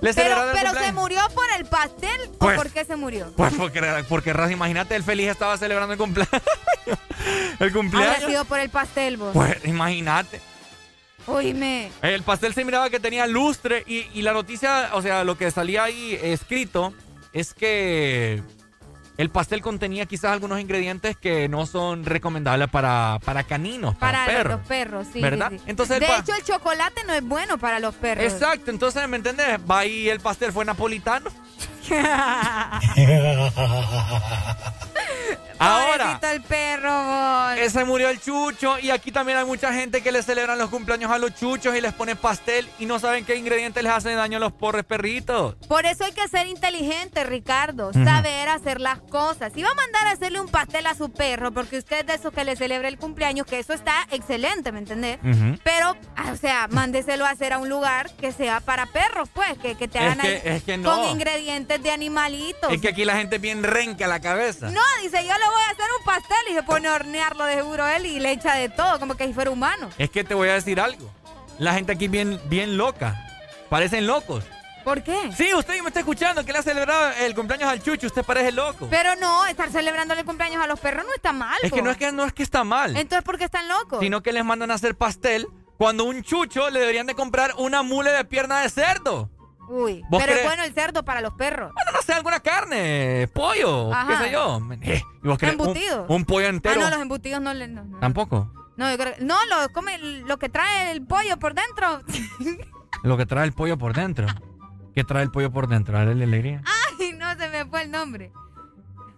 Le Pero, pero se murió por el pastel Pues- o por qué se murió. Pues porque, porque imagínate, el feliz estaba celebrando el cumpleaños. el cumpleaños. sido por el pastel, vos. Pues imagínate. Oíme. El pastel se miraba que tenía lustre y, y la noticia, o sea, lo que salía ahí escrito es que el pastel contenía quizás algunos ingredientes que no son recomendables para, para caninos, para, Para perros. los perros, sí. ¿Verdad? sí, sí. Entonces de hecho, el chocolate no es bueno para los perros. Exacto, entonces, ¿me entendés? Va ahí el pastel fue napolitano. Ahora, el perro, se murió el chucho y aquí también hay mucha gente que le celebran los cumpleaños a los chuchos y les pone pastel y no saben qué ingredientes les hacen daño a los pobres perritos. Por eso hay que ser inteligente, Ricardo. Saber hacer las cosas. Si va a mandar a hacerle un pastel a su perro, porque usted es de esos que le celebra el cumpleaños, que eso está excelente, ¿me entendés? Pero, ah, o sea, mándeselo a hacer a un lugar que sea para perros, pues, que, que te Es hagan que- es que no. con ingredientes de animalitos. Es que aquí la gente es bien renca la cabeza. No, dice, yo le voy a hacer un pastel y se pone a hornearlo de seguro él y le echa de todo, como que si fuera humano. Es que te voy a decir algo. La gente aquí bien, bien loca. Parecen locos. ¿Por qué? Sí, usted me está escuchando que le ha celebrado el cumpleaños al chucho. Usted parece loco. Pero no, estar celebrando el cumpleaños a los perros no está mal. es que no es que no es que está mal, Entonces, ¿por qué están locos? sino que les mandan a hacer pastel cuando un chucho le deberían de comprar una mule de pierna de cerdo. Uy, ¿Vos pero es bueno el cerdo para los perros. Bueno, no sé, alguna carne, pollo, Ajá. qué sé yo. Eh, ¿y vos un- Embutidos. Un, pollo Ah, entero. no, los embutidos no le... No, no. Tampoco. No, yo creo- no, lo come lo que trae el pollo por dentro. Lo que trae el pollo por dentro. ¿Qué trae el pollo por dentro? Dale la alegría. Ay, no se me fue el nombre.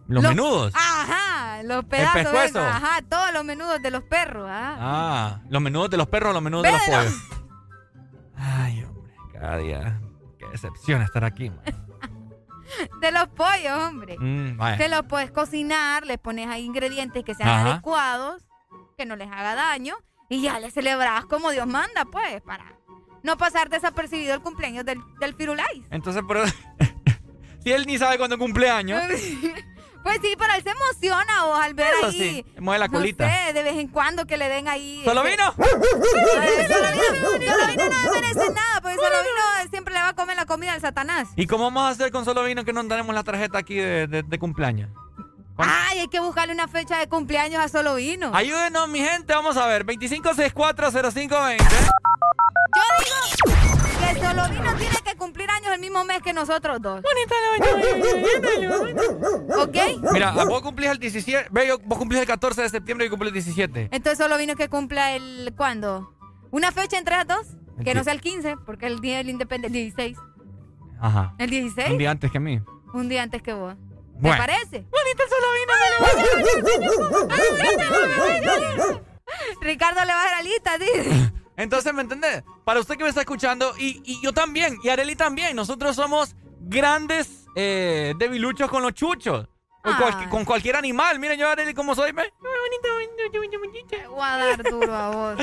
Los, menudos. Ajá, los pedazos. pescuezo. esos, Ajá, todos los menudos de los perros. Ajá. Ah, los menudos de los perros o los menudos de los pollos. Ay, hombre, cada día. Qué decepción estar aquí. De los pollos, hombre. Mm. Te los puedes cocinar, les pones ahí ingredientes que sean Ajá. adecuados, que no les haga daño, y ya les celebras como Dios manda, pues, para no pasar desapercibido el cumpleaños del, del Firulais. Entonces, pero. si él ni sabe cuándo cumpleaños. Pues sí, pero él se emociona vos al ver Eso ahí. sí, mueve la no colita. sé, de vez en cuando que le den ahí. ¿Solo este- vino? Solovino, Solovino no merece nada, porque Solovino siempre le va a comer la comida al Satanás. ¿Y cómo vamos a hacer con solo vino que no tenemos la tarjeta aquí de, de- de cumpleaños? Ay, hay que buscarle una fecha de cumpleaños a Solovino. Ayúdenos, mi gente, vamos a ver. 25640520. Yo digo que Solovino tiene que cumplir años el mismo mes que nosotros dos. ¿Ok? Mira, vos cumplís el 17. Ve, yo- vos cumplís el 14 de septiembre y yo cumplí el 17. Entonces Solovino que cumpla el... ¿Cuándo? ¿Una fecha entre las dos? El Que no sea el 15, porque el día del independencia... El 16. Ajá. ¿El 16? Un día antes que a mí. Un día antes que vos. ¿Te Bueno. parece? Bonito Solovino, Ricardo le va a dar la lista, dice. Entonces, ¿me entendés? Para usted que me está escuchando, y, y yo también, y Areli también, nosotros somos grandes eh, debiluchos con los chuchos. Con, cualquier animal. Miren yo, Areli, cómo soy, ¿ve? Te voy a dar duro a vos.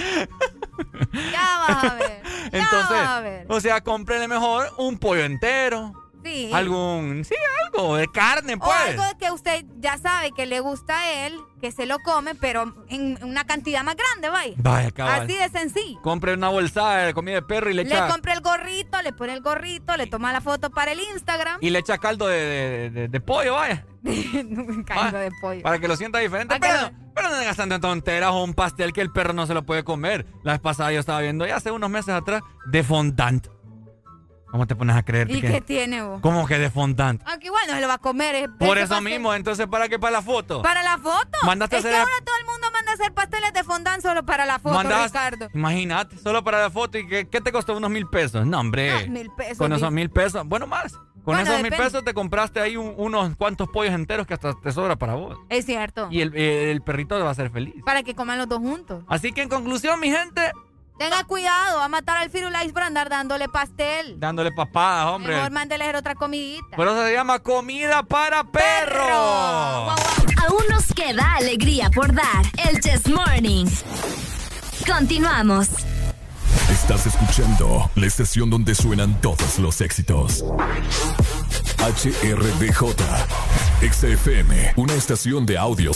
Ya vas a ver. Ya Entonces, vas a ver. o sea, cómprele mejor un pollo entero. Sí. Algún, sí, algo de carne, O pues. algo que usted ya sabe que le gusta a él, que se lo come, pero en una cantidad más grande, vaya. Vaya, cabal. Así de sencillo. Compre una bolsa de comida de perro y le Le echa, compra el gorrito, le pone el gorrito, le toma la foto para el Instagram. y le echa caldo de, de- de- de pollo, vaya. Caldo de pollo. Para que lo sienta diferente. Que Pero, pero no digas tantas tonteras o un pastel que el perro no se lo puede comer. La vez pasada yo estaba viendo, ya hace unos meses atrás, de fondant. ¿Cómo te pones a creer ¿Y que... qué tiene vos? ¿Cómo que de fondant? Aunque igual no se lo va a comer. es- Por eso pastel- mismo, entonces, ¿para qué? ¿Para la foto? Para la foto. Mandaste es a que hacer- ahora todo el mundo manda a hacer pasteles de fondant solo para la foto, Mandas- Ricardo. Imagínate, solo para la foto. ¿Y qué, qué te costó? Unos mil pesos. No, hombre. Ah, mil pesos, Con esos mil pesos. Bueno, más. Con Bueno, esos mil pesos te compraste ahí un- unos cuantos pollos enteros que hasta te sobra para vos. Es cierto. Y el, el perrito va a ser feliz. Para que coman los dos juntos. Así que en conclusión, mi gente, Tenga cuidado, va a matar al Firulais por andar dándole pastel. dándole papadas, hombre. Mejor mándele otra comidita. Por eso se llama comida para perro. Aún nos queda alegría por dar. El Chess Morning. Continuamos. Estás escuchando la estación donde suenan todos los éxitos. HRDJ, XFM, una estación de audio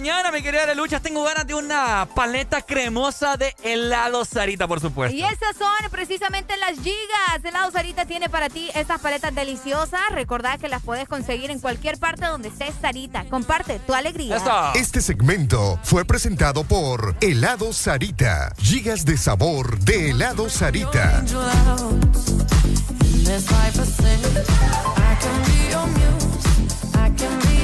mañana, mi querida de luchas. Tengo ganas de una paleta cremosa de helado Sarita, por supuesto. Y esas son precisamente las gigas. Helado Sarita tiene para ti estas paletas deliciosas. Recordad que las puedes conseguir en cualquier parte donde estés Sarita. Comparte tu alegría. Este segmento fue presentado por Helado Sarita. Gigas de sabor de Helado Sarita. This life. I can be your muse. I can be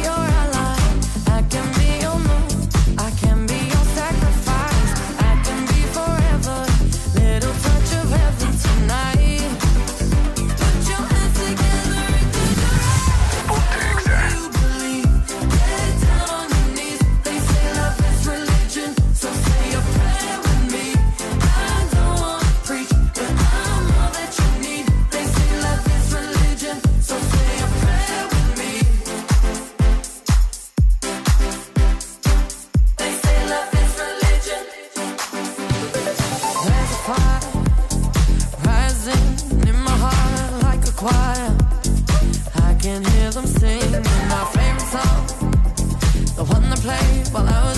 Sing my favorite song, the one that played while I was.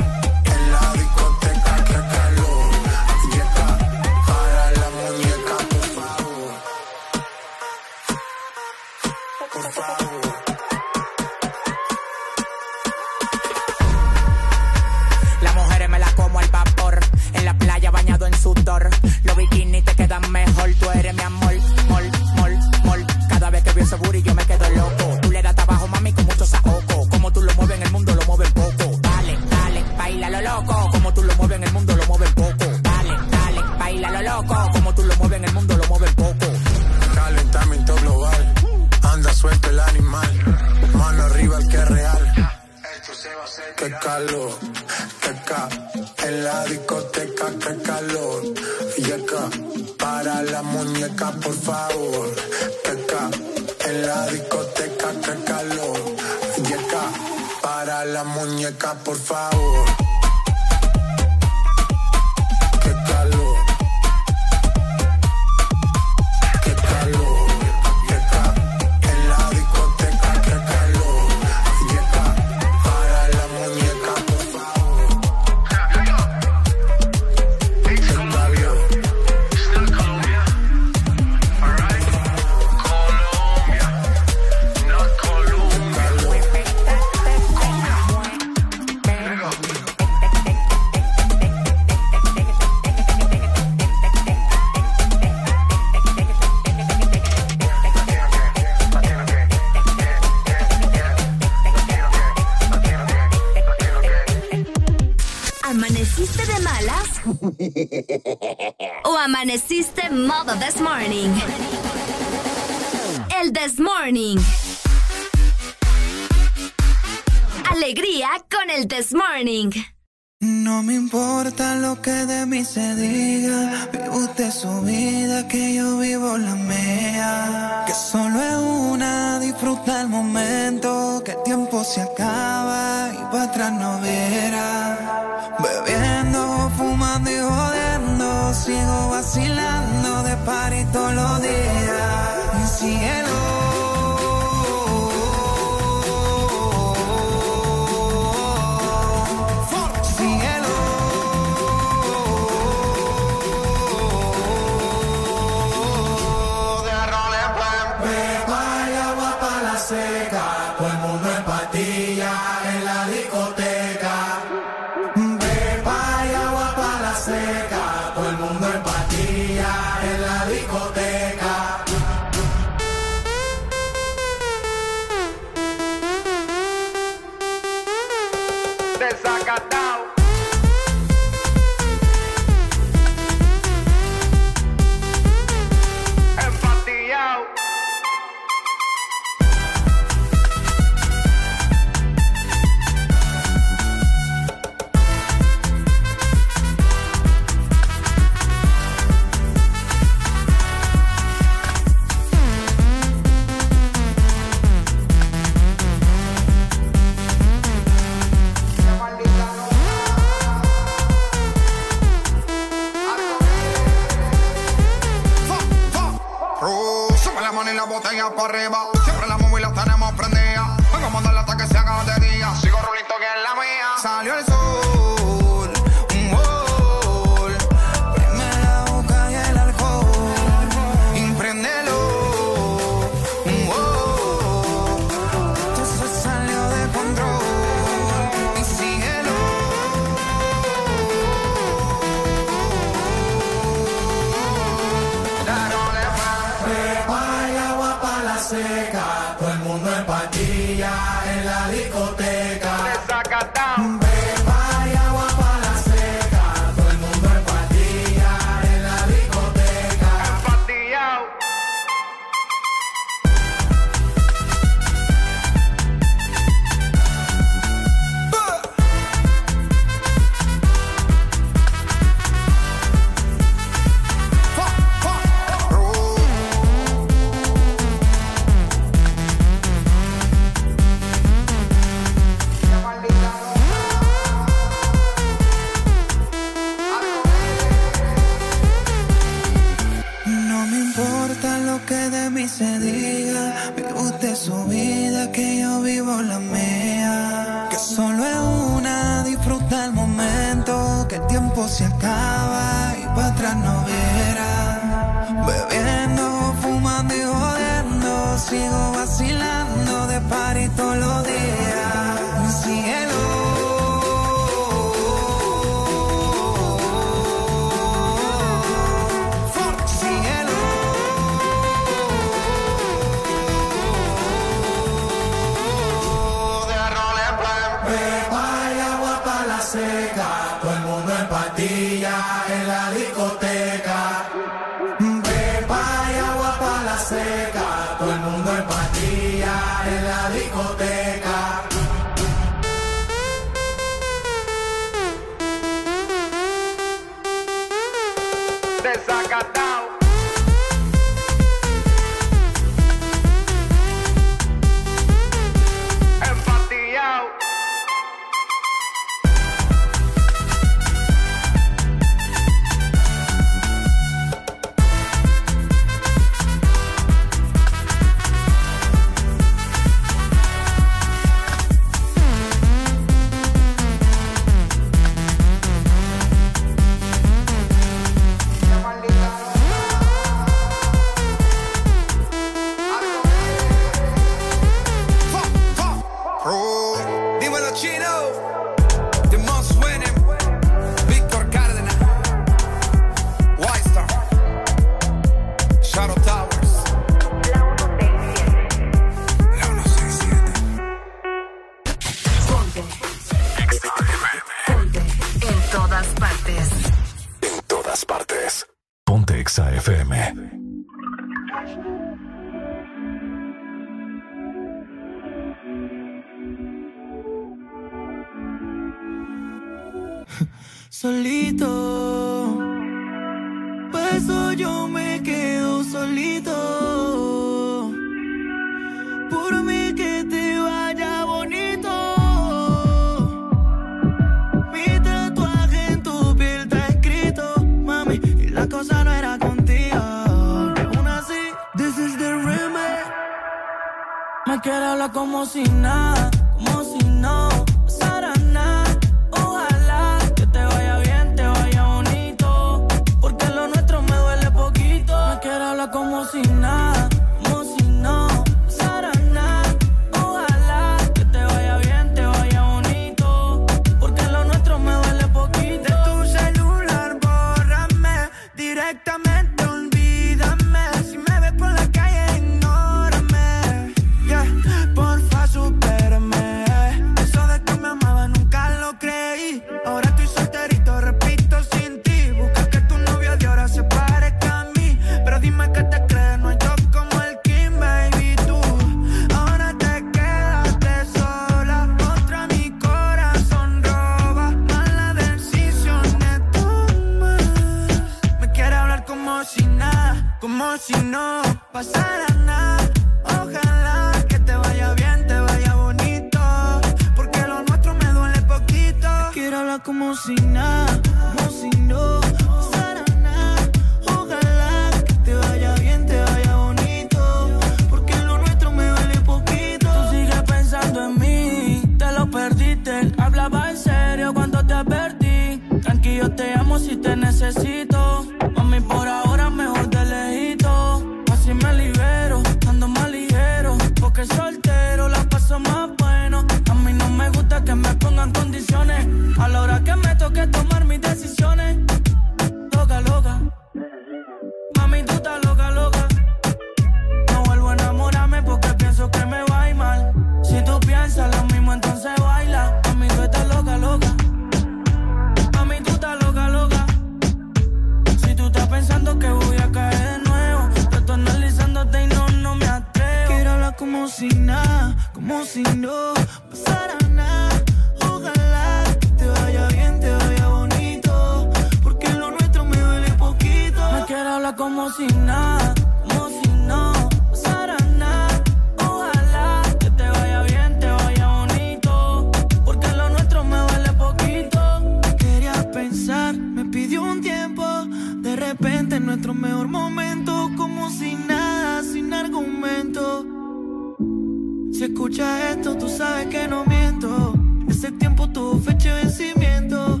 Escuchas esto, tú sabes que no miento. Ese tiempo tuvo fecha de vencimiento.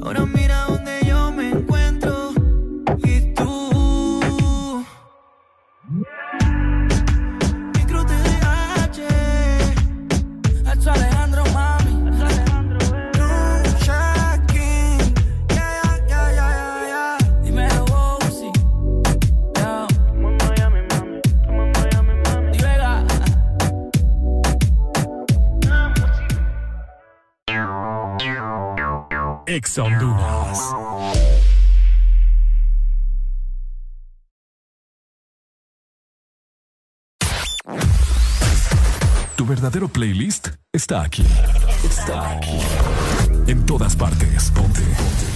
Ahora mira verdadero playlist está aquí. Está aquí. En todas partes. Ponte. Ponte.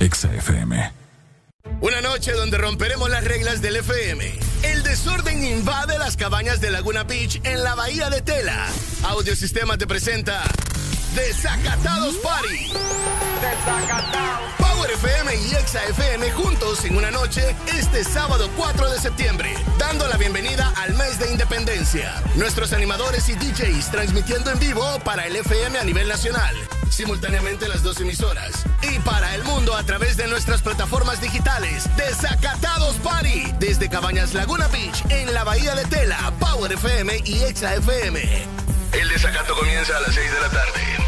Exa FM. Una noche donde romperemos las reglas del FM. El desorden invade las cabañas de Laguna Beach en la bahía de Tela. Audiosistema te presenta Desacatados Party. FM y Exa FM juntos en una noche este sábado 4 de septiembre, dando la bienvenida al mes de independencia. Nuestros animadores y DJs transmitiendo en vivo para el FM a nivel nacional, simultáneamente las dos emisoras, y para el mundo a través de nuestras plataformas digitales. Desacatados Party, desde Cabañas Laguna Beach en la Bahía de Tela, Power FM y Exa FM. El desacato comienza a las 6 de la tarde.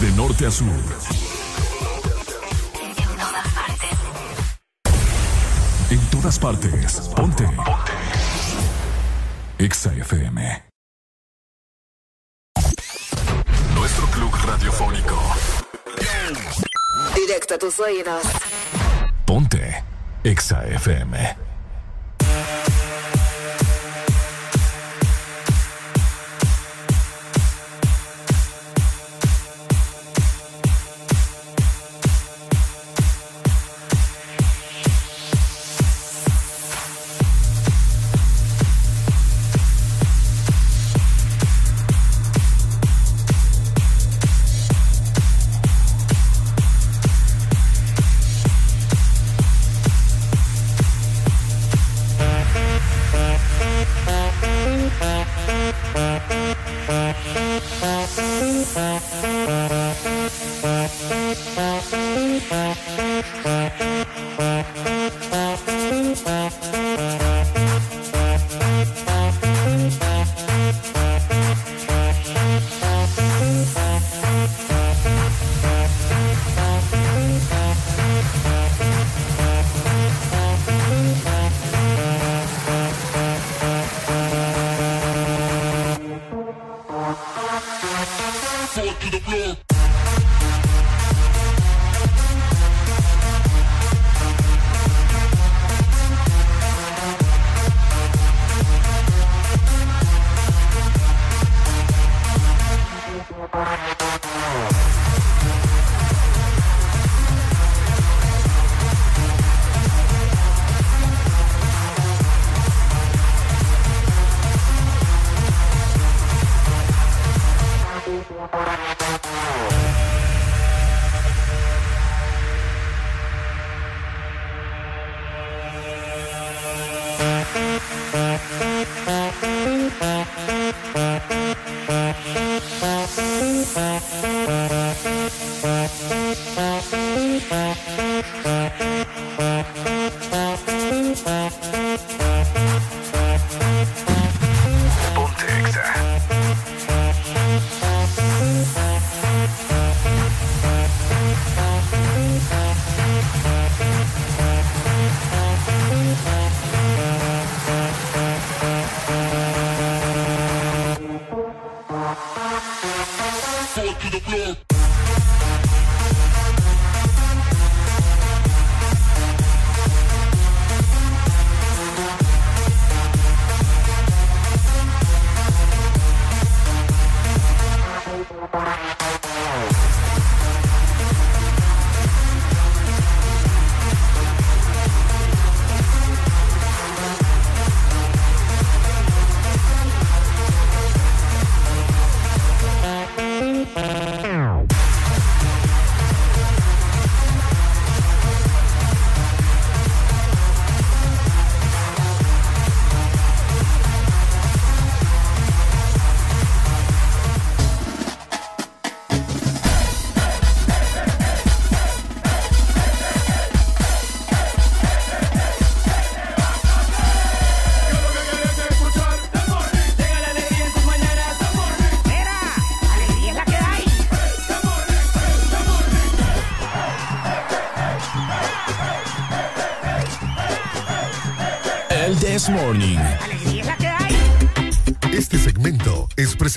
De norte a sur. En todas partes. Ponte. Ponte. Exa FM. Nuestro club radiofónico. Directo a tus oídos. Ponte. Exa FM.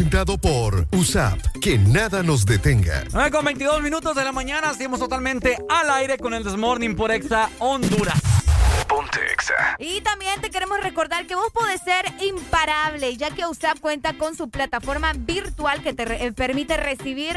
Presentado por USAP. Que nada nos detenga. 9 con 22 minutos de la mañana, seguimos totalmente al aire con el This Morning por Exa Honduras. Ponte Exa. Y también te queremos recordar que vos podés ser imparable, ya que USAP cuenta con su plataforma virtual que te re- eh, permite recibir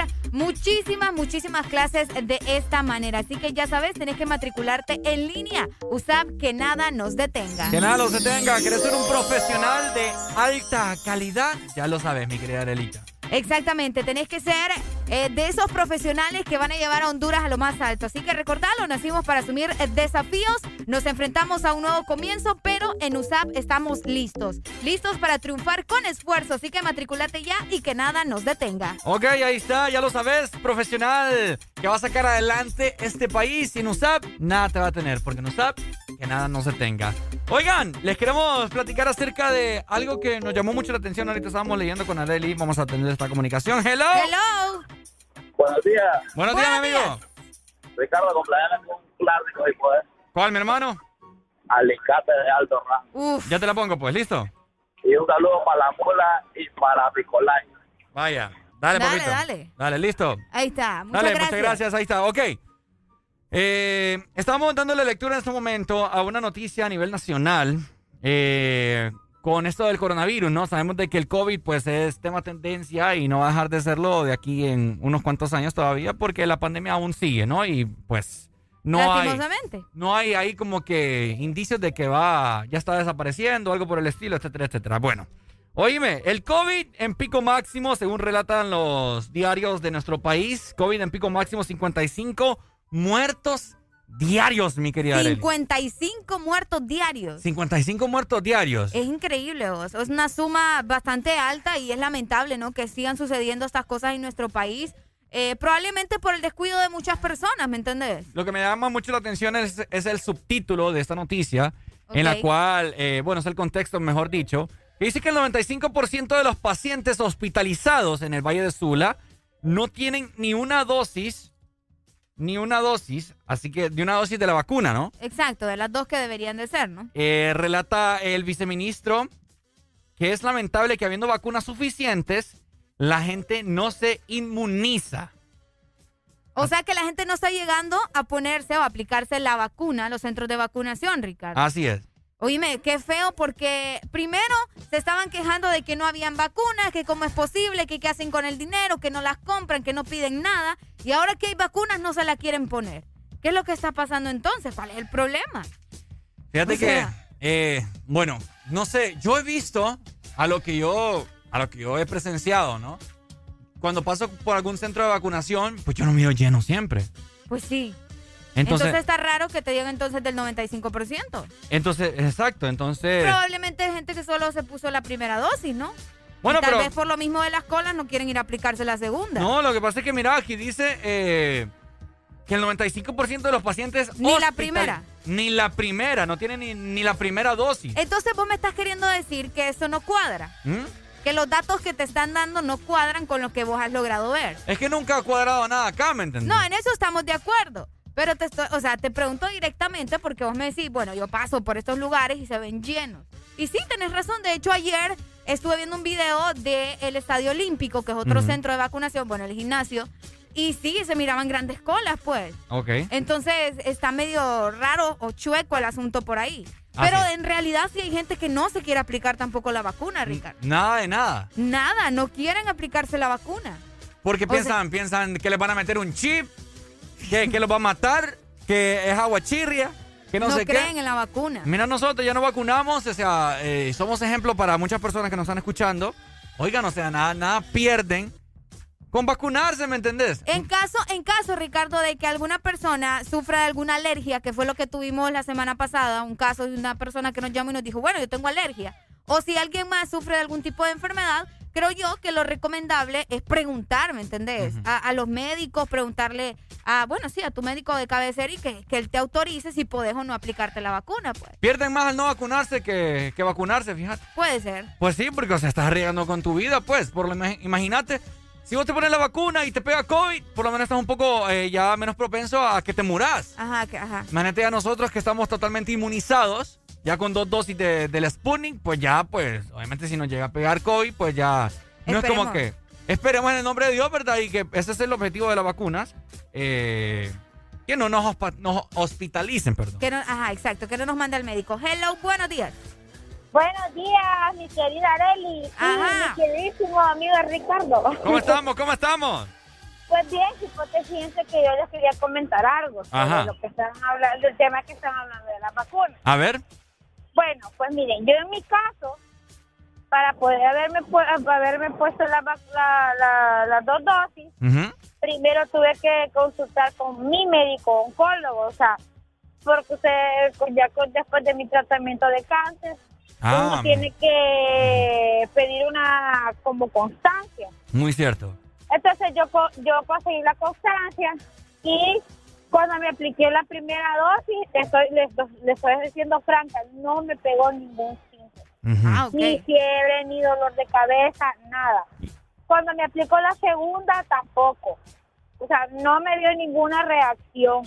muchísimas, muchísimas clases de esta manera. Así que ya sabes, tenés que matricularte en línea. USAP, que nada nos detenga. Que nada los detenga, ¿querés ser un profesional de alta calidad? Ya lo sabes, mi querida Arelita. Exactamente, tenés que ser eh, de esos profesionales que van a llevar a Honduras a lo más alto. Así que recordalo, nacimos para asumir desafíos, nos enfrentamos a un nuevo comienzo, pero en USAP estamos listos. Listos para triunfar con esfuerzo. Así que matriculate ya y que nada nos detenga. Ok, ahí está, ya lo sabes, profesional que va a sacar adelante este país. Sin USAP, nada te va a tener, porque en USAP, que nada no se tenga. Oigan, les queremos platicar acerca de algo que nos llamó mucho la atención. Ahorita estábamos leyendo con Areli, vamos a atender esta comunicación. ¡Hello! ¡Hello! Buenos días. Buenos días, mi amigo. Ricardo, cumpleaños con un clásico y pues ¿Cuál, mi hermano? alicate de alto rango. Ya te la pongo, pues, ¿listo? Y un saludo para la mula y para Picolay. Vaya, dale, Dale, papito. dale. Dale, listo. Ahí está. Muchas Dale, gracias. muchas gracias, ahí está. Ok. Eh, estamos dándole lectura en este momento a una noticia a nivel nacional eh, con esto del coronavirus, ¿no? Sabemos de que el COVID pues es tema tendencia y no va a dejar de serlo de aquí en unos cuantos años todavía porque la pandemia aún sigue, ¿no? Y pues no hay, no hay ahí como que indicios de que va, ya está desapareciendo, algo por el estilo, etcétera, etcétera. Bueno, oíme, el COVID en pico máximo, según relatan los diarios de nuestro país, COVID en pico máximo, 55 muertos diarios, mi querida Arely. 55 muertos diarios. 55 muertos diarios. Es increíble, vos. es una suma bastante alta y es lamentable, ¿no? Que sigan sucediendo estas cosas en nuestro país, eh, probablemente por el descuido de muchas personas, ¿me entendés? Lo que me llama mucho la atención es, es el subtítulo de esta noticia, en la cual, eh, bueno, es el contexto, mejor dicho, dice que el 95% de los pacientes hospitalizados en el Valle de Sula no tienen ni una dosis, ni una dosis, así que de una dosis de la vacuna, ¿no? Exacto, de las dos que deberían de ser, ¿no? Eh, relata el viceministro que es lamentable que habiendo vacunas suficientes, la gente no se inmuniza. O sea que la gente no está llegando a ponerse o a aplicarse la vacuna a los centros de vacunación, Ricardo. Así es. Oíme, qué feo porque primero se estaban quejando de que no habían vacunas, que cómo es posible, que qué hacen con el dinero, que no las compran, que no piden nada. Y ahora que hay vacunas no se la quieren poner. ¿Qué es lo que está pasando entonces? ¿Cuál es el problema? Fíjate O sea- que, eh, bueno, no sé, yo he visto a lo que yo, a lo que yo he presenciado, ¿no? Cuando paso por algún centro de vacunación, pues yo no miro lleno siempre. Pues sí. Entonces, está raro que te digan entonces del 95%. entonces, exacto, entonces... Probablemente hay gente que solo se puso la primera dosis, ¿no? Bueno, Y tal pero- vez por lo mismo de las colas no quieren ir a aplicarse la segunda. No, lo que pasa es que, mira, aquí dice eh, que el 95% de los pacientes... Ni la primera. Ni la primera, no tienen ni, ni la primera dosis. Entonces vos me estás queriendo decir que eso no cuadra. ¿Mm? Que los datos que te están dando no cuadran con lo que vos has logrado ver. Es que nunca ha cuadrado nada acá, ¿me entendés? No, en eso estamos de acuerdo. Pero te estoy, o sea, te pregunto directamente porque vos me decís, bueno, yo paso por estos lugares y se ven llenos. Y sí, tenés razón. De hecho, ayer estuve viendo un video del Estadio Olímpico, que es otro centro de vacunación, bueno, el gimnasio. Y sí, se miraban grandes colas, pues. Ok. Entonces está medio raro o chueco el asunto por ahí. Ah, Pero sí. en realidad sí hay gente que no se quiere aplicar tampoco la vacuna, Ricardo. Nada de nada. Nada, no quieren aplicarse la vacuna. Porque O piensan, piensan que les van a meter un chip, que, que los va a matar, que es agua chirria, que no, No, sé creen qué. en la vacuna. Mira, nosotros ya no vacunamos, o sea, eh, somos ejemplo para muchas personas que nos están escuchando. Oigan, o sea, nada, nada pierden con vacunarse, ¿me entendés? En caso, en caso, Ricardo, de que alguna persona sufra de alguna alergia, que fue lo que tuvimos la semana pasada, un caso de una persona que nos llamó y nos dijo, bueno, yo tengo alergia. O si alguien más sufre de algún tipo de enfermedad, creo yo que lo recomendable es preguntar, ¿me entendés? a, a los médicos, preguntarle a, bueno, sí, a tu médico de cabecera y que, que él te autorice si podés o no aplicarte la vacuna, pues. Pierden más al no vacunarse que, que vacunarse, fíjate. Puede ser. Pues sí, porque o sea, estás arriesgando con tu vida, pues. Por lo imag- imagínate, si vos te pones la vacuna y te pega COVID, por lo menos estás un poco eh, ya menos propenso a que te muras. Ajá, que, ajá. Imagínate a nosotros que estamos totalmente inmunizados, ya con dos dosis de, del Sputnik, pues ya, pues, obviamente si nos llega a pegar COVID, pues ya no es como que... Esperemos en el nombre de Dios, ¿verdad? Y que ese es el objetivo de las vacunas. eh, que no nos, hospitalicen, perdón. Que no, ajá, exacto, que no nos mande al médico. Hello, buenos días. Buenos días, mi querida Areli. Ajá. Y mi queridísimo amigo Ricardo. ¿Cómo estamos? ¿Cómo estamos? Pues bien, hipote, fíjense que yo les quería comentar algo sobre Ajá. lo que están hablando, el tema que están hablando de las vacunas. A ver. Bueno, pues miren, yo en mi caso, para poder haberme, pu- haberme puesto la, vac- la- la- las dos dosis, primero tuve que consultar con mi médico oncólogo, o sea, porque usted, ya con- después de mi tratamiento de cáncer, Ah, uno tiene que pedir una como constancia. Muy cierto. Entonces yo yo conseguí la constancia y cuando me apliqué la primera dosis, le estoy, le, estoy- le estoy diciendo franca, no me pegó ningún síntoma. Ah. Ni fiebre, ni dolor de cabeza, nada. Cuando me aplicó la segunda, tampoco. O sea, no me dio ninguna reacción.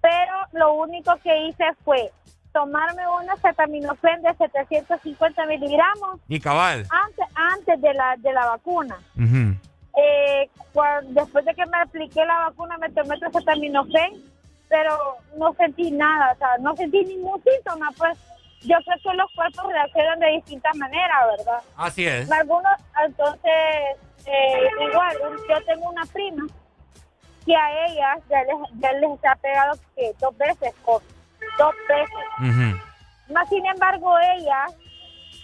Pero lo único que hice fue tomarme una acetaminofén de 750 miligramos Y cabal. antes, antes de la, de la vacuna. Ujú. Eh, cuan- después de que me apliqué la vacuna me tomé acetaminofén, pero no sentí nada, o sea, no sentí ningún síntoma, pues yo creo que los cuerpos reaccionan de distintas maneras, ¿verdad? Así es. Algunos, entonces, eh, igual, un- yo tengo una prima que a ella ya les, ya les ha pegado que dos veces, con, dos veces. Más sin embargo, ella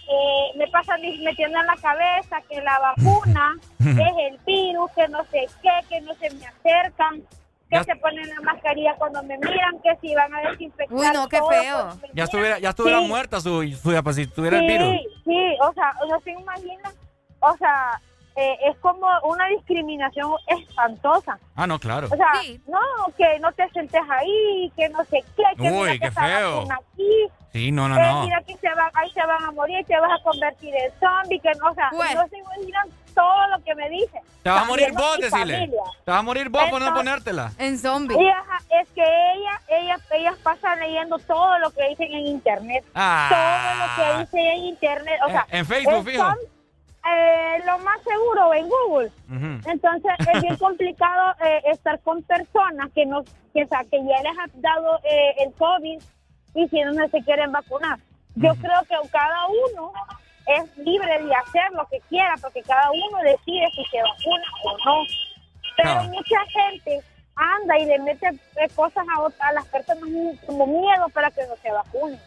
eh, me pasa mi- metiendo en la cabeza que la vacuna es el virus, que no sé qué, que no se me acercan, que se ponen la mascarilla cuando me miran, que si van a desinfectar. Uy, no, qué todo feo. me Ya estuviera, ya estuviera Sí. muerta su, su diapositiva, si tuviera el Sí, virus. sí, o sea, no se imagina, o sea, eh, es como una discriminación espantosa. Ah, no, claro. O sea, no, que no te sientes ahí, que no sé qué, que Uy, mira qué que feo. aquí, Sí, no, no, eh, no. mira que se van, ahí se van a morir, te vas a convertir en zombie, que no, o sea, no se imaginan todo lo que me dicen. Te vas a morir vos, decirle. familia. Te vas a morir vos por no Entonces- ponértela. En zombie. Y, ajá, es que ella, ella, ellas pasan leyendo todo lo que dicen en internet. Ah. Todo lo que dicen en internet. O En- sea, en Facebook, es fijo. son, eh, lo más seguro en Google. Ujú. Entonces es bien complicado eh, estar con personas que no, que, o sea, que ya les ha dado eh, el COVID y si no se quieren vacunar. Yo creo que cada uno es libre de hacer lo que quiera porque cada uno decide si se vacuna o no. Pero mucha gente anda y le mete eh, cosas a, a las personas como miedo para que no se vacunen.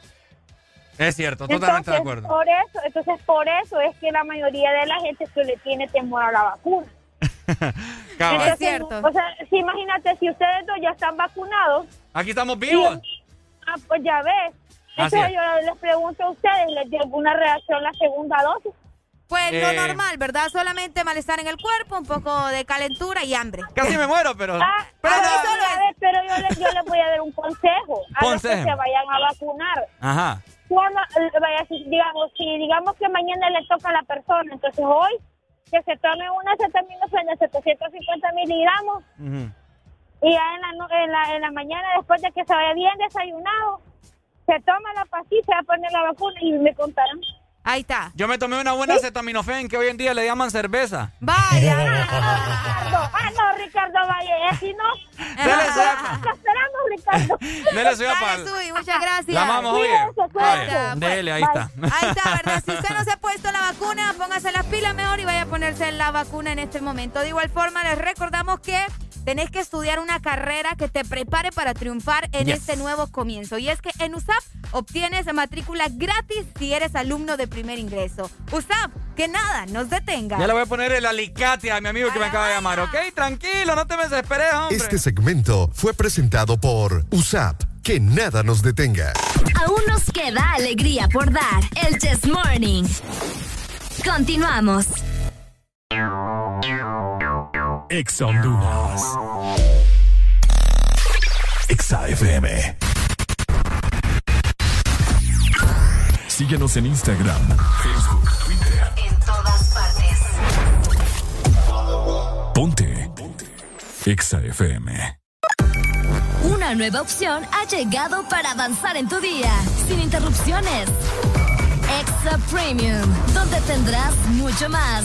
Es cierto, totalmente de Entonces, acuerdo. Por eso, entonces por eso es que la mayoría de la gente que le tiene temor a la vacuna. Cabal. Es cierto. O sea, si imagínate, si ustedes dos ya están vacunados, Aquí estamos vivos. Ah, pues ya ves. Así Entonces es. yo les pregunto a ustedes, ¿les dio alguna reacción la segunda dosis? Pues Eh. lo normal, ¿verdad? Solamente malestar en el cuerpo, un poco de calentura y hambre. Casi me muero, pero. Ah, pero a no. ver, a ver, pero yo les, yo les voy a dar un consejo a los que Consejo. se vayan a vacunar. Ajá. Cuando, eh, vaya, si, digamos, si digamos que mañana le toca a la persona, entonces hoy que se tome una acetaminofén de 750 miligramos Ujú. Y ya en la, no- en, la, en la mañana, después de que se vaya bien desayunado, se toma la pastilla, se va a poner la vacuna y me contarán. Ahí está. Yo me tomé una buena acetaminofén que hoy en día le llaman cerveza. Vaya. Ricardo, ah, no, Ricardo Valle, así no. Dele, Sepa. Te esperamos, Ricardo. Dele, Dale, Sui, muchas gracias. La amamos, oye. Vaya, Dele, ahí está. Ahí está, ¿verdad? Si usted no se ha puesto la vacuna, póngase las pilas mejor y vaya a ponerse la vacuna en este momento. De igual forma, les recordamos que tenés que estudiar una carrera que te prepare para triunfar en Yes. este nuevo comienzo. Y es que en USAP obtienes matrícula gratis si eres alumno de primer ingreso. USAP, que nada nos detenga. Ya le voy a poner el alicate a mi amigo que me acaba de llamar, ¿ok? Tranquilo, no te me desesperes, hombre. Este segmento fue presentado por USAP. Que nada nos detenga. Aún nos queda alegría por dar. El Chess Morning. Continuamos. Ex Honduras. Exa FM. Síguenos en Instagram, Facebook, Twitter. En todas partes. Ponte. Ponte. Exa FM. Una nueva opción ha llegado para avanzar en tu día, sin interrupciones. Extra Premium, donde tendrás mucho más,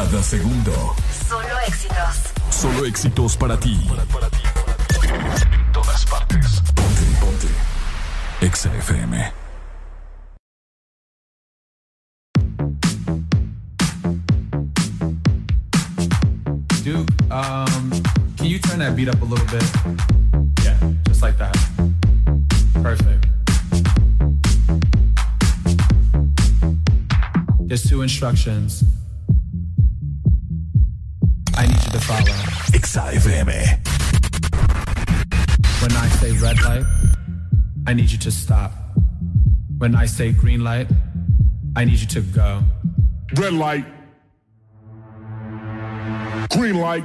Cada segundo. Solo éxitos. Solo éxitos para ti. En todas partes. Ponte, ponte. Exa FM. Duke, um, can you turn that beat up a little bit? Yeah, just like that. Perfect. There's two instructions. Follow. Exa FM. Eh? When I say red light, I need you to stop. When I say green light, I need you to go. Red light. Green light.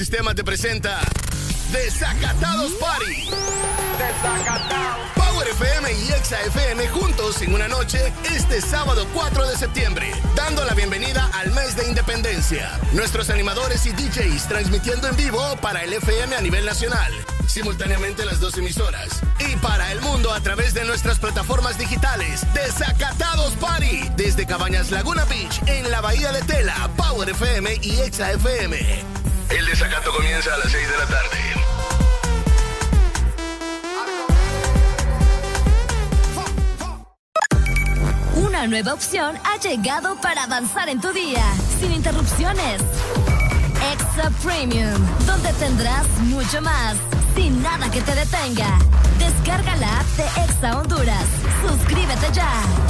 Audiosistema te presenta Desacatados Party. Desacatados. Power FM y Exa FM juntos en una noche este sábado 4 de septiembre, dando la bienvenida al mes de independencia. Nuestros animadores y DJs transmitiendo en vivo para el FM a nivel nacional, simultáneamente las dos emisoras. Y para el mundo a través de nuestras plataformas digitales. Desacatados Party. Desde Cabañas Laguna Beach en la Bahía de Tela, Power FM y Exa FM. Comienza a las 6 de la tarde. Una nueva opción ha llegado para avanzar en tu día, sin interrupciones. Extra Premium, donde tendrás mucho más, sin nada que te detenga. Descarga la app de Exa Honduras. Suscríbete ya.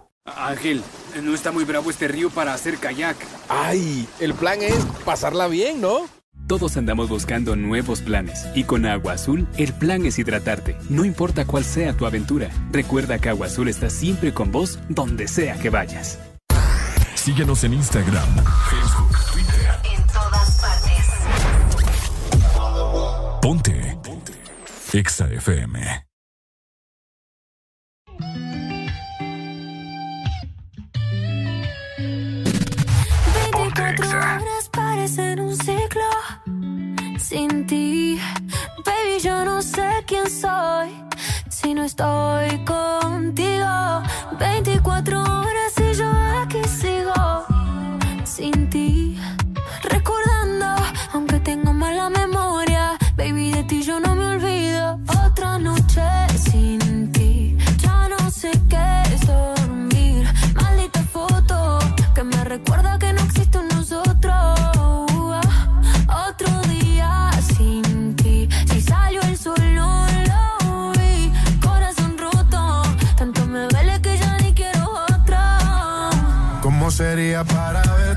Ángel, no está muy bravo este río para hacer kayak. ¡Ay! El plan es pasarla bien, ¿no? Todos andamos buscando nuevos planes y con Agua Azul el plan es hidratarte, no importa cuál sea tu aventura. Recuerda que Agua Azul está siempre con vos donde sea que vayas. Síguenos en Instagram, Facebook, Twitter. En todas partes. Ponte. Ponte. Exa FM. Ponte horas parecen un ciclo sin ti. Baby, yo no sé quién soy si no estoy contigo. 24 horas y yo aquí sigo sin ti. Recordando, aunque tengo mala memoria, baby, de ti yo no me olvido. Otra noche sin ti, ya no sé qué es sería para vez?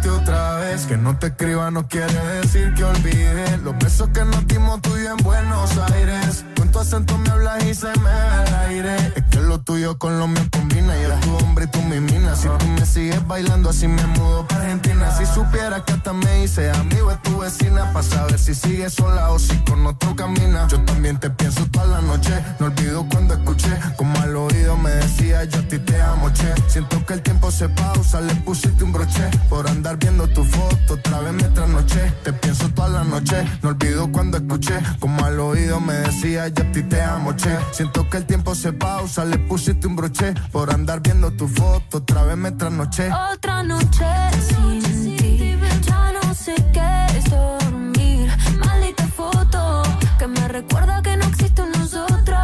Que no te escriba no quiere decir que olvide. Los besos que nos dimos tú en Buenos Aires. Con tu acento me hablas y se me va el aire. Es que lo tuyo con lo mío combina. Yo tu hombre y tú mi mina. Si tú me sigues bailando así me mudo para Argentina. Si supieras que hasta me hice amigo de tu vecina Para saber si sigues sola o si con otro camina. Yo también te pienso toda la noche. No olvido cuando escuché Como al oído me decía yo a ti te amo, che Siento que el tiempo se pausa, le pusiste un broche Por andar viendo tu foto, otra vez me trasnoché Te pienso toda la noche, no olvido cuando escuché Como al oído me decía yo a ti te amo, che Siento que el tiempo se pausa, le pusiste un broche Por andar viendo tu foto, otra vez me trasnoché Otra noche sin ti, ya no sé qué es dormir. Maldita foto que me recuerda que no existe un nosotros.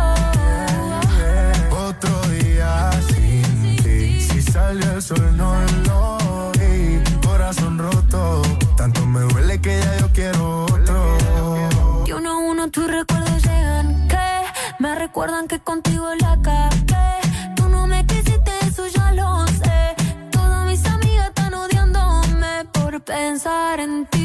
Otro día sin ti Si salió el sol no lo Tanto me duele que ya yo quiero otro Y uno a uno tus recuerdos llegan que me recuerdan que contigo la cagué. Tú no me quisiste, eso ya lo sé. Todas mis amigas están odiándome por pensar en ti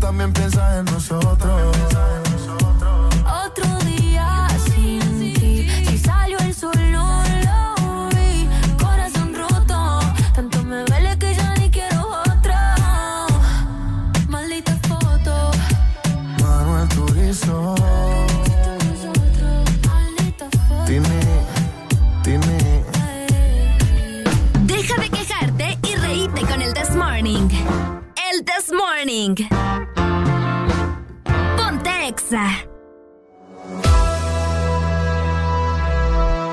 también piensas en nosotros. Otro día sin ti. Si salió el sol, no lo vi. Corazón roto. Tanto me duele que ya ni quiero otra. Maldita foto. Manuel Turizo. Tini. Deja de quejarte y reíte con el This Morning. El This Morning. Exa.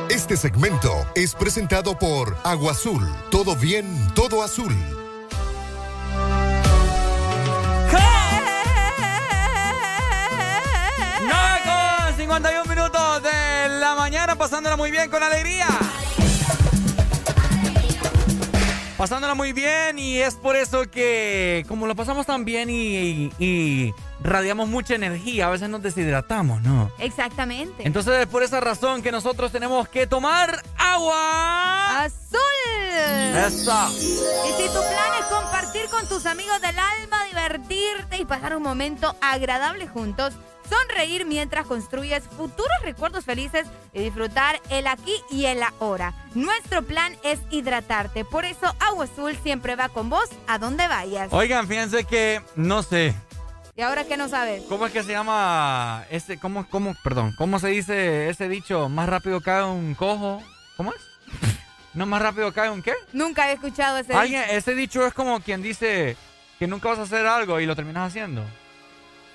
Este segmento es presentado por Agua Azul. Todo bien, todo azul. ¡Nueve con 51 minutos de la mañana, pasándola muy bien con alegría. Pasándola muy bien y es por eso que como lo pasamos tan bien y, y radiamos mucha energía, a veces nos deshidratamos, ¿no? Exactamente. Entonces es por esa razón que nosotros tenemos que tomar agua azul. Eso. Y si tu plan es compartir con tus amigos del alma, divertirte y pasar un momento agradable juntos, sonreír mientras construyes futuros recuerdos felices y disfrutar el aquí y el ahora. Nuestro plan es hidratarte, por eso Agua Azul siempre va con vos a donde vayas. Oigan, fíjense que no sé. ¿Y ahora qué no sabes? ¿Cómo es que se llama ese, cómo, cómo, perdón, cómo se dice ese dicho? Más rápido cae un cojo. ¿Cómo es? ¿No más rápido cae un qué? Nunca he escuchado ese Alguien, dicho. ese dicho es como quien dice que nunca vas a hacer algo y lo terminas haciendo.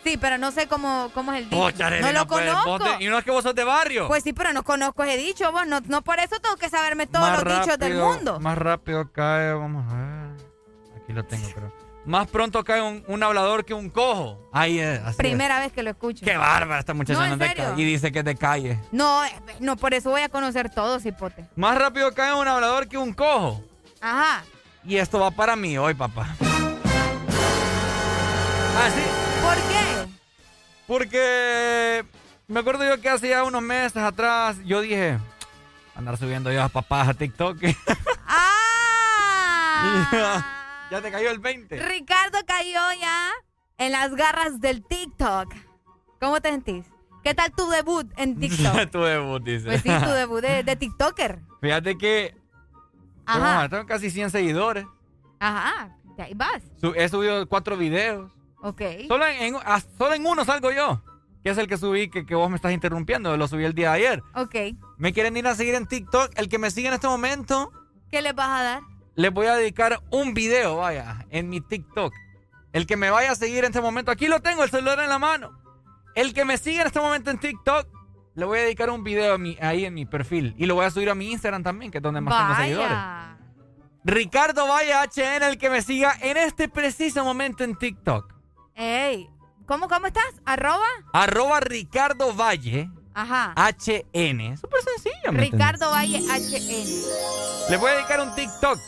Sí, pero no sé cómo, cómo es el dicho. Pocha, no lo pues, conozco. te- y no es que vos sos de barrio. Pues sí, pero no conozco ese dicho, vos. No, no por eso tengo que saberme todos Más los dichos del mundo. Más rápido cae, vamos a ver. Aquí lo tengo, pero. Más pronto cae un, un hablador que un cojo. Ahí es, así es. Primera vez que lo escucho. Qué bárbara esta muchacha. No, ¿en de serio? ca- Y dice que es de calle. No, eh, no, por eso voy a conocer todos, hipote. Más rápido cae un hablador que un cojo. Ajá. Y esto va para mí hoy, papá. Ah, sí. ¿Por qué? Porque me acuerdo yo que hace ya unos meses atrás yo dije, andar subiendo yo a papás a TikTok. ¡Ah! ya te cayó el 20. Ricardo cayó ya en las garras del TikTok. ¿Cómo te sentís? ¿Qué tal tu debut en TikTok? tu debut, dice. Pues sí, tu debut de, de TikToker. Fíjate que Ajá. tengo casi 100 seguidores. Ajá. De ahí vas. He subido cuatro videos. Ok. Solo en, en- ah, solo en uno salgo yo. Que es el que subí, que, que vos me estás interrumpiendo. Lo subí el día de ayer. Ok. Me quieren ir a seguir en TikTok. El que me sigue en este momento, ¿Qué le vas a dar? les voy a dedicar un video, vaya, en mi TikTok. El que me vaya a seguir en este momento, aquí lo tengo, el celular en la mano. El que me sigue en este momento en TikTok, le voy a dedicar un video a mi- ahí en mi perfil. Y lo voy a subir a mi Instagram también, que es donde más tengo seguidores. Vaya. Ricardo Valle HN, el que me siga en este preciso momento en TikTok. Ey. ¿Cómo, cómo estás? ¿Arroba? Arroba Ricardo Valle Ajá. HN. Súper sencillo. ¿me Ricardo Valle HN. Le voy a dedicar un TikTok.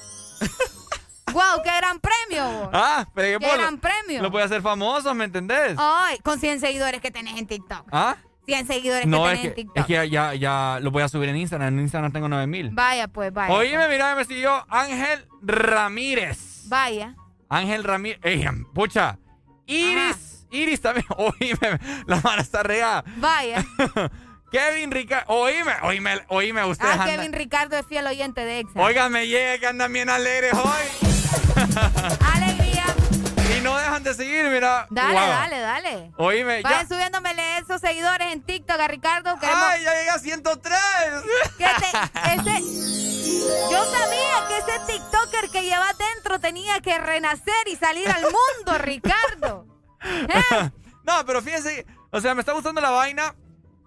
¡Wow! ¡Qué gran premio! vos. Ah, pero ¡Qué que gran premio! Lo voy a hacer famoso, ¿me entendés? Ay, con 100 seguidores que tenés en TikTok. ¿Ah? 100 seguidores No, que es tenés en TikTok. es que ya, ya, lo voy a subir en Instagram. En Instagram tengo 9000. Vaya, pues, vaya. Oíme, mira, me siguió Ángel Ramírez. Vaya. Ángel Ramírez. Ey, pucha. Iris. Iris también. Oíme, la mano está regada. Vaya. Kevin Ricardo. Oíme, oíme, oíme, ustedes Ah, Kevin Ricardo es fiel oyente de Exa. Oigan, me llega que andan bien alegres hoy. Alegría. No dejan de seguir, mira. Dale, dale, dale. Oíme, ya. Vayan subiéndomele esos seguidores en TikTok a Ricardo. Queremos ¡Ay, ya llegué a 103! que te- ese, yo sabía que ese TikToker que llevas dentro tenía que renacer y salir al mundo, Ricardo. ¿Eh? no, pero fíjense, o sea, me está gustando la vaina.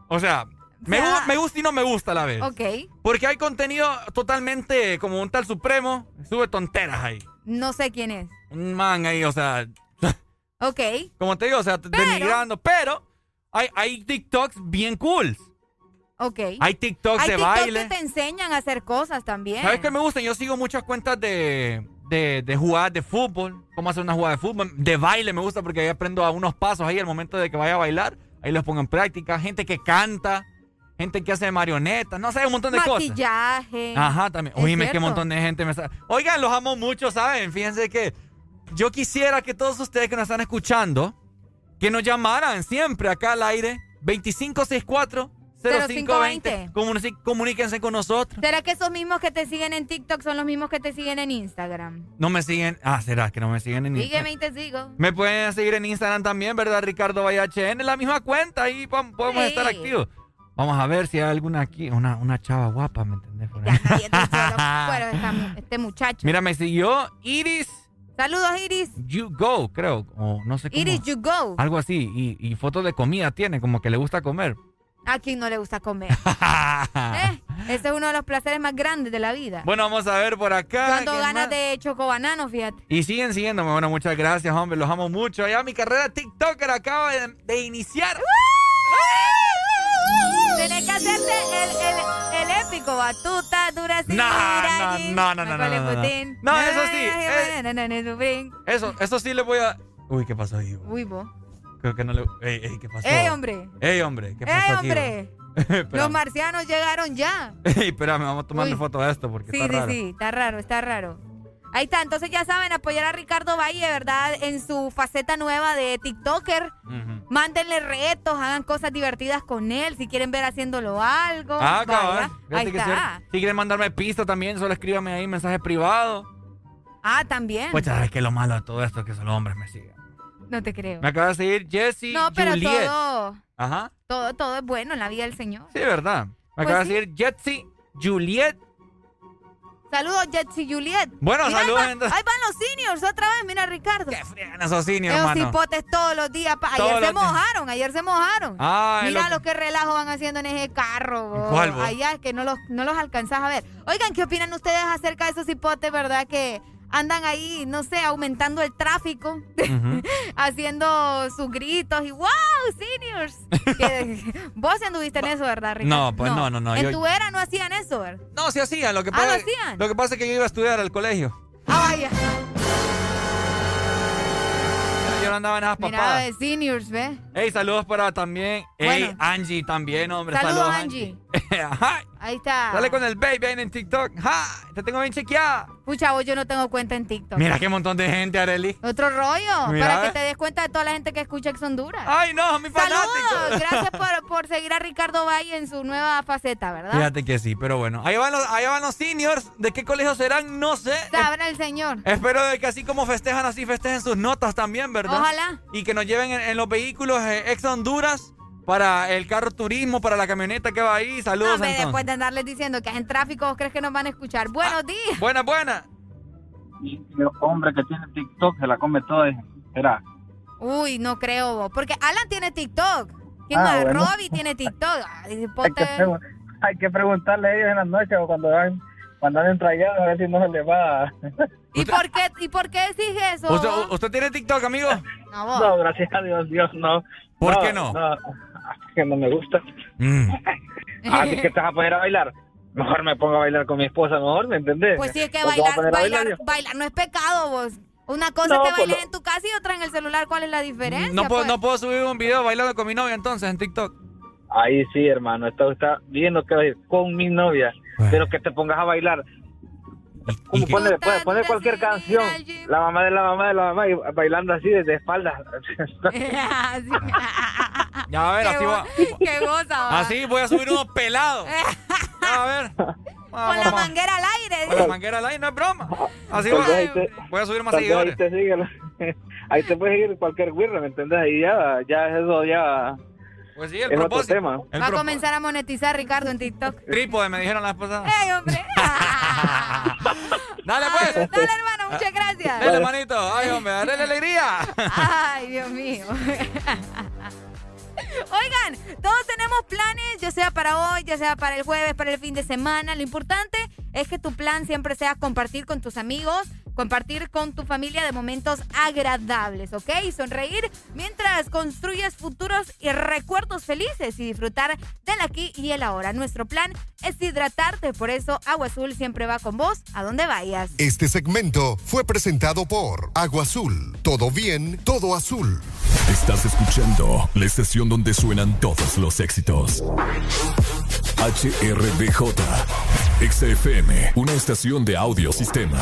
O sea, me, gu- me gusta y no me gusta a la vez. Ok. Porque hay contenido totalmente como un tal supremo. Sube tonteras ahí. No sé quién es. Un man ahí, o sea, Ok. como te digo, o sea, denigrando. Pero hay, hay TikToks bien cool. Ok. Hay TikToks Hay de TikTok baile. que te enseñan a hacer cosas también. ¿Sabes qué me gusta? Yo sigo muchas cuentas de, de, de jugadas de fútbol, cómo hacer una jugada de fútbol, de baile me gusta porque ahí aprendo a unos pasos ahí al momento de que vaya a bailar, ahí los pongo en práctica, gente que canta, gente que hace marionetas, no sé, un montón de cosas. Maquillaje. Ajá, también. Oíme, qué montón de gente me está... Oigan, los amo mucho, ¿saben? Fíjense que yo quisiera que todos ustedes que nos están escuchando que nos llamaran siempre acá al aire. 2564 0520. Comuní- Comuníquense con nosotros. ¿Será que esos mismos que te siguen en TikTok son los mismos que te siguen en Instagram? No me siguen. Ah, ¿será que no me siguen en Instagram? Sígueme y te sigo. Me pueden seguir en Instagram también, ¿verdad? Ricardo VHN, la misma cuenta, ahí podemos Sí. estar activos. Vamos a ver si hay alguna aquí, una, una chava guapa, ¿me entendés? Por ahí. Bueno, esta mu- este muchacho. Mira, me siguió Iris Saludos, Iris. You Go, creo, o no sé cómo. Iris, you go. Algo así, y, y fotos de comida tiene, como que le gusta comer. ¿A quién no le gusta comer? ¿Eh? Ese es uno de los placeres más grandes de la vida. Bueno, vamos a ver por acá. Cuando ¿quién ganas más? de chocobanano, fíjate. Y siguen siguiéndome. Bueno, muchas gracias, hombre. Los amo mucho. Ya mi carrera TikToker acaba de, de iniciar. Tienes que hacerte el, el, el épico, batuta, dura, No, no, no, no, no, no, no, no. No, eso sí, Eso, eso sí le voy a. Uy, ¿qué pasó ahí? Uy, vos. Creo que no le. Ey, ey, ¿qué pasó? ¡Ey, hombre! ¡Ey, hombre! ¿Qué pasó ¡Ey, aquí? hombre! Los marcianos llegaron ya. Ey, espérame, vamos a tomarle Uy. foto a esto porque Sí, está sí, raro. sí, está raro, está raro. Ahí está, entonces ya saben, apoyar a Ricardo Valle, ¿verdad? En su faceta nueva de TikToker. Ujú. Mándenle retos, hagan cosas divertidas con él, si quieren ver haciéndolo algo. Ah, vaya. Ahí que está. Si, si quieren mandarme pista también, solo escríbame ahí mensaje privado. Ah, también. Pues sabes que lo malo de todo esto es que solo hombres me siguen. No te creo. Me acaba de seguir Jesse No, pero Juliet. todo, Ajá. todo, todo es bueno en la vida del Señor. Sí, verdad. Me Pues acaba sí. de seguir Jesse Juliet. Saludos, Jetsi Juliet. Bueno, saludos, Ahí, va- entonces. ahí van los seniors otra vez, mira, Ricardo. Qué friegan esos seniors, Esos hipotes todos los días. pa- Todos Ayer se días. mojaron, ayer se mojaron. Ay, Mira lo- lo que relajo van haciendo en ese carro. bo. ¿Cuál, bo? Allá es que no los, no los alcanzás a ver. Oigan, ¿qué opinan ustedes acerca de esos hipotes, verdad? Que andan ahí, no sé, aumentando el tráfico, haciendo sus gritos y ¡wow! ¡Seniors! Que- Vos anduviste en eso, ¿verdad, Ricardo? No, pues no, no, no, En yo- tu era no hacían eso, ¿verdad? No, sí hacían. Lo que Ah, pasa, ¿lo hacían? Lo que pasa es que yo iba a estudiar al colegio. Ah, vaya. Yo no andaba en esas Mira, papadas. de seniors, ¿ves? Ey, saludos para también. Ey, Bueno. Angie también, hombre. Saludos, Saludos, Angie. Ajá. Ahí está. Dale con el baby ahí en TikTok. ¡Ja! Te tengo bien chequeada. Pucha, vos yo no tengo cuenta en TikTok. Mira qué montón de gente, Areli. Otro rollo, Mira, para que te des cuenta de toda la gente que escucha Ex Honduras. ¡Ay, no, mi Saludos, fanático! gracias por, por seguir a Ricardo Valle en su nueva faceta, ¿verdad? Fíjate que sí, pero bueno. Ahí van, los, ahí van los seniors. ¿De qué colegio serán? No sé. Sabrá el señor. Espero de que así como festejan, así festejen sus notas también, ¿verdad? Ojalá. Y que nos lleven en, en los vehículos eh, ex Honduras para el carro turismo, para la camioneta que va ahí. No, Saludos, entonces. después de andarles diciendo que en tráfico, ¿vos crees que nos van a escuchar? Buenos días. Buena, buena. Y el hombre que tiene TikTok se la come toda. Será. Uy, no creo vos. Porque Alan tiene TikTok. ¿Quién Ah, más? bueno. Robbie tiene TikTok. Ay, Hay que, hay preguntarle a ellos en las noches o cuando van cuando trallados a ver si no se les va. ¿Y por, qué, ¿Y por qué decís eso? ¿Usted, usted tiene TikTok, amigo? No, vos. No, gracias a Dios, Dios no. ¿Por qué no? No, que no me gusta. Mm. Así que te vas a poner a bailar. Mejor me pongo a bailar con mi esposa, mejor, ¿me entendés? Pues sí, es que ¿O te vas a bailar, bailar, bailar no es pecado, vos. Una cosa No, es que pues bailes no. en tu casa y otra en el celular. ¿Cuál es la diferencia? No puedo, pues? no puedo subir un video bailando con mi novia entonces en TikTok. Ahí sí, hermano, está, está bien lo que va a decir, con mi novia. Pero que te pongas a bailar. Como poner, puedes poner cualquier canción. La mamá de la mamá de la mamá y bailando así desde espaldas. Ya, a ver, así va. Qué goza, va. Así voy a subir uno pelado. Ya, a ver. Con la manguera al aire. Con la manguera al aire, no es broma. Así va. vez ahí te- Voy a subir más seguidores. Ahí te, sigue, ahí te puede seguir cualquier guirra, ¿me entendés? Ahí ya, ya eso ya Pues sí, el es propósito. tema. El Va a comenzar a monetizar Ricardo en TikTok. Trípode, me dijeron la vez pasada. ¡Ey, hombre! Dale, pues. Dale, hermano, muchas gracias. Dale, manito. Ay, hombre, dale alegría. Ay, Dios mío. Oigan, todos tenemos planes, ya sea para hoy, ya sea para el jueves, para el fin de semana. Lo importante es que tu plan siempre sea compartir con tus amigos, compartir con tu familia de momentos agradables, ¿ok? Y sonreír mientras construyes futuros y recuerdos felices y disfrutar del aquí y el ahora. Nuestro plan es hidratarte, por eso Agua Azul siempre va con vos a donde vayas. Este segmento fue presentado por Agua Azul. Todo bien, todo azul. Estás escuchando la estación donde suenan todos los éxitos. HRBJ, XFM, una estación de audio sistema.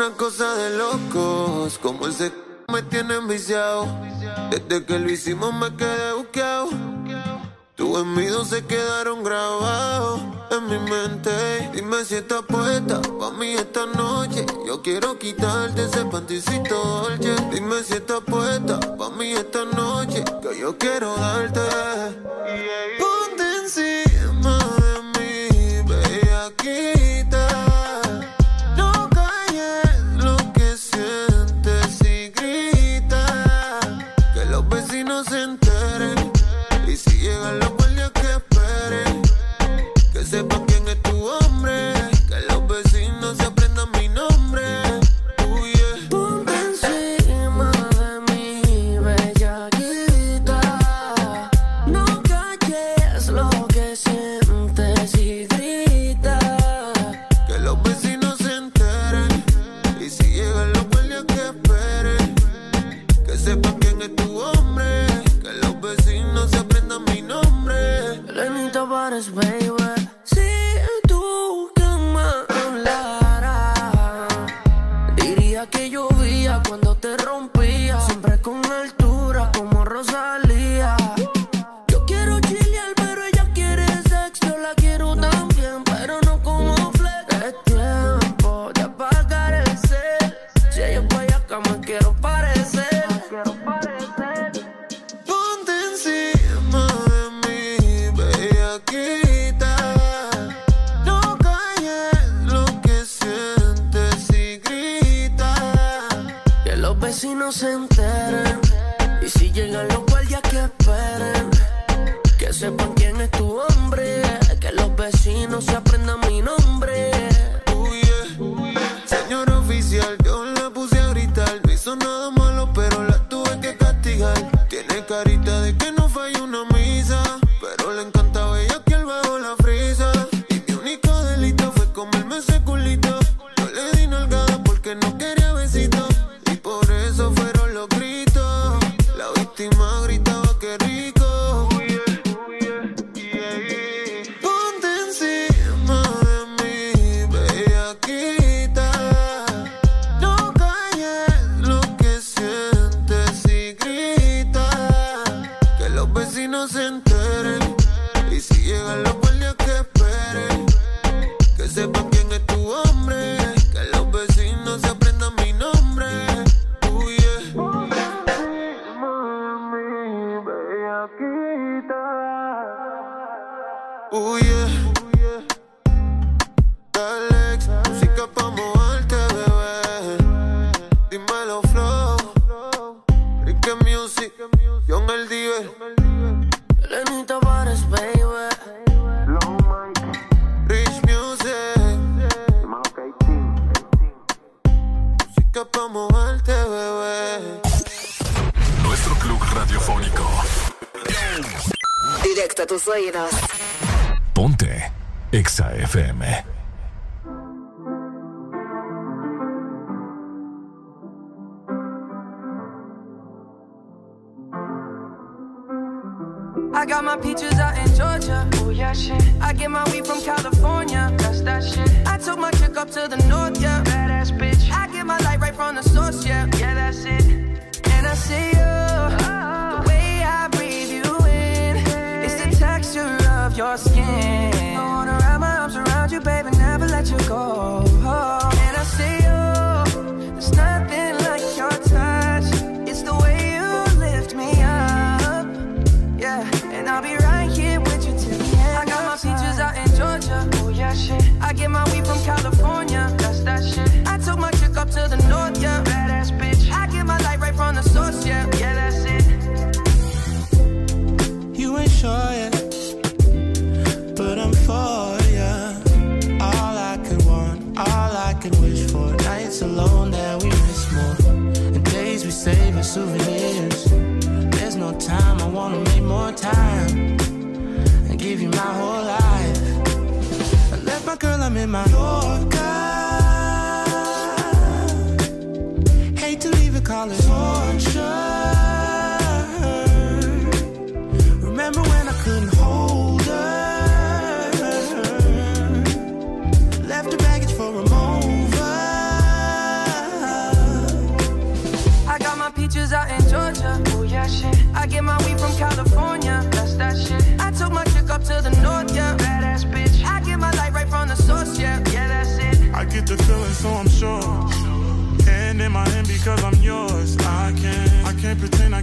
una cosa de locos, como el se me tiene enviciado. Desde que lo hicimos me quedé buscado. Tú en mí dos se quedaron grabados en mi mente. Dime si estás puesta pa' mí esta noche. Yo quiero quitarte ese panticito dolce. Dime si estás puesta pa' mí esta noche. Que yo quiero darte.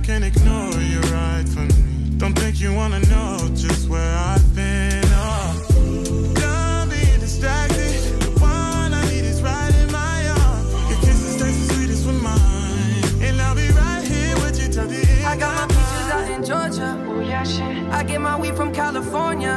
Can't pretend, I can't ignore you right from me. Don't think you wanna know just where I've been. Oh, done being distracted. The one I need is right in my arms. Your kisses taste the sweetest with mine, and I'll be right here with you till the end. I got my peaches out in Georgia. Oh yeah, shit. I get my weed from California.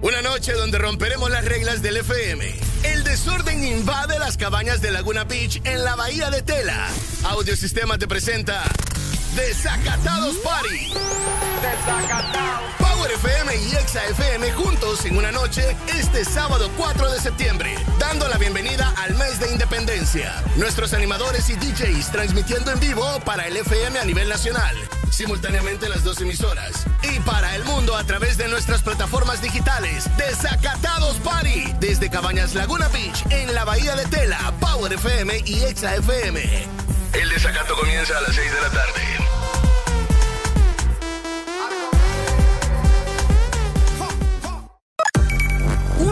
Una noche donde romperemos las reglas del FM. El desorden invade las cabañas de Laguna Beach en la bahía de Tela. Audiosistema te presenta Desacatados Party. Desacatados. Power FM y Exa FM juntos en una noche este sábado 4 de septiembre, dando la bienvenida al mes de independencia. Nuestros animadores y DJs transmitiendo en vivo para el FM a nivel nacional, simultáneamente las dos emisoras, y para el mundo a través de nuestras plataformas digitales. Desacatados Party, desde Cabañas Laguna Beach, en la Bahía de Tela, Power FM y Exa FM. El desacato comienza a las 6 de la tarde.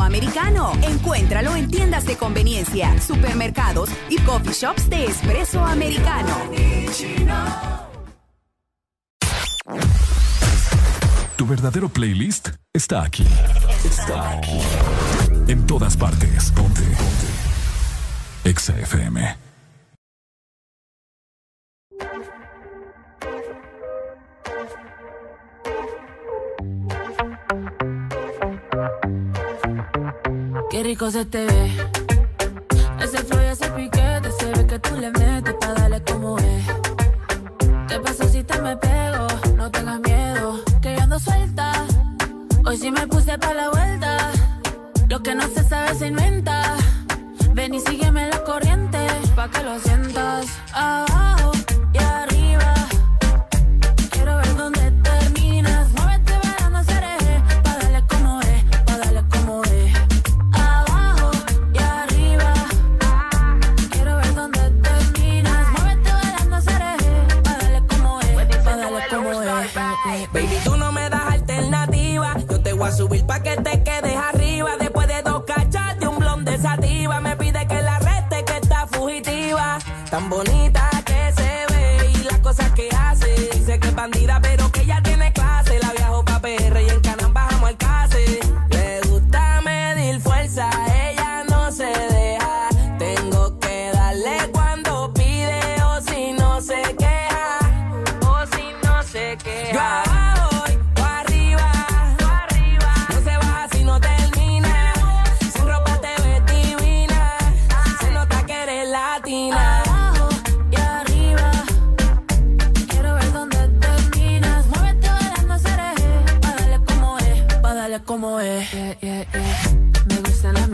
Americano. Encuéntralo en tiendas de conveniencia, supermercados y coffee shops de espresso americano. Tu verdadero playlist está aquí. Está aquí. En todas partes. Ponte. Ponte. Exa FM. Qué rico se te ve. Ese flow y ese piquete, se ve que tú le metes pa' darle como es. ¿Qué pasa si te me pego? No tengas miedo, que yo ando suelta. Hoy sí me puse pa' la vuelta. Lo que no se sabe se inventa. Ven y sígueme la corriente, pa' que lo sientas. Abajo y Tan bonita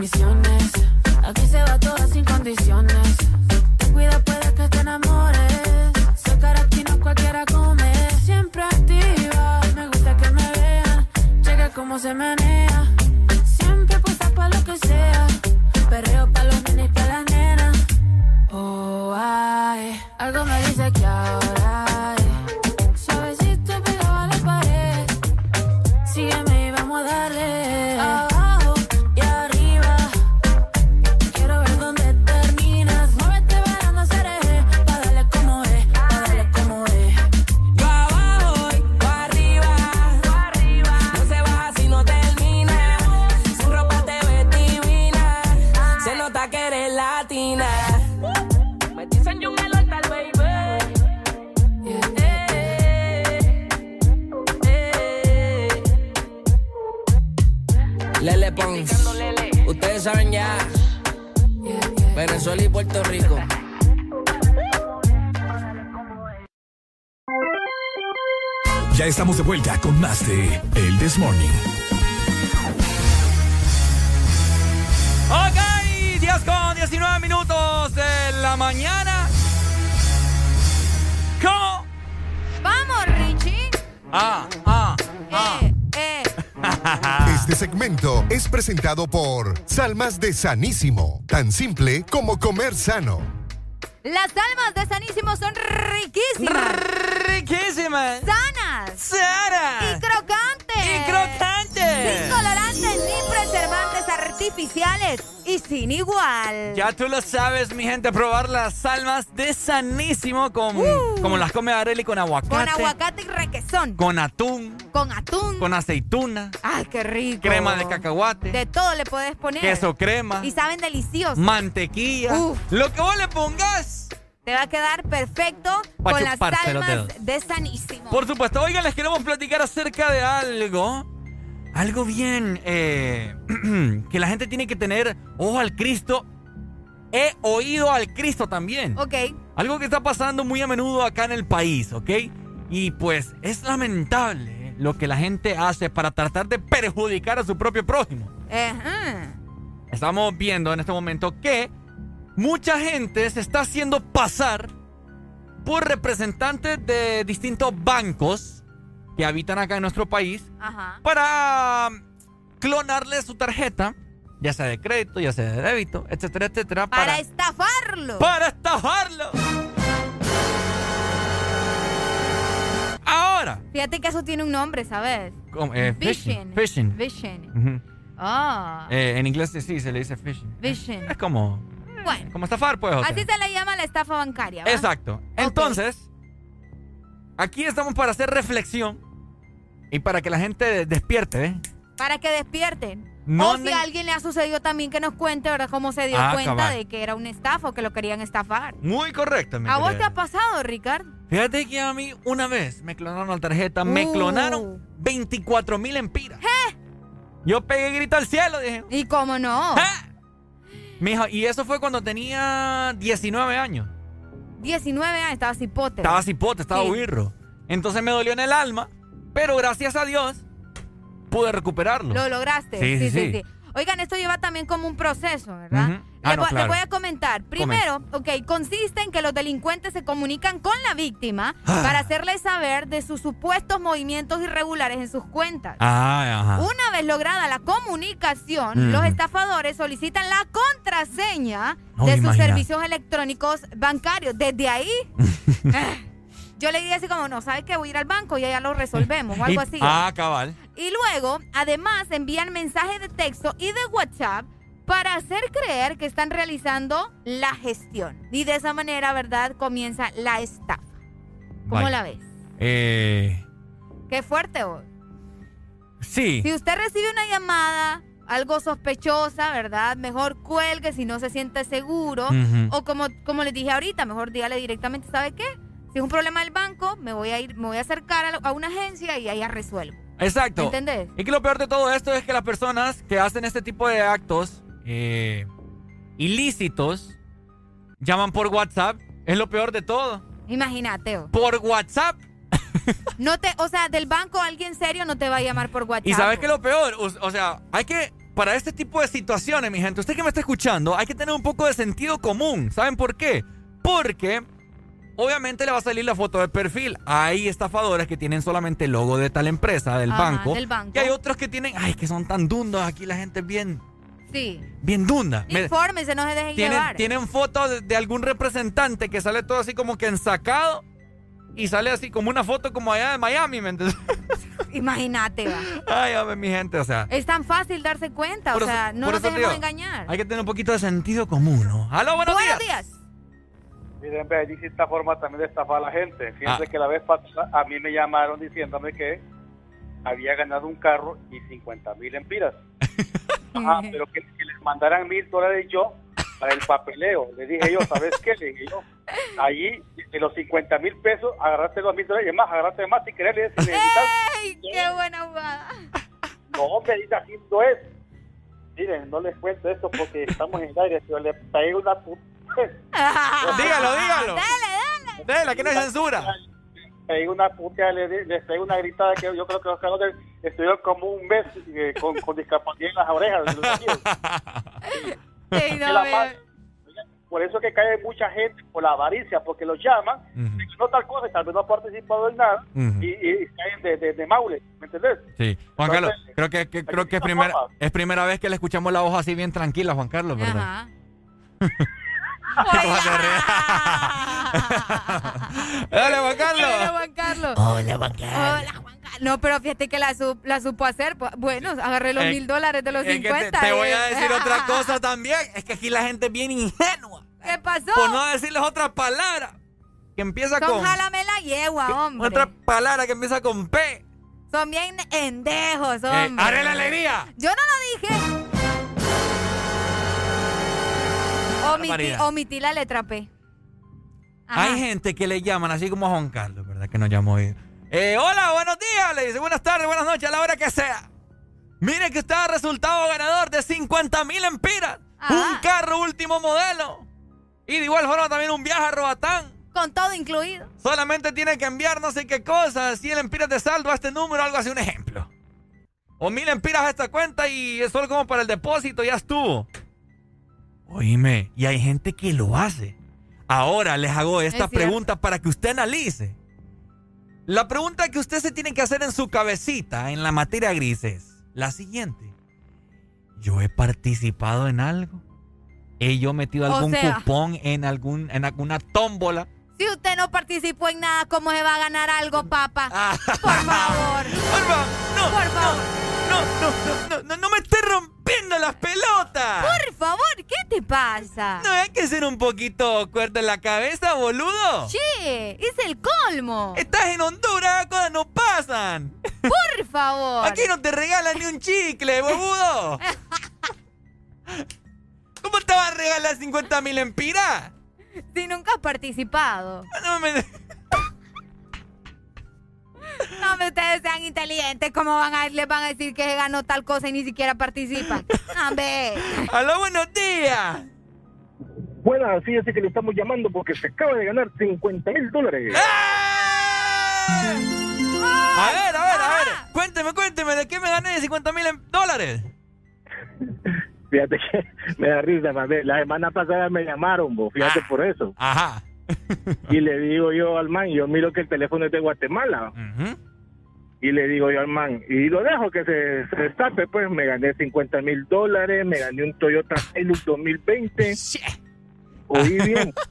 gustan presentado por Salmas de Sanísimo, tan simple como comer sano. Las almas de Sanísimo son riquísimas. Riquísimas. Sanas. Sanas. Artificiales. Y sin igual. Ya tú lo sabes, mi gente, probar las almas de sanísimo con, Uh. como las come Areli con aguacate. Con aguacate y requesón. Con atún, Con atún. con aceituna, Ay, qué rico. crema de cacahuate, De todo le puedes poner. queso crema, Y saben deliciosos. mantequilla. Uf. Lo que vos le pongas. Te va a quedar perfecto con las chuparse los almas dedos. de Sanísimo. Por supuesto, oigan, les queremos platicar acerca de algo. Algo bien eh, que la gente tiene que tener ojo al Cristo. He oído al Cristo también. Ok. Algo que está pasando muy a menudo acá en el país, ¿ok? Y pues es lamentable lo que la gente hace para tratar de perjudicar a su propio prójimo. Ajá. estamos viendo en este momento que mucha gente se está haciendo pasar por representantes de distintos bancos que habitan acá en nuestro país para clonarle su tarjeta, ya sea de crédito, ya sea de débito, etcétera, etcétera. Para, estafarlo. Para estafarlo. Ahora. Fíjate que eso tiene un nombre, ¿sabes? Eh, Vision. Phishing. Vision. Ah. Eh, en inglés sí se le dice phishing. Vision. Es como. Bueno. Como estafar, pues. Así se le llama la estafa bancaria. ¿va? Exacto. Entonces, aquí estamos para hacer reflexión y para que la gente despierte, ¿eh? Para que despierten. No o si a alguien le ha sucedido también que nos cuente, ¿verdad? Cómo se dio Ah, cuenta cabal. de que era una estafa o que lo querían estafar. Muy correcto, mi ¿A vos te ha pasado, Ricardo? Fíjate que a mí una vez me clonaron la tarjeta, me Uh. clonaron 24 mil empiras. Yo pegué grito al cielo, dije. ¿Y cómo no? Mijo, y eso fue cuando tenía 19 años. 19 años, estaba cipote. Estaba cipote, estaba Sí. Entonces me dolió en el alma, pero gracias a Dios pude recuperarlo. Lo lograste. Sí, sí, sí. Oigan, esto lleva también como un proceso, ¿verdad? Ujú. Ah, les, no, voy, les claro. voy a comentar. Primero, ok, consiste en que los delincuentes se comunican con la víctima Ah. para hacerle saber de sus supuestos movimientos irregulares en sus cuentas. Ah, ajá. Una vez lograda la comunicación, los estafadores solicitan la contraseña No, de sus servicios electrónicos bancarios. Desde ahí, yo le diría así como, no, ¿sabes qué? Voy a ir al banco y allá lo resolvemos o algo Y- así. Ah, cabal. Y luego, además, envían mensajes de texto y de WhatsApp para hacer creer que están realizando la gestión. Y de esa manera, ¿verdad? Comienza la estafa. ¿Cómo Vaya. la ves? Eh, Qué fuerte hoy. sí. Si usted recibe una llamada, algo sospechosa, ¿verdad? Mejor cuelgue si no se siente seguro. O como, como les dije ahorita, mejor dígale directamente, ¿sabe qué? Si es un problema del banco, me voy a ir, me voy a acercar a, la- a una agencia y allá resuelvo. Exacto. ¿Entendés? Y que lo peor de todo esto es que las personas que hacen este tipo de actos eh, ilícitos llaman por WhatsApp. Es lo peor de todo. Imagínate. oh. Por WhatsApp. No te, o sea, del banco alguien serio no te va a llamar por WhatsApp. Y sabes que lo peor, o, o sea, hay que, para este tipo de situaciones, mi gente, usted que me está escuchando, hay que tener un poco de sentido común. ¿Saben por qué? Porque obviamente le va a salir la foto de perfil. Hay estafadores que tienen solamente el logo de tal empresa, del, Ajá, banco, del banco. Y hay otros que tienen, ay, que son tan dundos. Aquí la gente es bien, Sí. bien dunda. Me- Infórmese, no se deje tienen, llevar. tienen fotos de, de algún representante que sale todo así como que ensacado. Y sale así como una foto como allá de Miami, ¿me entiendes? Imagínate, va. Ay, ver, mi gente, o sea. Es tan fácil darse cuenta, o sea, no nos dejemos digo, engañar. Hay que tener un poquito de sentido común, ¿no? ¡Aló, buenos, días! Miren, hay distintas formas también de estafar a la gente. Fíjense Ah. que la vez pasada a mí me llamaron diciéndome que había ganado un carro y 50 mil empiras. Ajá, pero que, que les mandaran mil dólares yo para el papeleo. Le dije yo, ¿sabes qué? Le dije yo, allí de los 50 mil pesos, agarraste los mil dólares y más, agarraste más si querés. le dije, si. ¡Ey! ¡Qué buena jugada! No, hombre, dice así no es. Miren, no les cuento esto porque estamos en el aire, pero le pegué una puta. dígalo, dígalo. Dale, dale. Dale, que no hay censura. pegué una puta, le, pegué una gritada que yo creo que los carros de- estuvieron como un mes eh, con, con discapacidad en las orejas. no, la por eso que cae mucha gente por la avaricia, porque los llaman, dicen, no tal cosa, tal vez no ha participado en nada, y, y caen de, de, de maule, ¿me entendés? Sí. Juan Carlos, Entonces, creo que, que- creo que es primera, es primera vez que le escuchamos la voz así bien tranquila, Juan Carlos, ¿verdad? Ajá. Dale, Juan Carlos. Hola, Juan Carlos. Hola, Juan Carlos. Hola, Juan Carlos. No, pero fíjate que la, sup- la supo hacer. Bueno, agarré los Eh, mil dólares de los Es que te, 50. te voy a eh. decir otra cosa también. Es que aquí la gente es bien ingenua. ¿Qué pasó? Por no decirles otra palabra. Que empieza Son con. jálame la yegua, hombre. Otra palabra que empieza con P. Son bien endejos, Eh, hombre. ¡Haré la alegría! Yo no lo dije. Omití, la letra P. Ajá. Hay gente que le llaman así como a Juan Carlos, ¿verdad? Que nos llamó hoy. Eh, hola, buenos días. Le dice buenas tardes, buenas noches, a la hora que sea. Mire que usted ha resultado ganador de 50 mil empiras. Un carro último modelo. Y de igual forma también un viaje a Robatán. Con todo incluido. Solamente tiene que enviar no sé qué cosa, 100 empiras de saldo a este número, algo así, un ejemplo. O mil empiras a esta cuenta y es solo como para el depósito, ya estuvo. Oíme, y hay gente que lo hace. Ahora les hago esta pregunta para que usted analice. La pregunta que usted se tiene que hacer en su cabecita en la materia gris es la siguiente. ¿Yo he participado en algo? ¿He yo metido algún cupón en, algún, en alguna tómbola? Si usted no participó en nada, ¿cómo se va a ganar algo, papá? Ah. Por favor. Por favor. No, Por favor. No, no, no, no, no, me esté rompiendo las pelotas. Por favor, ¿qué te pasa? No hay que ser un poquito cuerdo en la cabeza, boludo. Che, es el colmo. Estás en Honduras, cosas no pasan. Por favor. Aquí no te regalan ni un chicle, boludo. ¿Cómo te vas a regalar 50 mil empiras? Si nunca has participado. No me... No, me ustedes sean inteligentes. ¿Cómo van a, les van a decir que ganó tal cosa y ni siquiera participan? ¡Hombre! ¡Aló, buenos días! Buenas, fíjese que le estamos llamando porque se acaba de ganar 50 mil dólares. ¡Eh! A ver, a ver, a ver. Cuénteme, cuénteme, ¿de qué me gané 50 mil dólares? Fíjate que me da risa, La semana pasada me llamaron, vos, fíjate ah, por eso. Ajá. y le digo yo al man, yo miro que el teléfono es de Guatemala. Y le digo yo al man, y lo dejo que se, se destape, pues me gané 50 mil dólares, me gané un Toyota Hilux 2020. Oí bien.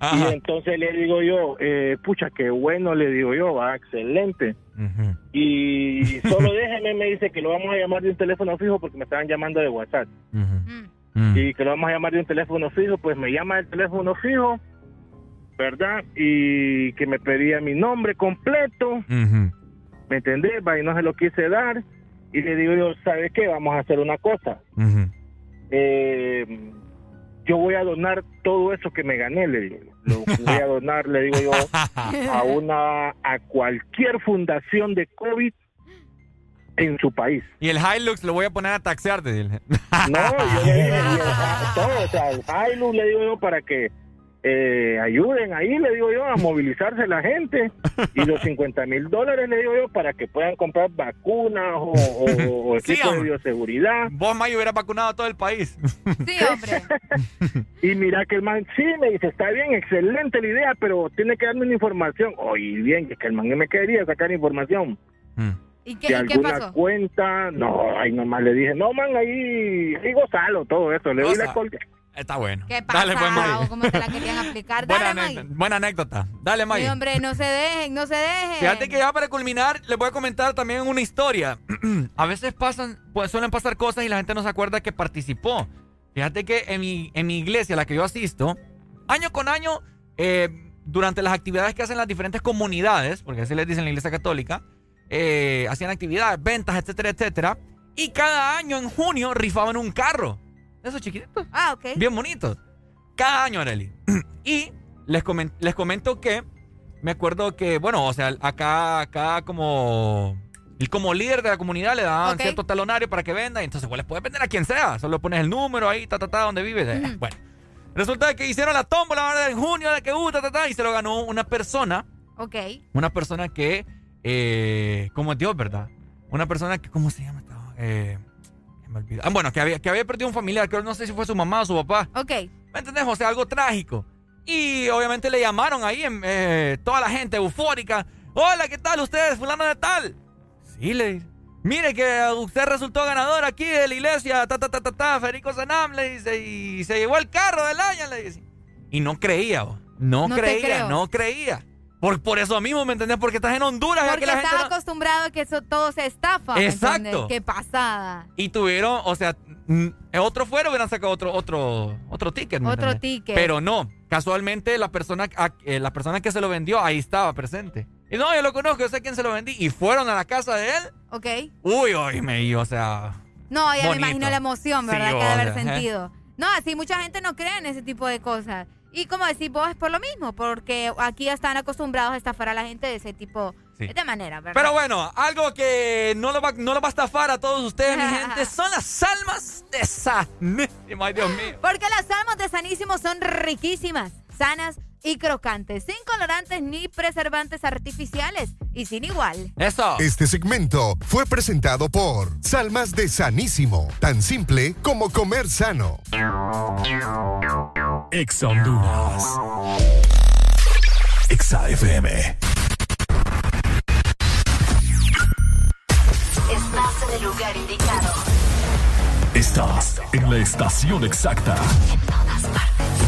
Y entonces le digo yo, eh, pucha, qué bueno, le digo yo, va, excelente. Y solo déjeme, me dice que lo vamos a llamar de un teléfono fijo porque me estaban llamando de WhatsApp. Mm. Y que lo vamos a llamar de un teléfono fijo, pues me llama el teléfono fijo, ¿verdad? Y que me pedía mi nombre completo. ¿Me entendés? Y no se lo quise dar. Y le digo yo, ¿sabes qué? Vamos a hacer una cosa. eh, yo voy a donar todo eso que me gané, le digo. Lo voy a donar, le digo yo, a una, a cualquier fundación de COVID en su país. Y el Hilux lo voy a poner a taxear, No, yo le digo, todo, o sea, el Hilux le digo yo para que eh, ayuden ahí, le digo yo, a movilizarse la gente. Y los 50 mil dólares, le digo yo, para que puedan comprar vacunas o, o, equipos de bioseguridad. Vos, Mayo, hubieras vacunado a todo el país. Sí, hombre. y mira que el man, sí, me dice, está bien, excelente la idea, pero tiene que darme una información. Oye, bien, que el man me quería sacar información. Hmm. ¿Y qué, alguna cuenta, no, ahí nomás le dije, no, man, ahí, ahí gozalo, todo eso, le doy la colga. Está bueno. ¿Qué pasa? Dale, pues, ¿Cómo se la querían aplicar? Dale, buena, anécdota, buena anécdota. Dale, May. Sí, hombre, no se dejen, no se dejen. Fíjate que ya para culminar, les voy a comentar también una historia. a veces pasan, pues suelen pasar cosas y la gente no se acuerda que participó. Fíjate que en mi, en mi iglesia, a la que yo asisto, año con año, eh, durante las actividades que hacen las diferentes comunidades, porque así les dicen en la iglesia católica, eh, hacían actividades, ventas, etcétera, etcétera. Y cada año en junio rifaban un carro. Esos chiquititos. Ah, ok. Bien bonitos. Cada año, Arely. y les, les comento que me acuerdo que, bueno, o sea, acá, acá como, como líder de la comunidad le daban cierto talonario para que venda. Y entonces, pues les puedes vender a quien sea. Solo pones el número ahí, ta, ta, ta, donde vives. Bueno. Resulta que hicieron la tómbola en junio de que uh, ta, ta, ta, y se lo ganó una persona. Ok. Una persona que, eh, como Dios, ¿verdad? Una persona que, ¿cómo se llama? Eh, Ah, bueno, que había, que había perdido un familiar, que no sé si fue su mamá o su papá. Ok. ¿Me entendés, José? Algo trágico. Y obviamente le llamaron ahí, eh, toda la gente eufórica. Hola, ¿qué tal ustedes, fulano de tal? Sí, le dice. Mire que usted resultó ganador aquí de la iglesia, ta, ta, ta, ta, ta, Federico Sanam, le dice, y se llevó el carro del año, le dice. Y no creía, no, no creía, no creía. Por, por eso mismo, ¿me entendés? Porque estás en Honduras. Porque la estaba acostumbrado a que eso todo se estafa. Exacto. Qué pasada. Y tuvieron, o sea, otro fuera hubieran sacado otro, otro, otro ticket. otro ticket. Pero no, casualmente la persona, eh, la persona que se lo vendió ahí estaba presente. Y no, yo lo conozco, yo sé quién se lo vendí. Y fueron a la casa de él. Ok. Uy, uy, me o sea. No, ya me imagino la emoción, ¿verdad? que debe haber sentido. No, así mucha gente no cree en ese tipo de cosas. Y como decís vos, es por lo mismo, porque aquí están acostumbrados a estafar a la gente de ese tipo de manera, ¿verdad? Pero bueno, algo que no lo, va, no lo va a estafar a todos ustedes, mi gente, son las almas de Sanísimo. Ay, Dios mío. Porque las almas de Sanísimo son riquísimas, sanas, y crocantes, sin colorantes ni preservantes artificiales y sin igual. Eso. Este segmento fue presentado por Salmas de Sanísimo, tan simple como comer sano. Ex Honduras. Exa FM. Estás en el lugar indicado. Estás en la estación exacta. En todas partes.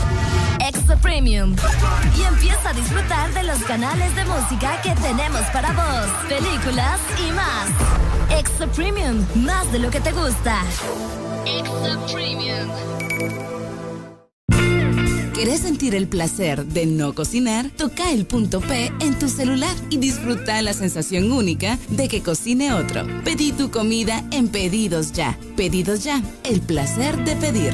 Exa Premium. Y empieza a disfrutar de los canales de música que tenemos para vos, películas y más. Exa Premium, más de lo que te gusta. Exa Premium. ¿Querés sentir el placer de no cocinar? Toca el punto P en tu celular y disfruta la sensación única de que cocine otro. Pedí tu comida en Pedidos Ya. Pedidos Ya, el placer de pedir.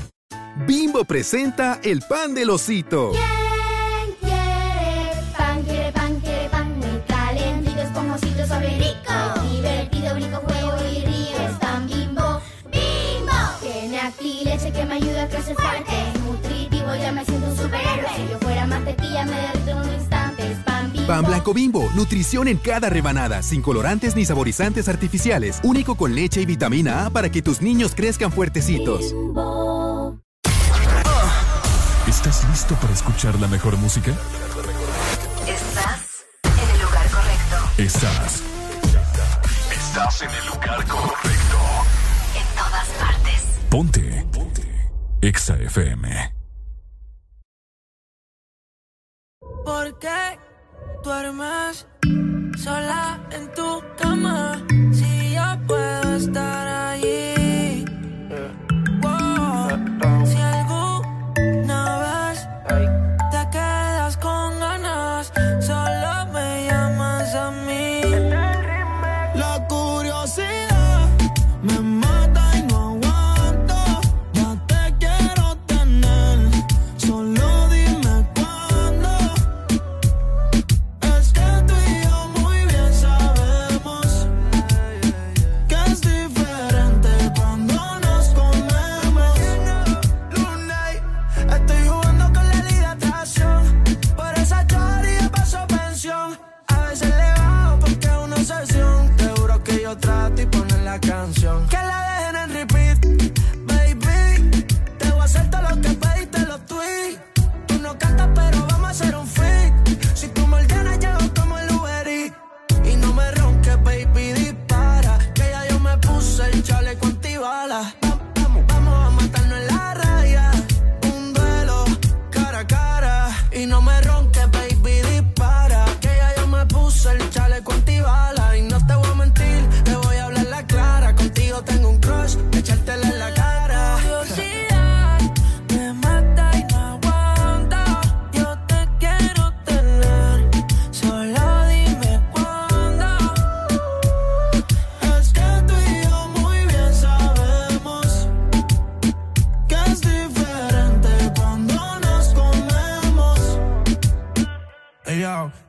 Bimbo presenta el pan del osito. ¿Quién quiere pan? Quiere pan, quiere pan muy calentito, esponjosito, suave, rico. Divertido, brinco, juego y río. Es tan bimbo, bimbo. Tiene aquí leche que me ayuda a crecer fuerte. Es nutritivo, ya me siento un superhéroe. Si yo fuera mantequilla, me derrito en un instante. Es pan bimbo. Pan blanco bimbo, nutrición en cada rebanada, sin colorantes ni saborizantes artificiales, único con leche y vitamina A para que tus niños crezcan fuertecitos. ¿Estás listo para escuchar la mejor música? Estás en el lugar correcto. Estás. Estás en el lugar correcto. En todas partes. Ponte. Ponte. Exa FM. ¿Por qué duermes sola en tu cama? Si yo puedo estar allí.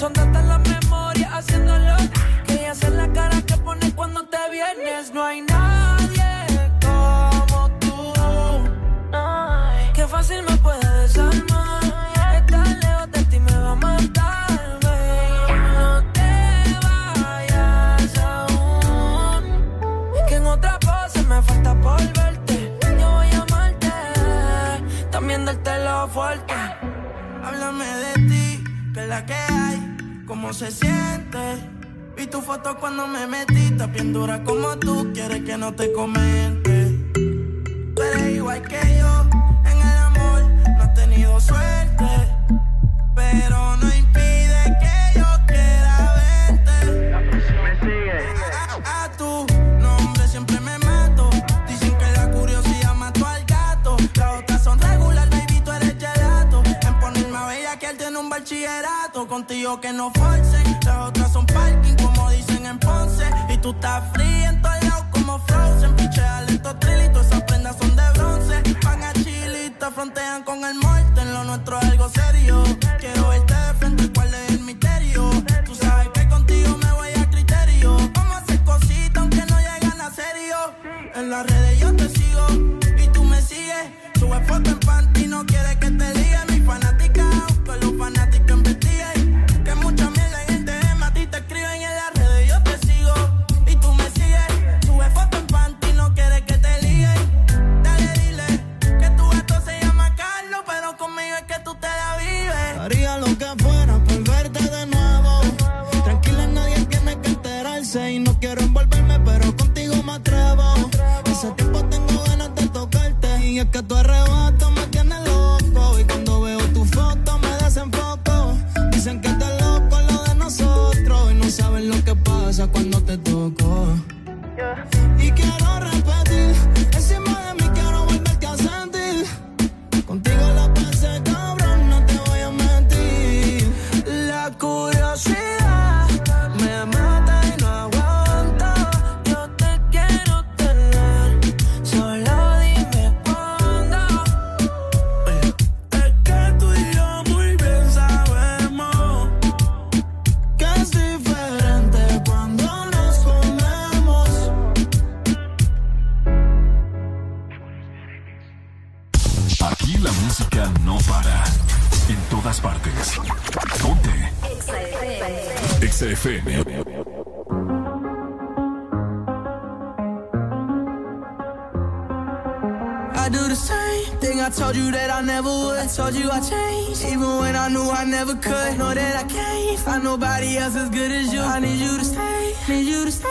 Son tantas las memorias haciéndolo. Que hace la cara que pones cuando te vienes. No hay nadie como tú. Qué fácil me puede desarmar. Estar lejos de ti me va a matar. No te vayas aún. Que en otra pose me falta por verte. Yo voy a amarte. También darte lo fuerte. La que hay, cómo se siente. Vi tu foto cuando me metiste, bien dura como tú, quieres que no te comente. Tú eres igual que yo, en el amor no has tenido suerte. Pero no impide que bachillerato. Contigo que no forcen. Las otras son parking, como dicen en Ponce. Y tú estás fría en todos lados como Frozen. Pichea lento trilito, esas prendas son de bronce. Van a chilita, frontean con el muerto. En lo nuestro es algo serio. Quiero verte de frente, cuál es el misterio. Tú sabes que contigo me voy a criterio. Vamos a hacer cositas aunque no llegan a serio. En las redes yo te sigo y tú me sigues. Sube foto en panty, no quiere que te Even when I knew I never could. Know that I can't find nobody else as good as you. I need you to stay, need you to stay.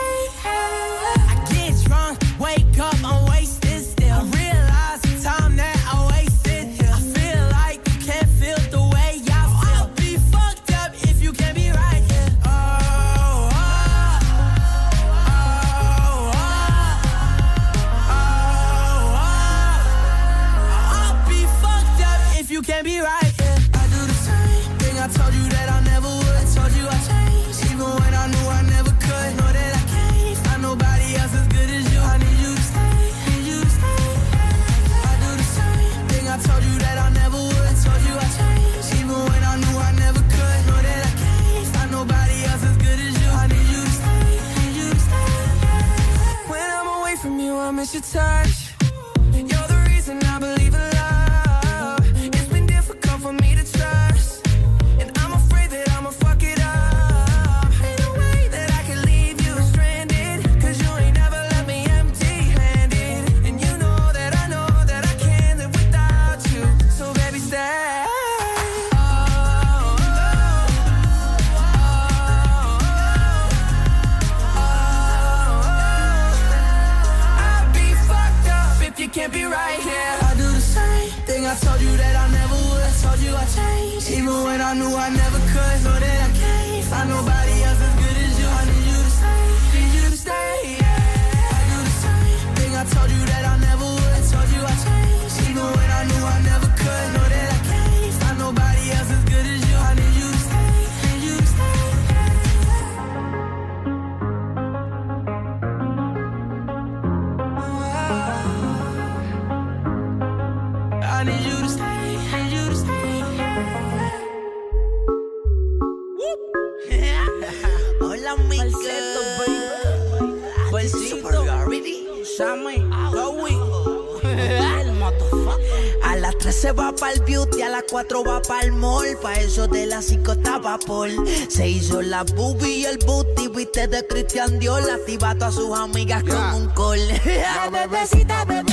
Se hizo la boobie y el booty, viste de Cristian Dior. Activa a sus amigas yeah. con un call. La bebecita, bebé.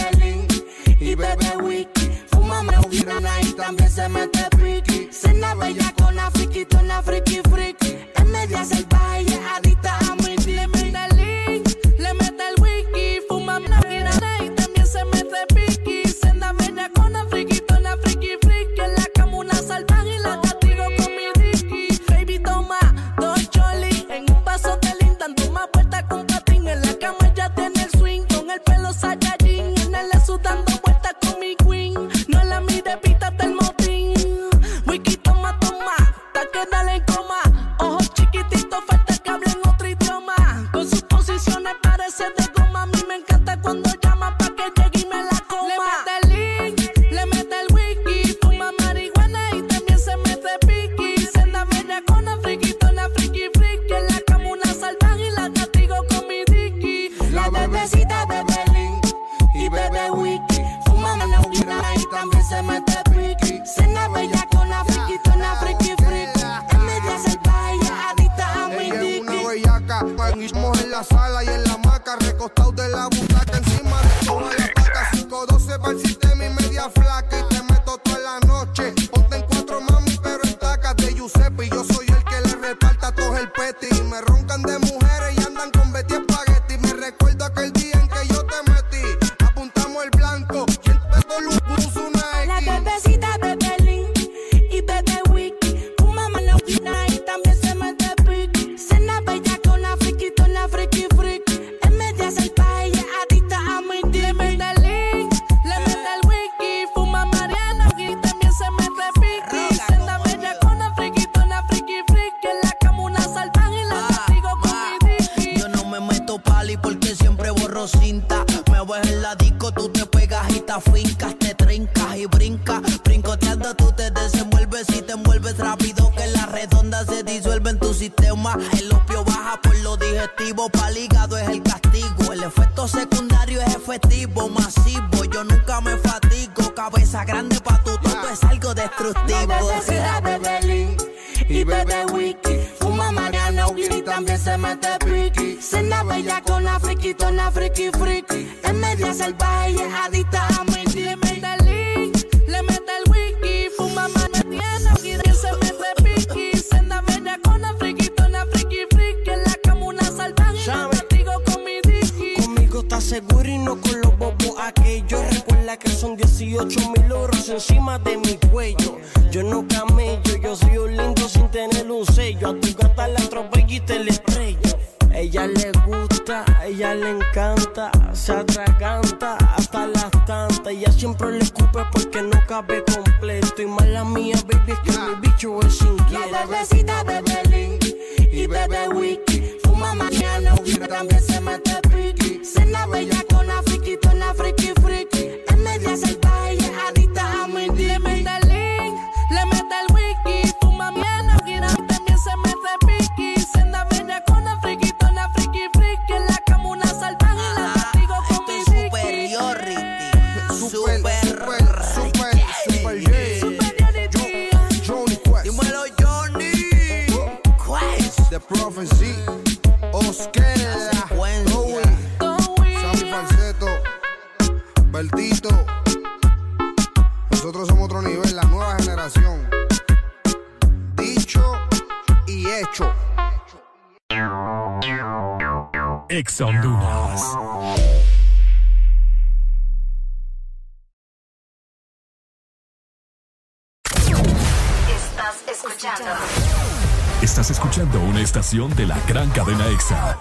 de la gran cadena EXA.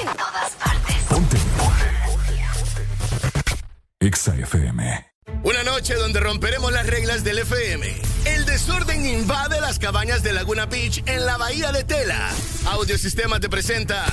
En todas partes. Ponte. EXA FM. Una noche donde romperemos las reglas del FM. El desorden invade las cabañas de Laguna Beach en la bahía de Tela. Audiosistemas te presenta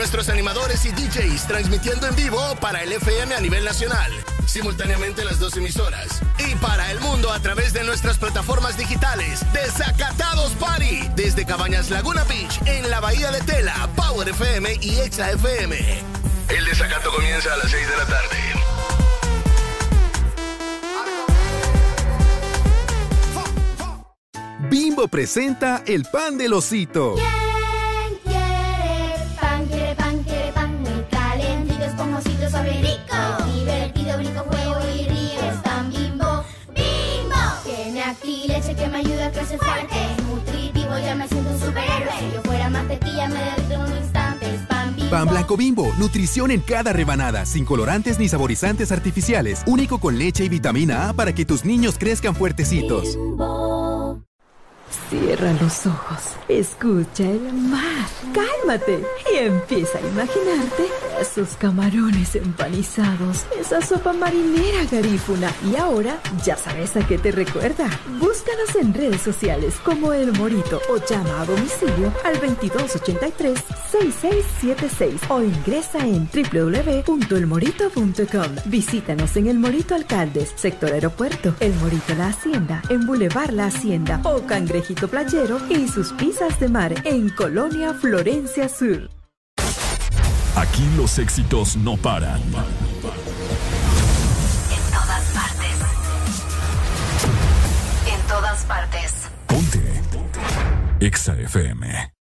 Nuestros animadores y DJs transmitiendo en vivo para el FM a nivel nacional, simultáneamente las dos emisoras, y para el mundo a través de nuestras plataformas digitales, Desacatados Party, desde Cabañas Laguna Beach, en la Bahía de Tela, Power FM y Exa FM. El desacato comienza a las 6 de la tarde. Bimbo presenta el pan del osito. Nutrición en cada rebanada, sin colorantes ni saborizantes artificiales. Único con leche y vitamina A para que tus niños crezcan fuertecitos. Cierra los ojos, escucha el mar, cálmate y empieza a imaginarte esos camarones empanizados, esa sopa marinera garífuna. Y ahora ya sabes a qué te recuerda. Búscanos en redes sociales como El Morito o llama a domicilio al 2283 6676 o ingresa en www.elmorito.com. Visítanos en El Morito Alcaldes, sector aeropuerto, El Morito La Hacienda, en Boulevard La Hacienda o Cangrejito Playero y sus pizzas de mar en Colonia Florencia Sur. Aquí los éxitos no paran. En todas partes. En todas partes. Ponte. Ponte. Exa FM.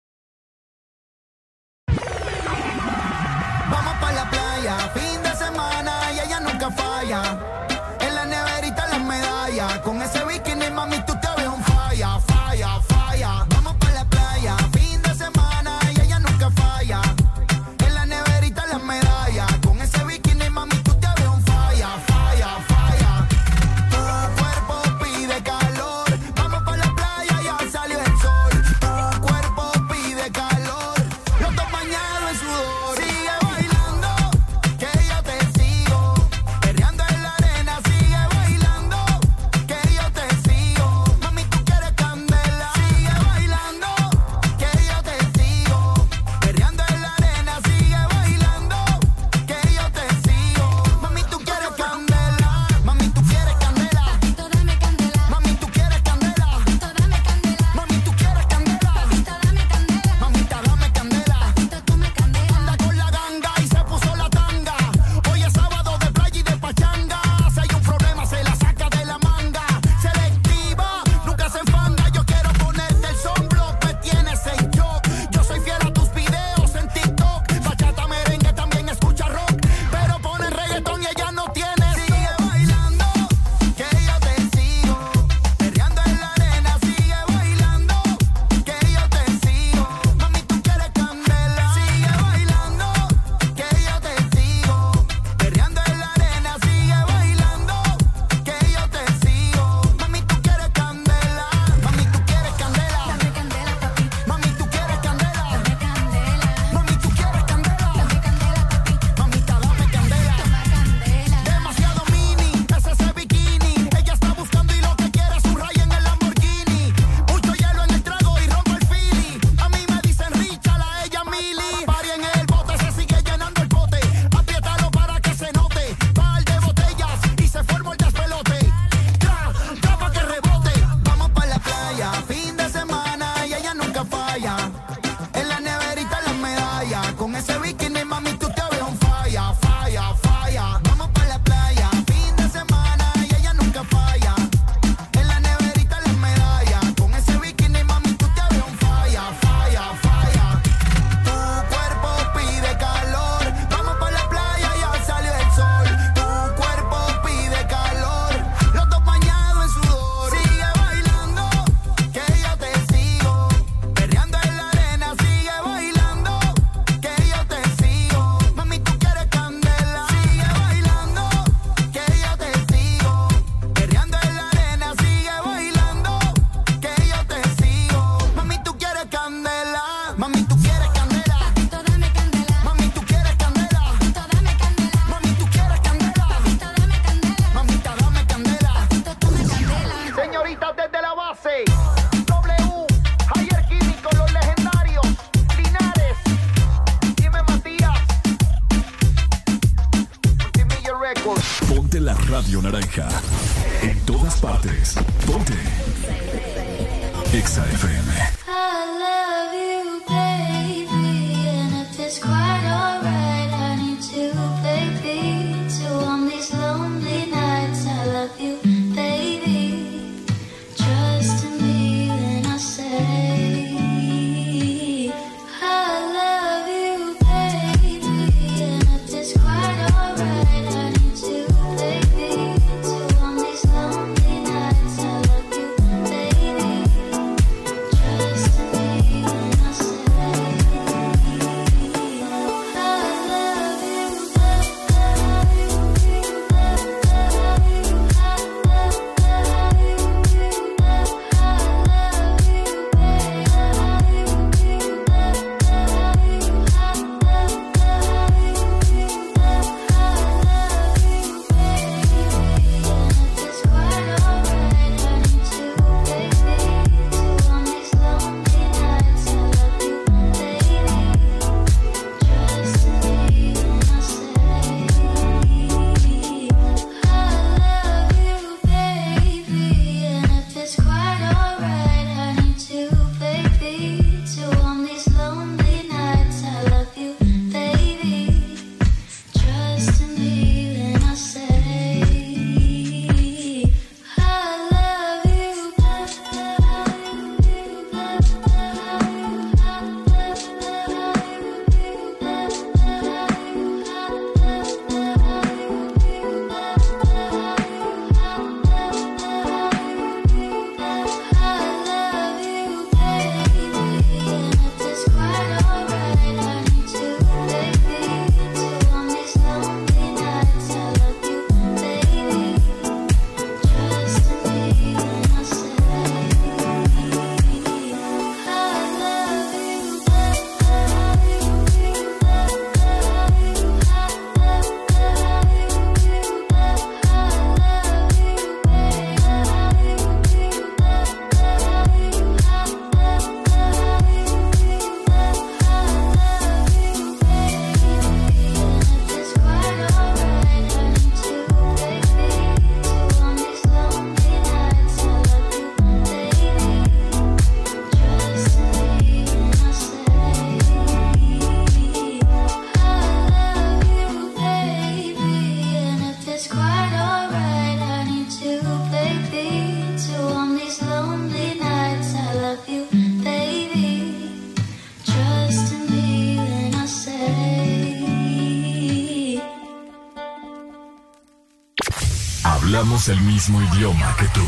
hablamos el mismo idioma que tú.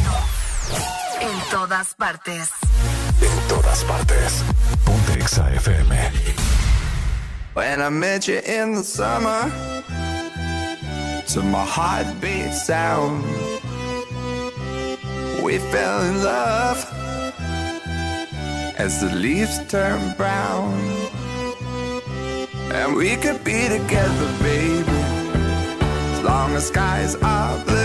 En todas partes. En todas partes. Ponte When I met you in the summer, to my heartbeat sound, we fell in love as the leaves turn brown. And we could be together, baby, as long as skies are blue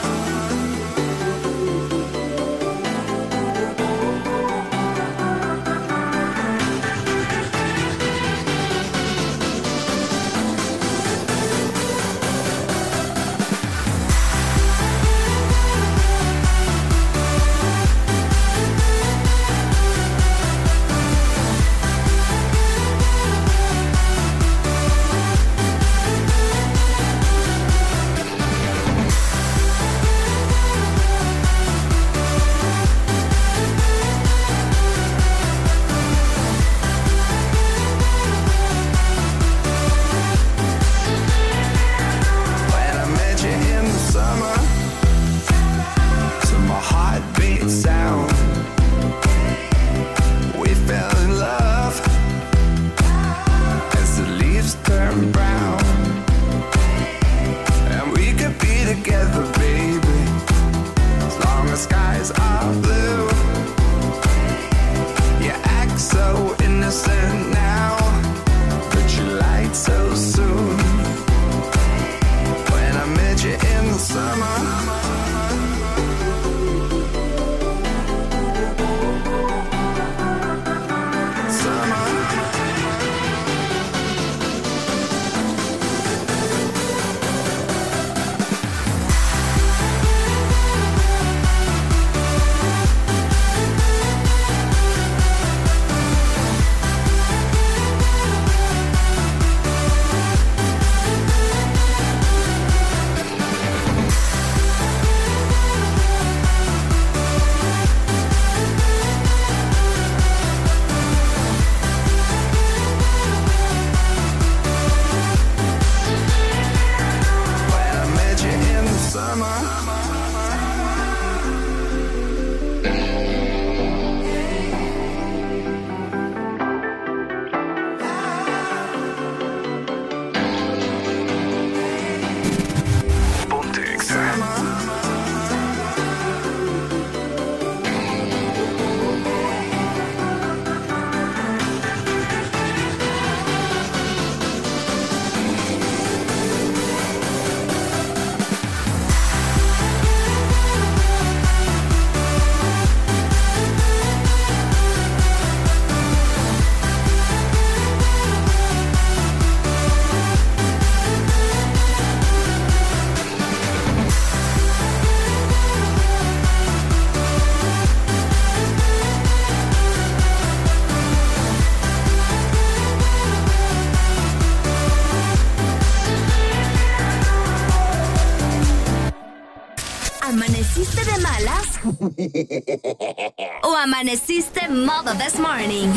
¿O amaneciste modo this morning?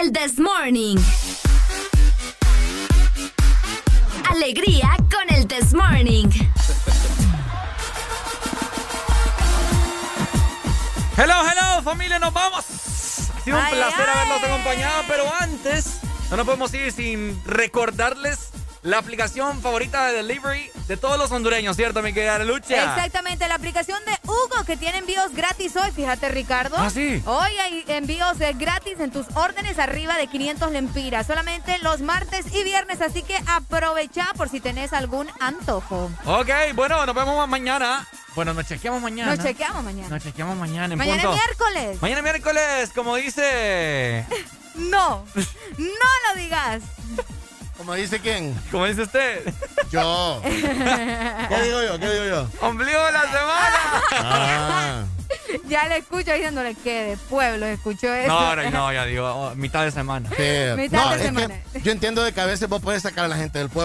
El this morning. Alegría con el this morning. Hello, hello, familia, nos vamos. Ha sido un Ay, placer ay. haberlos acompañado, pero antes no nos podemos ir sin recordarles la aplicación favorita de delivery de todos los hondureños, ¿cierto, mi querida Lucha? Exactamente, la aplicación de Hugo que tiene envíos gratis hoy, fíjate Ricardo. Ah, sí. Hoy hay envíos eh, gratis en tus órdenes arriba de 500 lempiras, solamente los martes y viernes, así que aprovecha por si tenés algún antojo. Ok, bueno, nos vemos mañana. Bueno, nos chequeamos mañana. Nos chequeamos mañana. Nos chequeamos mañana en Mañana es punto. miércoles. Mañana miércoles, como dice. No, no lo digas. ¿Cómo dice quién? ¿Cómo dice usted? Yo. ¿Qué digo yo? ¿Qué digo yo? Ombligo de la semana. Ah. Ya le escucho diciéndole que de pueblo escuchó eso. No, no, no, ya digo, oh, mitad de semana. Sí. Mitad No, de es semana. que yo entiendo de que a veces vos podés sacar a la gente del pueblo.